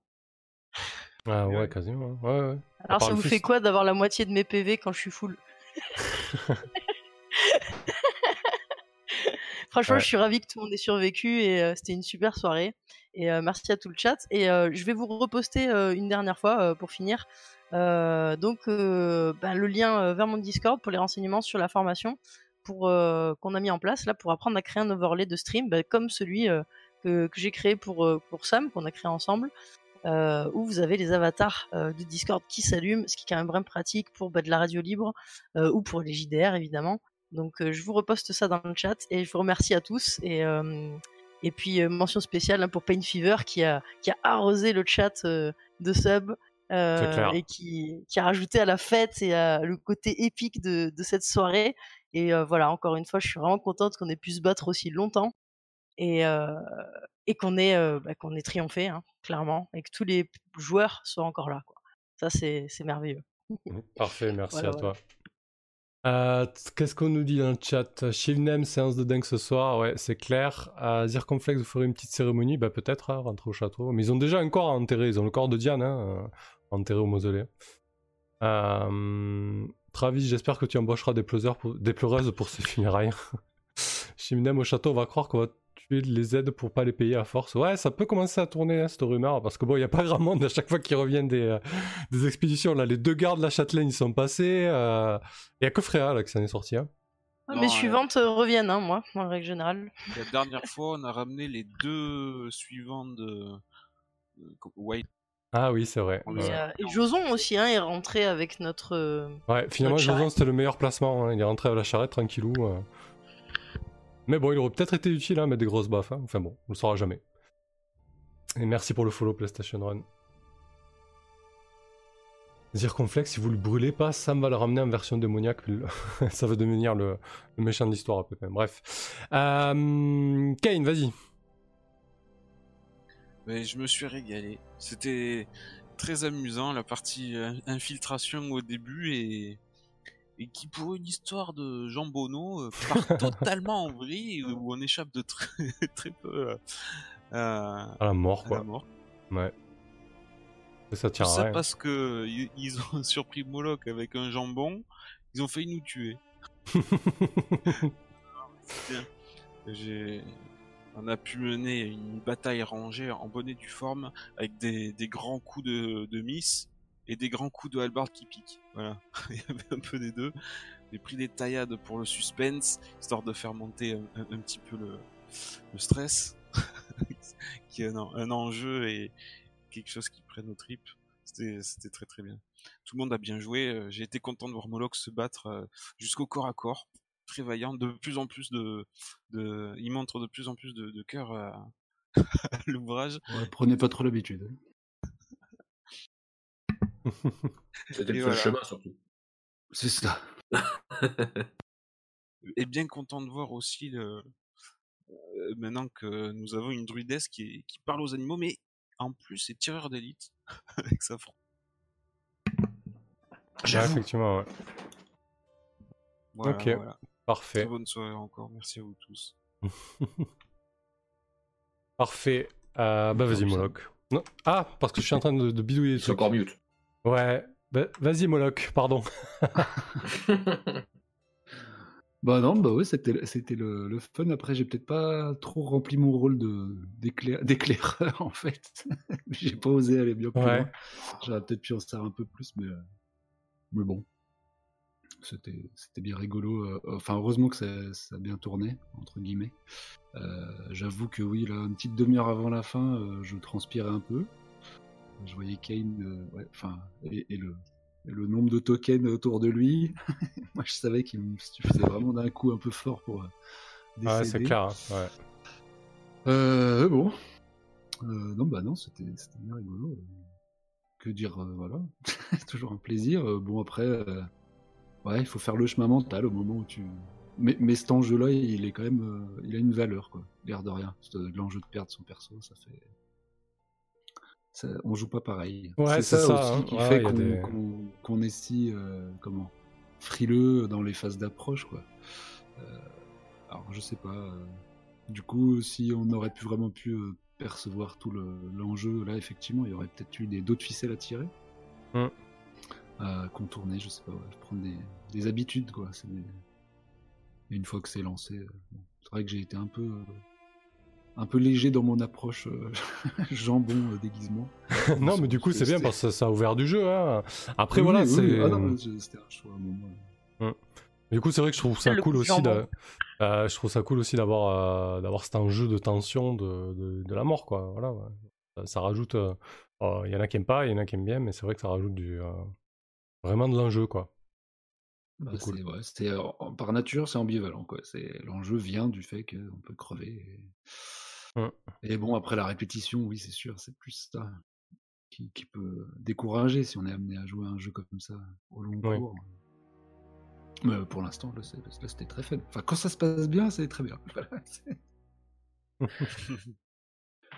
Ah ouais, Ouais. quasiment. Ouais, ouais. Alors ça vous fait quoi d'avoir la moitié de mes PV quand je suis full? Franchement, Ouais. je suis ravie que tout le monde ait survécu et euh, c'était une super soirée. Et euh, merci à tout le chat. Et euh, je vais vous reposter euh, une dernière fois pour finir. Donc, bah, le lien vers mon Discord pour les renseignements sur la formation qu'on a mis en place là pour apprendre à créer un overlay de stream, bah, comme celui que, j'ai créé pour pour Sam, qu'on a créé ensemble. où vous avez les avatars de Discord qui s'allument, ce qui est quand même vraiment pratique pour bah, de la radio libre ou pour les JDR évidemment. Donc je vous reposte ça dans le chat et je vous remercie à tous et et puis euh, mention spéciale hein, pour Pain Fever qui a qui a arrosé le chat euh, de sub euh, et qui, qui a rajouté à la fête et à le côté épique de, de cette soirée. Et voilà, encore une fois, je suis vraiment contente qu'on ait pu se battre aussi longtemps et, et qu'on ait, bah, qu'on ait triomphé, hein, clairement, et que tous les joueurs soient encore là. Quoi. Ça, c'est merveilleux. Parfait, merci Voilà, à toi. Euh, Qu'est-ce qu'on nous dit dans le chat? Shivnem, séance de dingue ce soir, ouais, c'est clair. Euh, Zirconflex, vous ferez une petite cérémonie, bah peut-être, hein, rentrer au château. Mais ils ont déjà un corps à enterrer, ils ont le corps de Diane, hein, euh, enterré au mausolée. Euh, Travis, j'espère que tu embaucheras des, pour- des pleureuses pour ces funérailles. Shivnem au château, on va croire qu'on va les aides pour pas les payer à force. Ouais, ça peut commencer à tourner, hein, cette rumeur, parce que bon, il n'y a pas grand monde à chaque fois qu'ils reviennent des, euh, des expéditions. Là, les deux gardes de la Châtelaine, ils sont passés. euh, Il y a que Freya là, qui s'en est sorti. Hein. Ah, Non, Mes euh, suivantes euh, reviennent, hein, moi, en règle générale. La dernière fois, on a ramené les deux suivants de White. Ah oui, c'est vrai. Et, euh, Joson aussi hein, est rentré avec notre. euh, Ouais, finalement, Notre Joson, c'était le meilleur placement. hein. Il est rentré à la charrette tranquillou. euh. Mais bon, il aurait peut-être été utile, hein, mettre des grosses baffes. hein. Enfin bon, on le saura jamais. Et merci pour le follow PlayStation Run. Zirconflex, si vous le brûlez pas, Sam va le ramener en version démoniaque. Ça va devenir le, méchant de l'histoire, peut-être. Bref. Euh... Kane, vas-y. Je me suis régalé. C'était très amusant la partie euh, infiltration au début et et qui pour une histoire de Jean Bonneau euh, part totalement en vrille où on échappe de très, très peu euh, à, À la mort, à la quoi. mort. Ouais. Ça tient ça parce que ils ont surpris Moloch avec un jambon, ils ont failli nous tuer. J'ai- On a pu mener une bataille rangée en bonne et due forme avec des, des grands coups de, de miss et des grands coups de halberd qui piquent. Voilà, il y avait un peu des deux. J'ai pris des taillades pour le suspense, histoire de faire monter un, petit peu le, stress, qui est un, en- un enjeu et quelque chose qui prenne aux tripes. C'était très très bien. Tout le monde a bien joué. euh, J'ai été content de voir Moloch se battre euh, jusqu'au corps à corps. Très vaillant. De plus en plus de, il montre de plus en plus de, cœur à, l'ouvrage. Prenez pas trop l'habitude. C'était le Et seul chemin surtout. C'est ça. Et bien content de voir aussi le, euh, maintenant que nous avons une druidesse qui, est- qui parle aux animaux, mais en plus est tireur d'élite avec sa fronde. Ouais, effectivement, ouais. Voilà, Ok. voilà. Parfait. Très bonne soirée encore. Merci à vous tous. Parfait. Euh, bah vas-y. Moloch. Non. Ah, parce que je suis en train de, de bidouiller C'est encore mute. Ouais. Bah, vas-y, Moloch, pardon. Bah non, bah ouais, c'était c'était le, le fun. Après, j'ai peut-être pas trop rempli mon rôle de d'éclair- d'éclaireur en fait. j'ai pas osé aller bien plus Ouais. loin. J'aurais peut-être pu en faire un peu plus, mais mais bon, c'était c'était bien rigolo. euh, Enfin, heureusement que ça, ça a bien tourné entre guillemets. Euh, J'avoue que oui, là, une petite demi-heure avant la fin, euh, je transpirais un peu. Je voyais Kane, euh, ouais, enfin, et, et le et le nombre de tokens autour de lui. Moi, je savais qu'il me suffisait vraiment d'un coup un peu fort pour euh, Ouais, c'est décéder. clair. hein, Ouais. Euh, bon. Non, bah non, c'était bien rigolo. Que dire, voilà. Toujours un plaisir. Bon, après, ouais, il faut faire le chemin mental au moment où tu. Mais, mais cet enjeu-là, il est quand même. euh, il a une valeur, quoi. L'air de rien. Euh, L'enjeu de perdre son perso, ça fait. Ça, on joue pas pareil. Ouais, c'est ça, aussi hein. qui Ouais, fait qu'on des- est si. euh, comment Frileux dans les phases d'approche, quoi. Euh, alors, je sais pas. euh, du coup, si on aurait pu vraiment pu euh, percevoir tout le- l'enjeu, là, effectivement, il y aurait peut-être eu des d'autres ficelles à tirer. Mm. À contourner, je sais pas, ouais, prendre des, des habitudes, quoi. des- Et une fois que c'est lancé, euh, bon, c'est vrai que j'ai été un peu, euh, un peu léger dans mon approche euh, jambon euh, déguisement. non, mais du coup, c'est bien parce que ça a ouvert du jeu. hein. Après, Oui, voilà, oui, c'est. oui. Ah c'était un choix à un moment. Du coup, c'est vrai que je trouve ça cool aussi. euh, je trouve ça cool aussi d'avoir euh, d'avoir cet enjeu de tension de, de, de la mort, quoi. Voilà. ouais. Ça, ça rajoute. euh, oh, Il y en a qui aiment pas, il y en a qui aiment bien, mais c'est vrai que ça rajoute du euh, vraiment de l'enjeu, quoi. Bah, cool. ouais, euh, par nature, c'est ambivalent. Quoi. C'est, l'enjeu vient du fait qu'on peut crever. Et... Mm. et bon, après la répétition, oui, c'est sûr, c'est plus ça qui, qui peut décourager si on est amené à jouer à un jeu comme ça au long Oui. cours. Mais pour l'instant, là, c'était très fun. Enfin, quand ça se passe bien, c'est très bien. Voilà,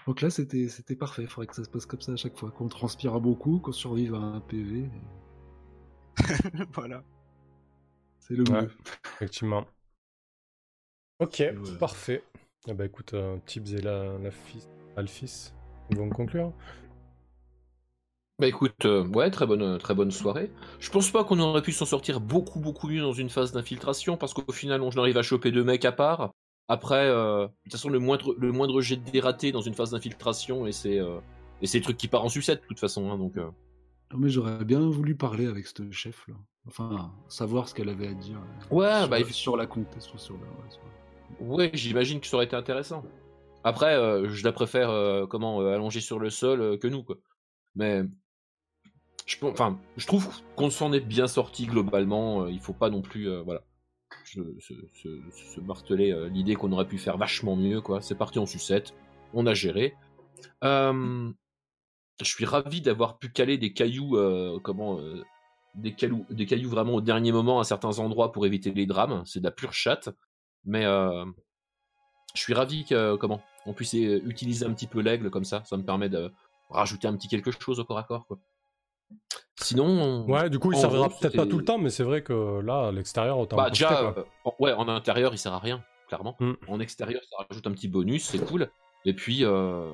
Donc là, c'était parfait. Il faudrait que ça se passe comme ça à chaque fois. Qu'on transpire beaucoup, qu'on survive à un PV. voilà. C'est le Ouais. mieux. Effectivement. Ok, voilà. parfait. Ah bah écoute, euh, Tibbs et la, la fils, Alphys, ils vont conclure. Bah écoute, euh, ouais, très bonne, très bonne soirée. Je pense pas qu'on aurait pu s'en sortir beaucoup, beaucoup mieux dans une phase d'infiltration, parce qu'au final, on arrive à choper deux mecs à part. Après, euh, de toute façon, le moindre, le moindre jet de dératé dans une phase d'infiltration, et c'est euh, et c'est le truc qui part en sucette, de toute façon. hein, donc, euh. Non, mais j'aurais bien voulu parler avec ce chef là. Enfin, savoir ce qu'elle avait à dire. Ouais, sur, bah, sur la contestation. Sur la, ouais, sur- Ouais, j'imagine que ça aurait été intéressant. Après, euh, je la préfère euh, comment euh, sur le sol que nous. Mais je, enfin, je trouve qu'on s'en est bien sorti globalement. il faut pas non plus, voilà, se, marteler l'idée qu'on aurait pu faire vachement mieux, quoi. C'est parti en sucette, on a géré. Je suis ravi d'avoir pu caler des cailloux, comment, des cailloux, des cailloux vraiment au dernier moment à certains endroits pour éviter les drames. C'est de la pure chatte. Mais euh, je suis ravi que comment on puisse euh, utiliser un petit peu l'aigle comme ça. Ça me permet de rajouter un petit quelque chose au corps à corps. Quoi. Sinon, on- Ouais, du coup, il en servira peut-être pas tout le temps, mais c'est vrai que là, à l'extérieur, autant bah, profiter, déjà, quoi. euh, ouais, en intérieur, il sert à rien, clairement. Mm. En extérieur, ça rajoute un petit bonus, c'est cool. Et puis, euh,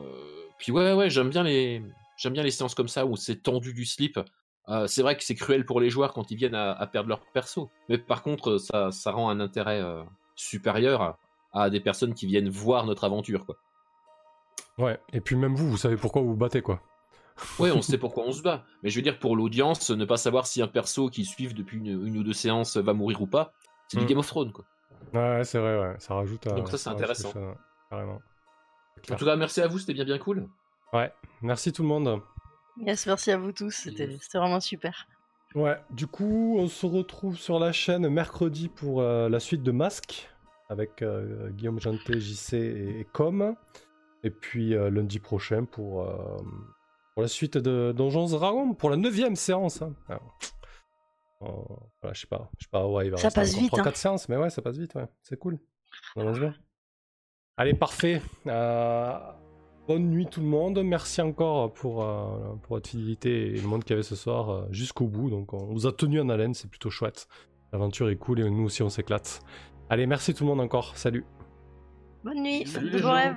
puis ouais, ouais, j'aime bien les, j'aime bien les séances comme ça où c'est tendu du slip. Euh, c'est vrai que c'est cruel pour les joueurs quand ils viennent à, à perdre leur perso, mais par contre, ça, ça rend un intérêt euh, supérieur à des personnes qui viennent voir notre aventure, quoi. Ouais, et puis même vous, vous savez pourquoi vous vous battez, quoi. Ouais, on sait pourquoi on se bat. Mais je veux dire, pour l'audience, ne pas savoir si un perso qui suivent depuis une, une ou deux séances va mourir ou pas, c'est du Mm. Game of Thrones, quoi. Ouais, c'est vrai, ouais, ça rajoute à. Donc ça, c'est intéressant. Carrément. En tout cas, merci à vous, c'était bien bien cool. Ouais, merci tout le monde. Yes, merci à vous tous, c'était Yes. c'était vraiment super. Ouais, du coup, on se retrouve sur la chaîne mercredi pour euh, la suite de Masque avec euh, Guillaume Janté, JC et, et Com. Et puis euh, lundi prochain pour, euh, pour la suite de Donjons Dragons, pour la neuvième séance. hein. Ah. Voilà, je sais pas, je sais pas, ouais, il va Ça rester passe vite, 3-4 hein. séances, mais ouais, ça passe vite, ouais, c'est cool. On avance bien. Allez, parfait. Euh, bonne nuit tout le monde. Merci encore pour, euh, pour votre fidélité et le monde qu'il y avait ce soir euh, jusqu'au bout. Donc on vous a tenu en haleine, c'est plutôt chouette. L'aventure est cool et nous aussi on s'éclate. Allez, merci tout le monde encore. Salut. Bonne nuit, Salut gens. rêves.